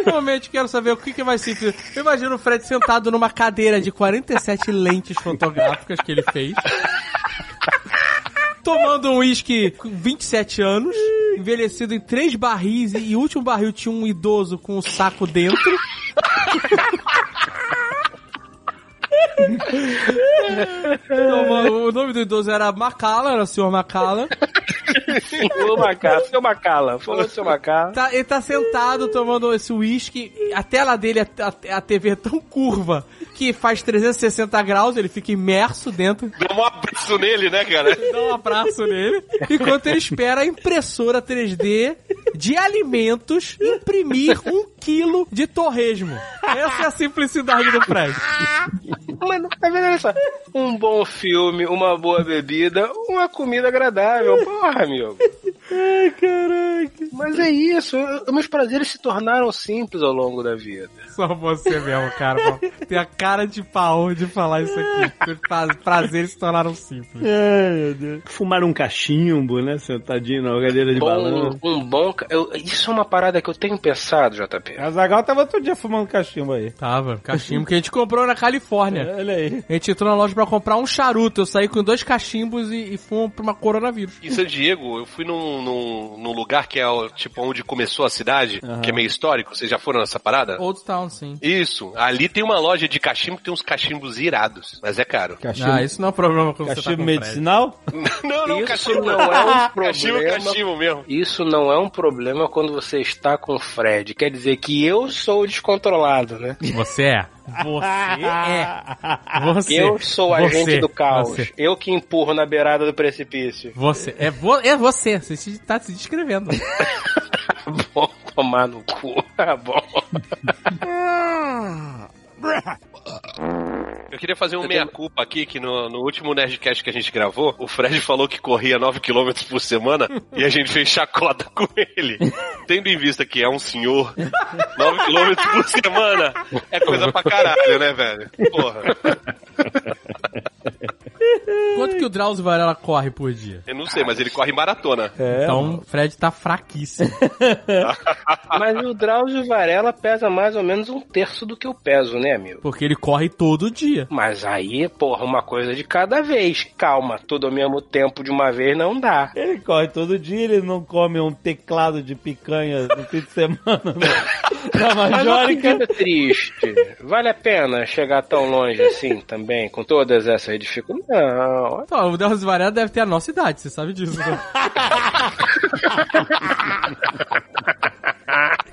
[SPEAKER 4] Realmente quero saber o que, que é mais simples. Eu imagino o Fred sentado numa cadeira de 47 lentes fotográficas que ele fez. Tomando um uísque com 27 anos, envelhecido em três barris e o último barril tinha um idoso com um saco dentro. O nome do idoso era Macala, era o senhor Macala.
[SPEAKER 3] Ô, Macala, seu Macala. Falou seu Macala.
[SPEAKER 4] Tá- ele tá sentado tomando esse uísque. A tela dele, a, a- a TV é tão curva que faz 360 graus, ele fica imerso dentro.
[SPEAKER 6] Dá um abraço nele, né, cara?
[SPEAKER 4] Dá um abraço nele. Enquanto ele espera a impressora 3D de alimentos imprimir um quilo de torresmo. Essa é a simplicidade do Fred.
[SPEAKER 3] Mano, tá vendo olha só? Um bom filme, uma boa bebida, uma comida agradável. Porra, amigo.
[SPEAKER 2] Ai, caraca.
[SPEAKER 3] Mas é isso. Meus prazeres se tornaram simples ao longo da vida.
[SPEAKER 4] Só você mesmo, cara. Tem a cara de pau de falar isso aqui. Prazeres se tornaram simples.
[SPEAKER 2] Ai, meu Deus.
[SPEAKER 5] Fumar um cachimbo, né? Sentadinho na cadeira de
[SPEAKER 3] Bom,
[SPEAKER 5] balanço.
[SPEAKER 3] um bom. eu- isso é uma parada que eu tenho pensado, JP.
[SPEAKER 2] Azagal tava todo dia fumando cachimbo aí.
[SPEAKER 4] Tava, cachimbo que a gente comprou na Califórnia.
[SPEAKER 2] Olha aí.
[SPEAKER 4] A gente entrou na loja pra comprar um charuto. Eu saí com dois cachimbos e, e fumo pra uma coronavírus.
[SPEAKER 6] Em San Diego, eu fui num, num, num lugar que é o, tipo onde começou a cidade, que é meio histórico. Vocês já foram nessa parada?
[SPEAKER 4] Old Town, sim.
[SPEAKER 6] Isso. Ali tem uma loja de cachimbo que tem uns cachimbos irados, mas é caro.
[SPEAKER 2] Cachimbo,
[SPEAKER 4] Ah, isso não é um problema quando você tá
[SPEAKER 2] cachimbo
[SPEAKER 4] com o Fred.
[SPEAKER 2] medicinal?
[SPEAKER 6] não, não,
[SPEAKER 3] Isso
[SPEAKER 6] cachimbo
[SPEAKER 3] não é um
[SPEAKER 6] Cachimbo,
[SPEAKER 3] problema.
[SPEAKER 6] cachimbo mesmo.
[SPEAKER 3] Isso não é um problema quando você está com o Fred. Quer dizer que eu sou o descontrolado, né?
[SPEAKER 4] Você é. Você é. Você.
[SPEAKER 3] Eu sou o
[SPEAKER 4] Você.
[SPEAKER 3] agente do caos.
[SPEAKER 4] Você.
[SPEAKER 3] Eu que empurro na beirada do precipício.
[SPEAKER 4] Você. É, vo, é você. Você se- tá se descrevendo.
[SPEAKER 3] Bom, tomar no cu. Tá bom.
[SPEAKER 6] Eu queria fazer um meia-culpa aqui, que no, no último Nerdcast que a gente gravou, o Fred falou que corria 9km por semana e a gente fez chacota com ele. Tendo em vista que é um senhor, 9km por semana é coisa pra caralho, né, velho? Porra.
[SPEAKER 4] Quanto que o Drauzio Varela corre por dia?
[SPEAKER 6] Eu não sei, mas ele corre maratona.
[SPEAKER 2] É.
[SPEAKER 4] Então, o Fred tá fraquíssimo.
[SPEAKER 3] Mas o Drauzio Varela pesa mais ou menos um terço do que eu peso, né, amigo?
[SPEAKER 4] Porque ele corre todo dia.
[SPEAKER 3] Mas aí, porra, uma coisa de cada vez. Calma, tudo ao mesmo tempo de uma vez não dá.
[SPEAKER 2] Ele corre todo dia, ele não come um teclado de picanha no fim de semana na, na
[SPEAKER 3] Mas
[SPEAKER 2] Majórica.
[SPEAKER 3] vida triste. Vale a pena chegar tão longe assim também, com todas essas dificuldades? Não.
[SPEAKER 4] Então, o Drauzio Varela deve ter a nossa idade, você sabe disso. né?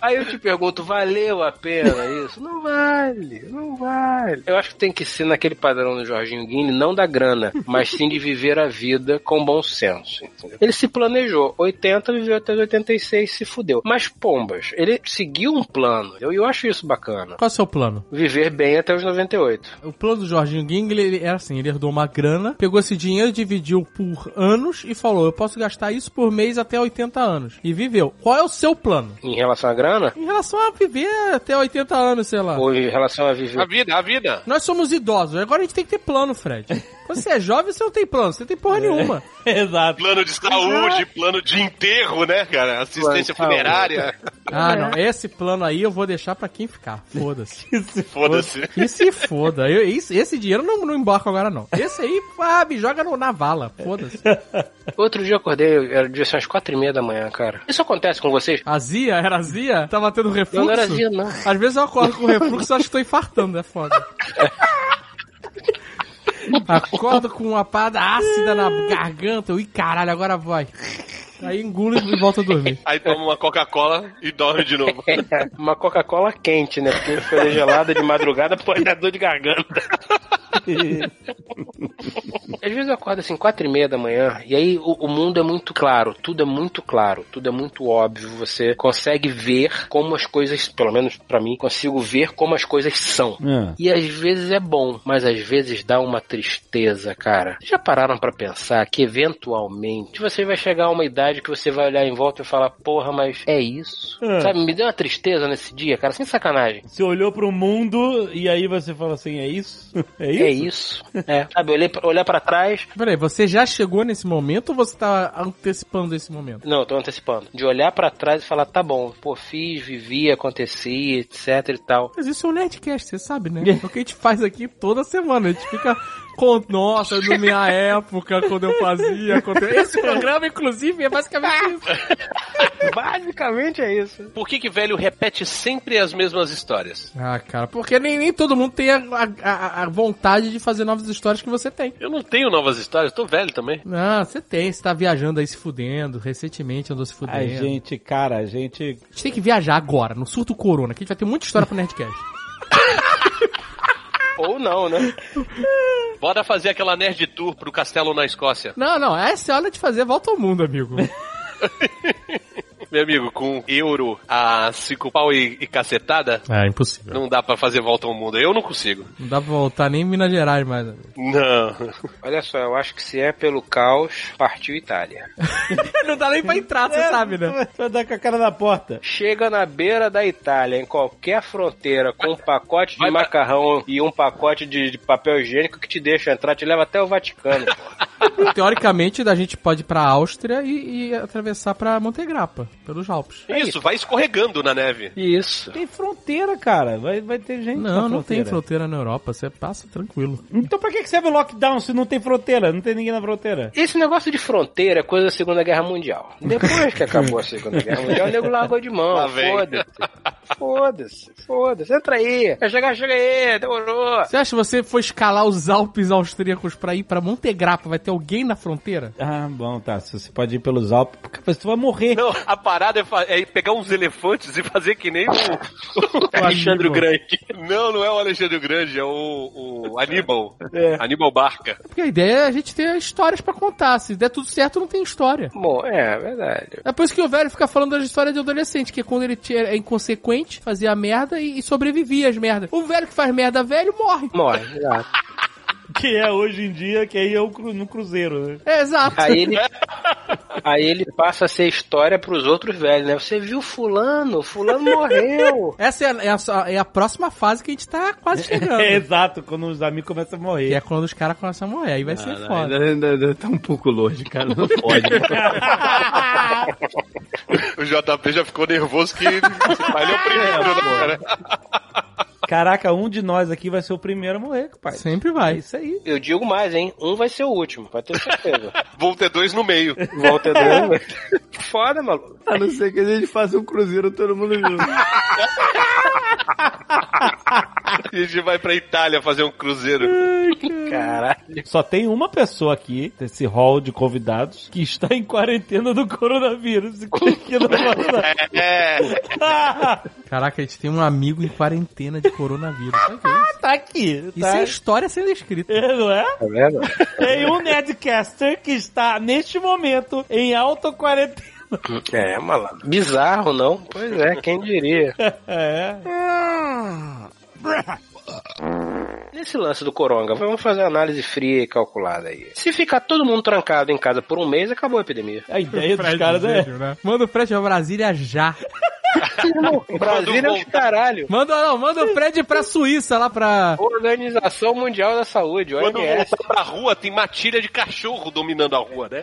[SPEAKER 3] Aí eu te pergunto, valeu a pena isso? Não vale, não vale. Eu acho que tem que ser naquele padrão do Jorginho Guine, não da grana, mas sim de viver a vida com bom senso. entendeu? Ele se planejou, 80, viveu até os 86, se fudeu. Mas pombas, ele seguiu um plano, eu, eu acho isso bacana.
[SPEAKER 4] Qual é o seu plano?
[SPEAKER 3] Viver bem até os 98.
[SPEAKER 4] O plano do Jorginho ele era assim, ele herdou uma grana, pegou esse dinheiro, dividiu por anos e falou, eu posso gastar isso por mês até 80 anos. E viveu. Qual é o seu plano?
[SPEAKER 3] Em relação à grana,
[SPEAKER 4] Em relação a viver até 80 anos, sei lá.
[SPEAKER 3] ou em relação a viver
[SPEAKER 6] A vida, a vida.
[SPEAKER 4] Nós somos idosos, agora a gente tem que ter plano, Fred. Quando você é jovem, você não tem plano, você não tem porra nenhuma.
[SPEAKER 2] Exato.
[SPEAKER 6] Plano de saúde, plano de enterro, né, cara? Assistência
[SPEAKER 3] Plano
[SPEAKER 6] funerária.
[SPEAKER 4] Ah, não, esse plano aí eu vou deixar pra quem ficar. Foda-se.
[SPEAKER 6] Foda-se.
[SPEAKER 4] E se foda. Eu, esse, esse dinheiro não, não embarco agora, não. Esse aí, ah, me joga no, na vala. Foda-se.
[SPEAKER 3] Outro dia eu acordei, era devia ser umas quatro e meia da manhã, cara. Isso acontece com vocês?
[SPEAKER 4] Azia? Era azia? Tava tendo refluxo?
[SPEAKER 3] Não, não era azia, não.
[SPEAKER 4] Às vezes eu acordo com refluxo e acho que tô infartando, é foda. Acordo com uma parada ácida na garganta. Eu, Ih, caralho, agora vai. Aí engulo e volto a dormir.
[SPEAKER 6] Aí toma uma Coca-Cola e dorme de novo.
[SPEAKER 3] Uma Coca-Cola quente, né? Porque foi gelada de madrugada pode dar dor de garganta. Às vezes eu acordo assim, quatro e meia da manhã, e aí o, o mundo é muito claro, tudo é muito claro, tudo é muito óbvio. Você consegue ver como as coisas, pelo menos pra mim, consigo ver como as coisas são.
[SPEAKER 2] Ah.
[SPEAKER 3] E às vezes é bom, mas às vezes dá uma tristeza, cara. Já pararam pra pensar que eventualmente você vai chegar a uma idade que você vai olhar em volta e falar, porra, mas é isso?
[SPEAKER 2] É.
[SPEAKER 3] Sabe, me deu uma tristeza nesse dia, cara, sem sacanagem.
[SPEAKER 2] Você olhou pro mundo e aí você falou assim, é isso? É isso?
[SPEAKER 3] É isso. É. Sabe, olhei pra- olhar pra trás,
[SPEAKER 4] Peraí, você já chegou nesse momento ou você tá antecipando esse momento?
[SPEAKER 3] Não, eu tô antecipando. De olhar pra trás e falar, tá bom, pô, fiz, vivi, aconteci, etc e tal.
[SPEAKER 4] Mas isso é um Nerdcast, você sabe, né? É o que a gente faz aqui toda semana. A gente fica com, nossa, na minha época, quando eu fazia. Quando... Esse programa, inclusive, é basicamente isso.
[SPEAKER 3] Basicamente é isso.
[SPEAKER 6] Por que que velho repete sempre as mesmas histórias?
[SPEAKER 4] Ah, cara, porque nem, nem todo mundo tem a, a- a vontade de fazer novas histórias que você tem.
[SPEAKER 6] Eu não tenho novas histórias, tô velho também.
[SPEAKER 4] Não, você tem, você tá viajando aí se fudendo, recentemente andou se fudendo.
[SPEAKER 2] A gente, cara, a gente...
[SPEAKER 4] A gente tem que viajar agora, no surto corona, que a gente vai ter muita história pro Nerdcast.
[SPEAKER 3] Ou não, né?
[SPEAKER 6] Bora fazer aquela nerd tour pro castelo na Escócia.
[SPEAKER 4] Não, não, essa é a hora de fazer volta ao mundo, amigo.
[SPEAKER 6] Meu amigo, com euro a cinco pau e, e cacetada,
[SPEAKER 4] É, impossível.
[SPEAKER 6] não dá pra fazer volta ao mundo. Eu não consigo.
[SPEAKER 4] Não dá pra voltar nem em Minas Gerais mais.
[SPEAKER 6] Não.
[SPEAKER 3] Olha só, eu acho que se é pelo caos, partiu Itália.
[SPEAKER 4] Não dá nem pra entrar, você sabe, né?
[SPEAKER 2] Vai dar com a cara na porta.
[SPEAKER 3] Chega na beira da Itália, em qualquer fronteira, com um pacote de
[SPEAKER 6] Vai pra-
[SPEAKER 3] macarrão e um pacote de, de papel higiênico que te deixa entrar, te leva até o Vaticano.
[SPEAKER 4] Teoricamente, a gente pode ir pra Áustria e, e atravessar pra Montegrappa, pelos Alpes.
[SPEAKER 6] Isso, vai escorregando na neve.
[SPEAKER 3] Isso.
[SPEAKER 2] Tem fronteira, cara. Vai, vai ter gente na
[SPEAKER 4] Não, não tem
[SPEAKER 2] fronteira.
[SPEAKER 4] na Europa, você passa tranquilo.
[SPEAKER 2] Então pra que serve o lockdown se não tem fronteira? Não tem ninguém na fronteira.
[SPEAKER 3] Esse negócio de fronteira é coisa da Segunda Guerra Mundial. Depois que acabou a Segunda Guerra Mundial, o nego largou de mão. Foda-se. Foda-se. Foda-se. Entra aí. Quer chegar, chega aí. Demorou.
[SPEAKER 4] Você acha que você for escalar os Alpes austríacos pra ir pra Montegrappa, vai ter alguém na fronteira?
[SPEAKER 2] Ah, bom, tá. Se você pode ir pelos Alpes, porque você vai morrer.
[SPEAKER 6] Não, a parada é, é pegar uns elefantes e fazer que nem o, o
[SPEAKER 3] Alexandre o Grande.
[SPEAKER 6] Não, não é o Alexandre o Grande, é o, o Aníbal.
[SPEAKER 2] É.
[SPEAKER 6] Aníbal Barca.
[SPEAKER 4] Porque a ideia é a gente ter histórias pra contar. Se der tudo certo, não tem história.
[SPEAKER 3] Bom, é, verdade.
[SPEAKER 4] É por isso que o velho fica falando das histórias de adolescente, que é quando ele é inconsequente, fazia merda e, e sobrevivia às merdas. O velho que faz merda velho morre.
[SPEAKER 3] Morre, exato.
[SPEAKER 2] Que é hoje em dia, que aí é o cru- no cruzeiro, né?
[SPEAKER 4] É, exato.
[SPEAKER 3] Aí ele, aí ele passa a ser história pros outros velhos, né? Você viu fulano? Fulano morreu.
[SPEAKER 4] Essa é a, é a- é a próxima fase que a gente tá quase chegando.
[SPEAKER 2] É exato, quando os amigos começam a morrer.
[SPEAKER 4] Que é quando os caras começam a morrer. Aí vai ser
[SPEAKER 5] Não,
[SPEAKER 4] foda.
[SPEAKER 5] ainda, ainda, ainda tá um pouco longe, cara. Não pode.
[SPEAKER 6] O JP já ficou nervoso que ele ele é o primeiro, né, cara?
[SPEAKER 2] Caraca, um de nós aqui vai ser o primeiro a morrer, pai.
[SPEAKER 4] Sempre
[SPEAKER 2] É
[SPEAKER 4] vai.
[SPEAKER 2] isso aí.
[SPEAKER 3] Eu digo mais, hein? Um vai ser o último, pode ter certeza.
[SPEAKER 6] Vão ter dois no meio.
[SPEAKER 3] Volta dele. Foda, maluco.
[SPEAKER 5] A não ser que a gente faça um cruzeiro todo mundo junto.
[SPEAKER 6] A gente vai pra Itália fazer um cruzeiro.
[SPEAKER 3] Caralho.
[SPEAKER 2] Só tem uma pessoa aqui, desse hall de convidados, que está em quarentena do coronavírus. Aqui no
[SPEAKER 6] É,
[SPEAKER 4] Caraca, a gente tem um amigo em quarentena de coronavírus. Sabe o que é isso?
[SPEAKER 2] tá aqui.
[SPEAKER 4] Isso
[SPEAKER 2] Tá?
[SPEAKER 4] é história sendo escrita.
[SPEAKER 2] É, não é?
[SPEAKER 3] Tá vendo?
[SPEAKER 2] Tem um Nedcaster que está, neste momento, em auto quarentena.
[SPEAKER 3] É, malandro. Bizarro, não? Pois é, quem diria.
[SPEAKER 2] É.
[SPEAKER 3] Nesse lance do coronga, vamos fazer uma análise fria e calculada aí. Se ficar todo mundo trancado em casa por um mês, acabou a epidemia.
[SPEAKER 2] A ideia dos caras é...
[SPEAKER 4] Né? Manda o Fred pra Brasília já.
[SPEAKER 3] Brasília é os caralho.
[SPEAKER 4] Manda, não, manda o Fred pra Suíça lá pra.
[SPEAKER 3] Organização Mundial da Saúde,
[SPEAKER 6] quando
[SPEAKER 3] OMS.
[SPEAKER 6] voltar pra rua, tem matilha de cachorro dominando a rua, né?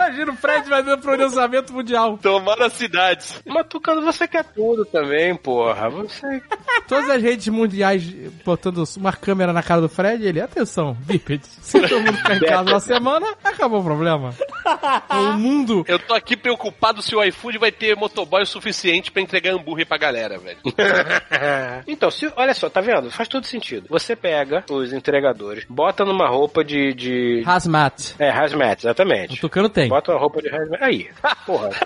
[SPEAKER 4] Imagina o Fred fazendo pronunciamento mundial.
[SPEAKER 6] Tomar as cidades.
[SPEAKER 3] Mas Tucano, você quer tudo também, porra. Você.
[SPEAKER 4] Todas as redes mundiais botando uma câmera na cara do Fred, ele, atenção, bípedes. Se todo mundo ficar em casa uma semana, acabou o problema. o mundo.
[SPEAKER 6] Eu tô aqui preocupado se o iFood vai ter motoboy o suficiente pra entregar hambúrguer pra galera, velho.
[SPEAKER 3] Então, se, olha só, tá vendo? Faz todo sentido. Você pega os entregadores, bota numa roupa de. de...
[SPEAKER 4] Hazmat.
[SPEAKER 3] É, hazmat,
[SPEAKER 4] O
[SPEAKER 3] exatamente.
[SPEAKER 4] Tucano tem.
[SPEAKER 3] Bota uma roupa de hazmat. Aí. Porra.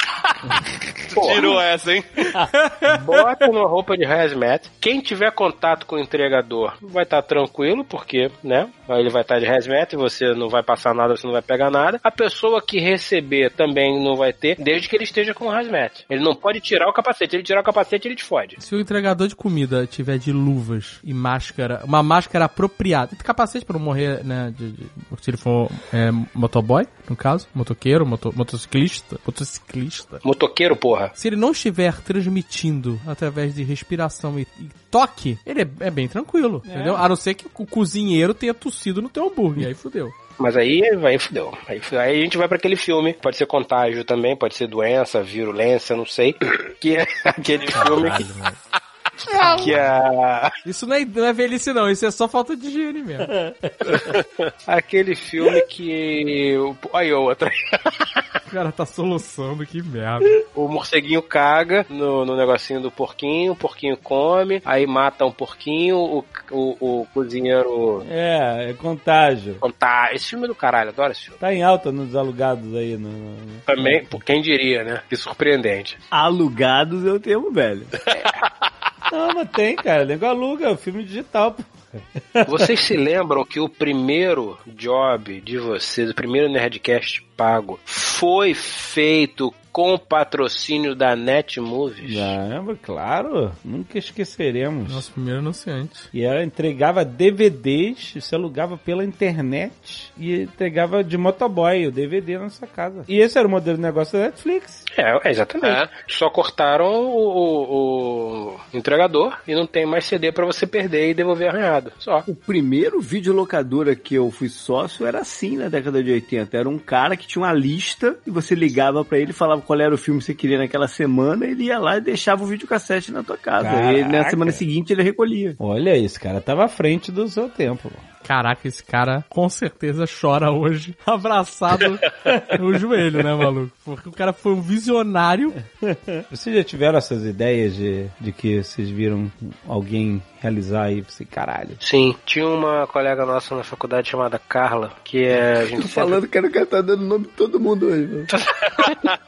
[SPEAKER 3] Porra.
[SPEAKER 6] Tirou essa, hein?
[SPEAKER 3] Bota numa roupa de hazmat. Quem tiver contato com o entregador vai estar tranquilo, porque, né? Ele vai estar de hazmat e você não vai passar nada, você não vai pegar nada. A pessoa que receber também não vai ter, desde que ele esteja com o hazmat. Ele não pode tirar o capacete. Ele tirar o capacete, ele te fode.
[SPEAKER 4] Se o entregador de comida tiver de luvas e máscara, uma máscara apropriada, e capacete pra não morrer, né? de- de- se ele for é, motoboy, no caso, motoqueiro, moto, motociclista, motociclista.
[SPEAKER 3] Motoqueiro, porra.
[SPEAKER 4] Se ele não estiver transmitindo através de respiração e, e toque, ele é, é bem tranquilo, entendeu? A não ser que o cozinheiro tenha tossido no teu hambúrguer, aí fudeu.
[SPEAKER 3] Mas aí vai fudeu. Aí, aí a gente vai pra aquele filme. Pode ser contágio também, pode ser doença, virulência, não sei. Que é aquele filme que, que a,
[SPEAKER 4] Isso não é, não é velhice não, isso é só falta de higiene mesmo.
[SPEAKER 3] aquele filme que o- aí o outro.
[SPEAKER 4] O cara tá soluçando, que merda.
[SPEAKER 3] O morceguinho caga no, no negocinho do porquinho, o porquinho come, aí mata um porquinho, o, o, o cozinheiro
[SPEAKER 2] É, é contágio.
[SPEAKER 3] contar. Esse filme é do caralho, adoro esse filme.
[SPEAKER 2] Tá em alta nos alugados aí. No, no-
[SPEAKER 3] Também, por quem diria, né? Que surpreendente.
[SPEAKER 5] Alugados é o termo velho.
[SPEAKER 2] Não, mas tem, cara. Nego aluga, é filme digital.
[SPEAKER 3] Vocês se lembram que o primeiro job de vocês, o primeiro Nerdcast pago, foi feito com patrocínio da Netmovies?
[SPEAKER 2] Caramba, claro. Nunca esqueceremos.
[SPEAKER 4] Nosso primeiro anunciante.
[SPEAKER 2] E ela entregava DVDs, você alugava pela internet e entregava de motoboy o DVD na sua casa. E esse era o modelo de negócio da Netflix.
[SPEAKER 3] É, exatamente.
[SPEAKER 6] É.
[SPEAKER 3] Só cortaram o, o- o entregador e não tem mais CD pra você perder e devolver arranhado. Só.
[SPEAKER 5] O primeiro videolocadora que eu fui sócio era assim na década de 80. Era um cara que tinha uma lista e você ligava pra ele e falava qual era o filme que você queria naquela semana, ele ia lá e deixava o videocassete na tua casa. E na
[SPEAKER 2] Caraca.
[SPEAKER 5] semana seguinte ele recolhia.
[SPEAKER 2] Olha, esse cara tava à frente do seu tempo. mano.
[SPEAKER 4] Caraca, esse cara com certeza chora hoje, abraçado no joelho, né, maluco? Porque o cara foi um visionário.
[SPEAKER 2] Vocês já tiveram essas ideias de, de que vocês viram alguém realizar aí? Você, caralho.
[SPEAKER 3] Sim, tinha uma colega nossa na faculdade chamada Carla, que é. A gente
[SPEAKER 5] Tô
[SPEAKER 3] sempre-
[SPEAKER 5] falando que o cara tá dando nome de todo mundo hoje. Né?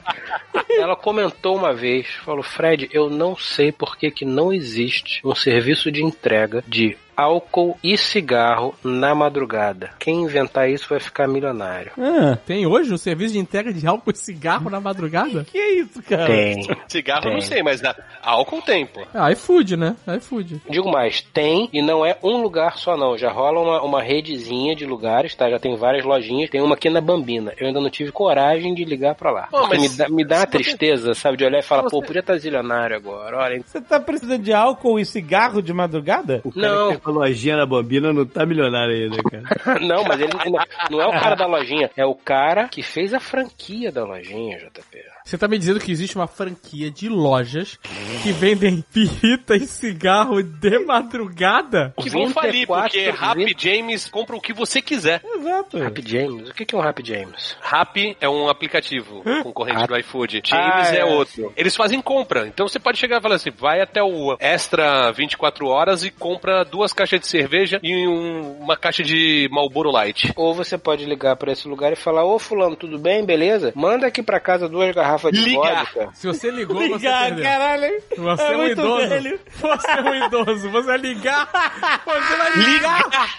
[SPEAKER 3] Ela comentou uma vez, falou, Fred, eu não sei por que, que não existe um serviço de entrega de álcool e cigarro na madrugada. Quem inventar isso vai ficar milionário.
[SPEAKER 2] Ah,
[SPEAKER 4] Tem hoje um serviço de entrega de álcool e cigarro na madrugada?
[SPEAKER 2] que isso, cara?
[SPEAKER 3] Tem.
[SPEAKER 6] Cigarro eu não
[SPEAKER 3] Tem.
[SPEAKER 6] sei, mas álcool tem, pô.
[SPEAKER 4] Ah, iFood, né? iFood.
[SPEAKER 3] Digo mais, tem e não é um lugar só não. Já rola uma, uma redezinha de lugares, tá? Já tem várias lojinhas. Tem uma aqui na Bambina. Eu ainda não tive coragem de ligar pra lá.
[SPEAKER 6] Pô, mas
[SPEAKER 3] me dá, me dá uma
[SPEAKER 6] você-
[SPEAKER 3] tristeza, sabe? De olhar e falar,
[SPEAKER 6] se
[SPEAKER 3] pô,
[SPEAKER 6] você-
[SPEAKER 3] podia estar zilionário agora. Olha,
[SPEAKER 2] Você tá precisando de álcool e cigarro de madrugada?
[SPEAKER 5] O cara
[SPEAKER 3] Não.
[SPEAKER 5] Uma lojinha na bobina não tá milionário ainda, cara.
[SPEAKER 3] Não, mas ele não, não é o cara da lojinha, é o cara que fez a franquia da lojinha, JP.
[SPEAKER 4] Você tá me dizendo que existe uma franquia de lojas que vendem pirita e cigarro de madrugada?
[SPEAKER 6] Que vão falir,
[SPEAKER 3] 24,
[SPEAKER 6] porque Happy
[SPEAKER 3] 20.
[SPEAKER 6] James compra o que você quiser.
[SPEAKER 2] Exato.
[SPEAKER 3] Happy James? O que é um Happy James?
[SPEAKER 6] Happy é um aplicativo concorrente do iFood. James
[SPEAKER 3] Ah,
[SPEAKER 6] é
[SPEAKER 3] é.
[SPEAKER 6] outro. Eles fazem compra. Então você pode chegar e falar assim: vai até o Extra 24 horas e compra duas caixas de cerveja e um- uma caixa de Marlboro Light.
[SPEAKER 3] Ou você pode ligar pra esse lugar e falar, ô fulano, tudo bem, beleza? Manda aqui pra casa duas garrafas de
[SPEAKER 6] Ligar.
[SPEAKER 3] vodka.
[SPEAKER 4] Se você ligou, você
[SPEAKER 2] Ligar,
[SPEAKER 4] perdeu.
[SPEAKER 2] caralho.
[SPEAKER 4] Você
[SPEAKER 2] É
[SPEAKER 4] é, um
[SPEAKER 2] muito
[SPEAKER 4] idoso.
[SPEAKER 2] velho.
[SPEAKER 4] Você é um idoso. Você vai ligar. Você vai ligar.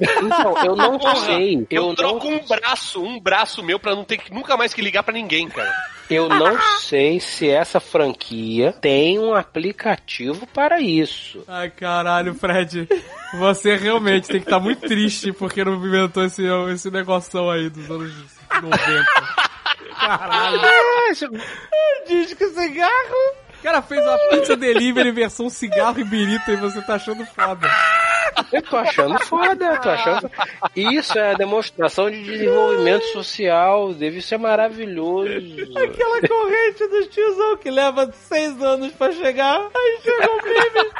[SPEAKER 3] Então, eu não sei.
[SPEAKER 6] Eu,
[SPEAKER 3] Eu não,
[SPEAKER 6] troco um braço, um braço meu pra não ter que, nunca mais que ligar pra ninguém, cara.
[SPEAKER 3] eu não sei se essa franquia tem um aplicativo para isso.
[SPEAKER 4] Ai, caralho, Fred. Você realmente tem que estar muito triste porque não inventou esse, esse negoção aí dos anos 90. Caralho.
[SPEAKER 2] Disco cigarro.
[SPEAKER 4] O cara fez uma pizza delivery versão cigarro e birita e você tá achando foda.
[SPEAKER 3] Eu tô achando foda, eu tô achando. Isso é a demonstração de desenvolvimento social, deve ser maravilhoso.
[SPEAKER 2] Aquela corrente do tiozão que leva seis anos pra chegar. Aí chegou o meme.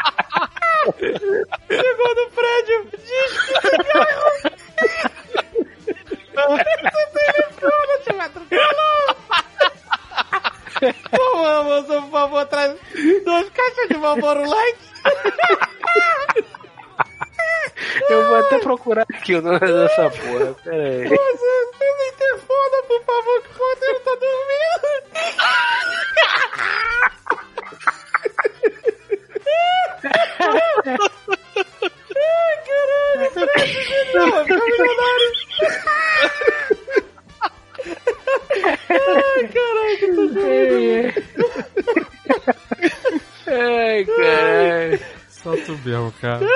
[SPEAKER 2] chegou no prédio. Disco cigarro. Você tem atropela, tio, me atropelou. Pô, mano, moça, por favor, traz duas caixas de Marlboro Light.
[SPEAKER 3] Eu vou até procurar aqui o nome dessa porra, peraí. Moça,
[SPEAKER 2] você me interfona, por favor, que o roteiro tá dormindo. Ai, caralho, crédito de novo, milionário. Ai, caralho, que tô
[SPEAKER 3] Ai, caralho.
[SPEAKER 4] Solta o berro, cara.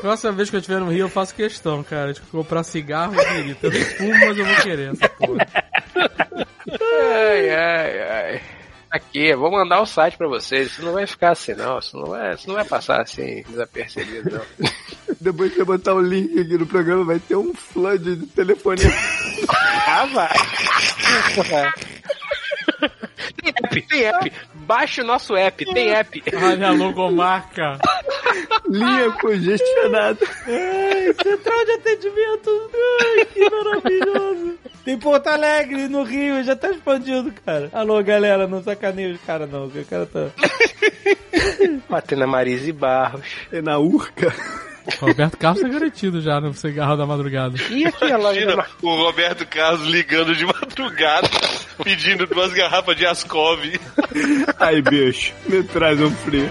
[SPEAKER 4] Próxima vez que eu estiver no Rio, eu faço questão, cara, de comprar cigarro e birita. Eu nem fumo, mas eu vou querer essa porra.
[SPEAKER 3] Ai, ai, ai. Aqui, eu vou mandar o site pra vocês. Isso não vai ficar assim, não. Isso não vai, isso não vai passar assim, desapercebido, não.
[SPEAKER 5] Depois que você botar o link aqui no programa, vai ter um flood de telefonia.
[SPEAKER 3] Ah, vai. Tem app, tem app. Baixe o nosso app, tem app.
[SPEAKER 4] Olha a logomarca.
[SPEAKER 5] Linha congestionada.
[SPEAKER 2] Ai, central de atendimento. Ai, que maravilhoso. Tem Porto Alegre, no Rio, já tá expandindo, cara. Alô, galera, não sacaneia os caras, não. O cara tá...
[SPEAKER 3] Batendo na Marise Barros.
[SPEAKER 5] É na urca.
[SPEAKER 4] Roberto Carlos tá garantido já no cigarro da madrugada.
[SPEAKER 3] E aqui a loja da
[SPEAKER 6] Imagina o Roberto Carlos ligando de madrugada, pedindo duas garrafas de Ascov.
[SPEAKER 5] Ai, bicho, me traz um frio.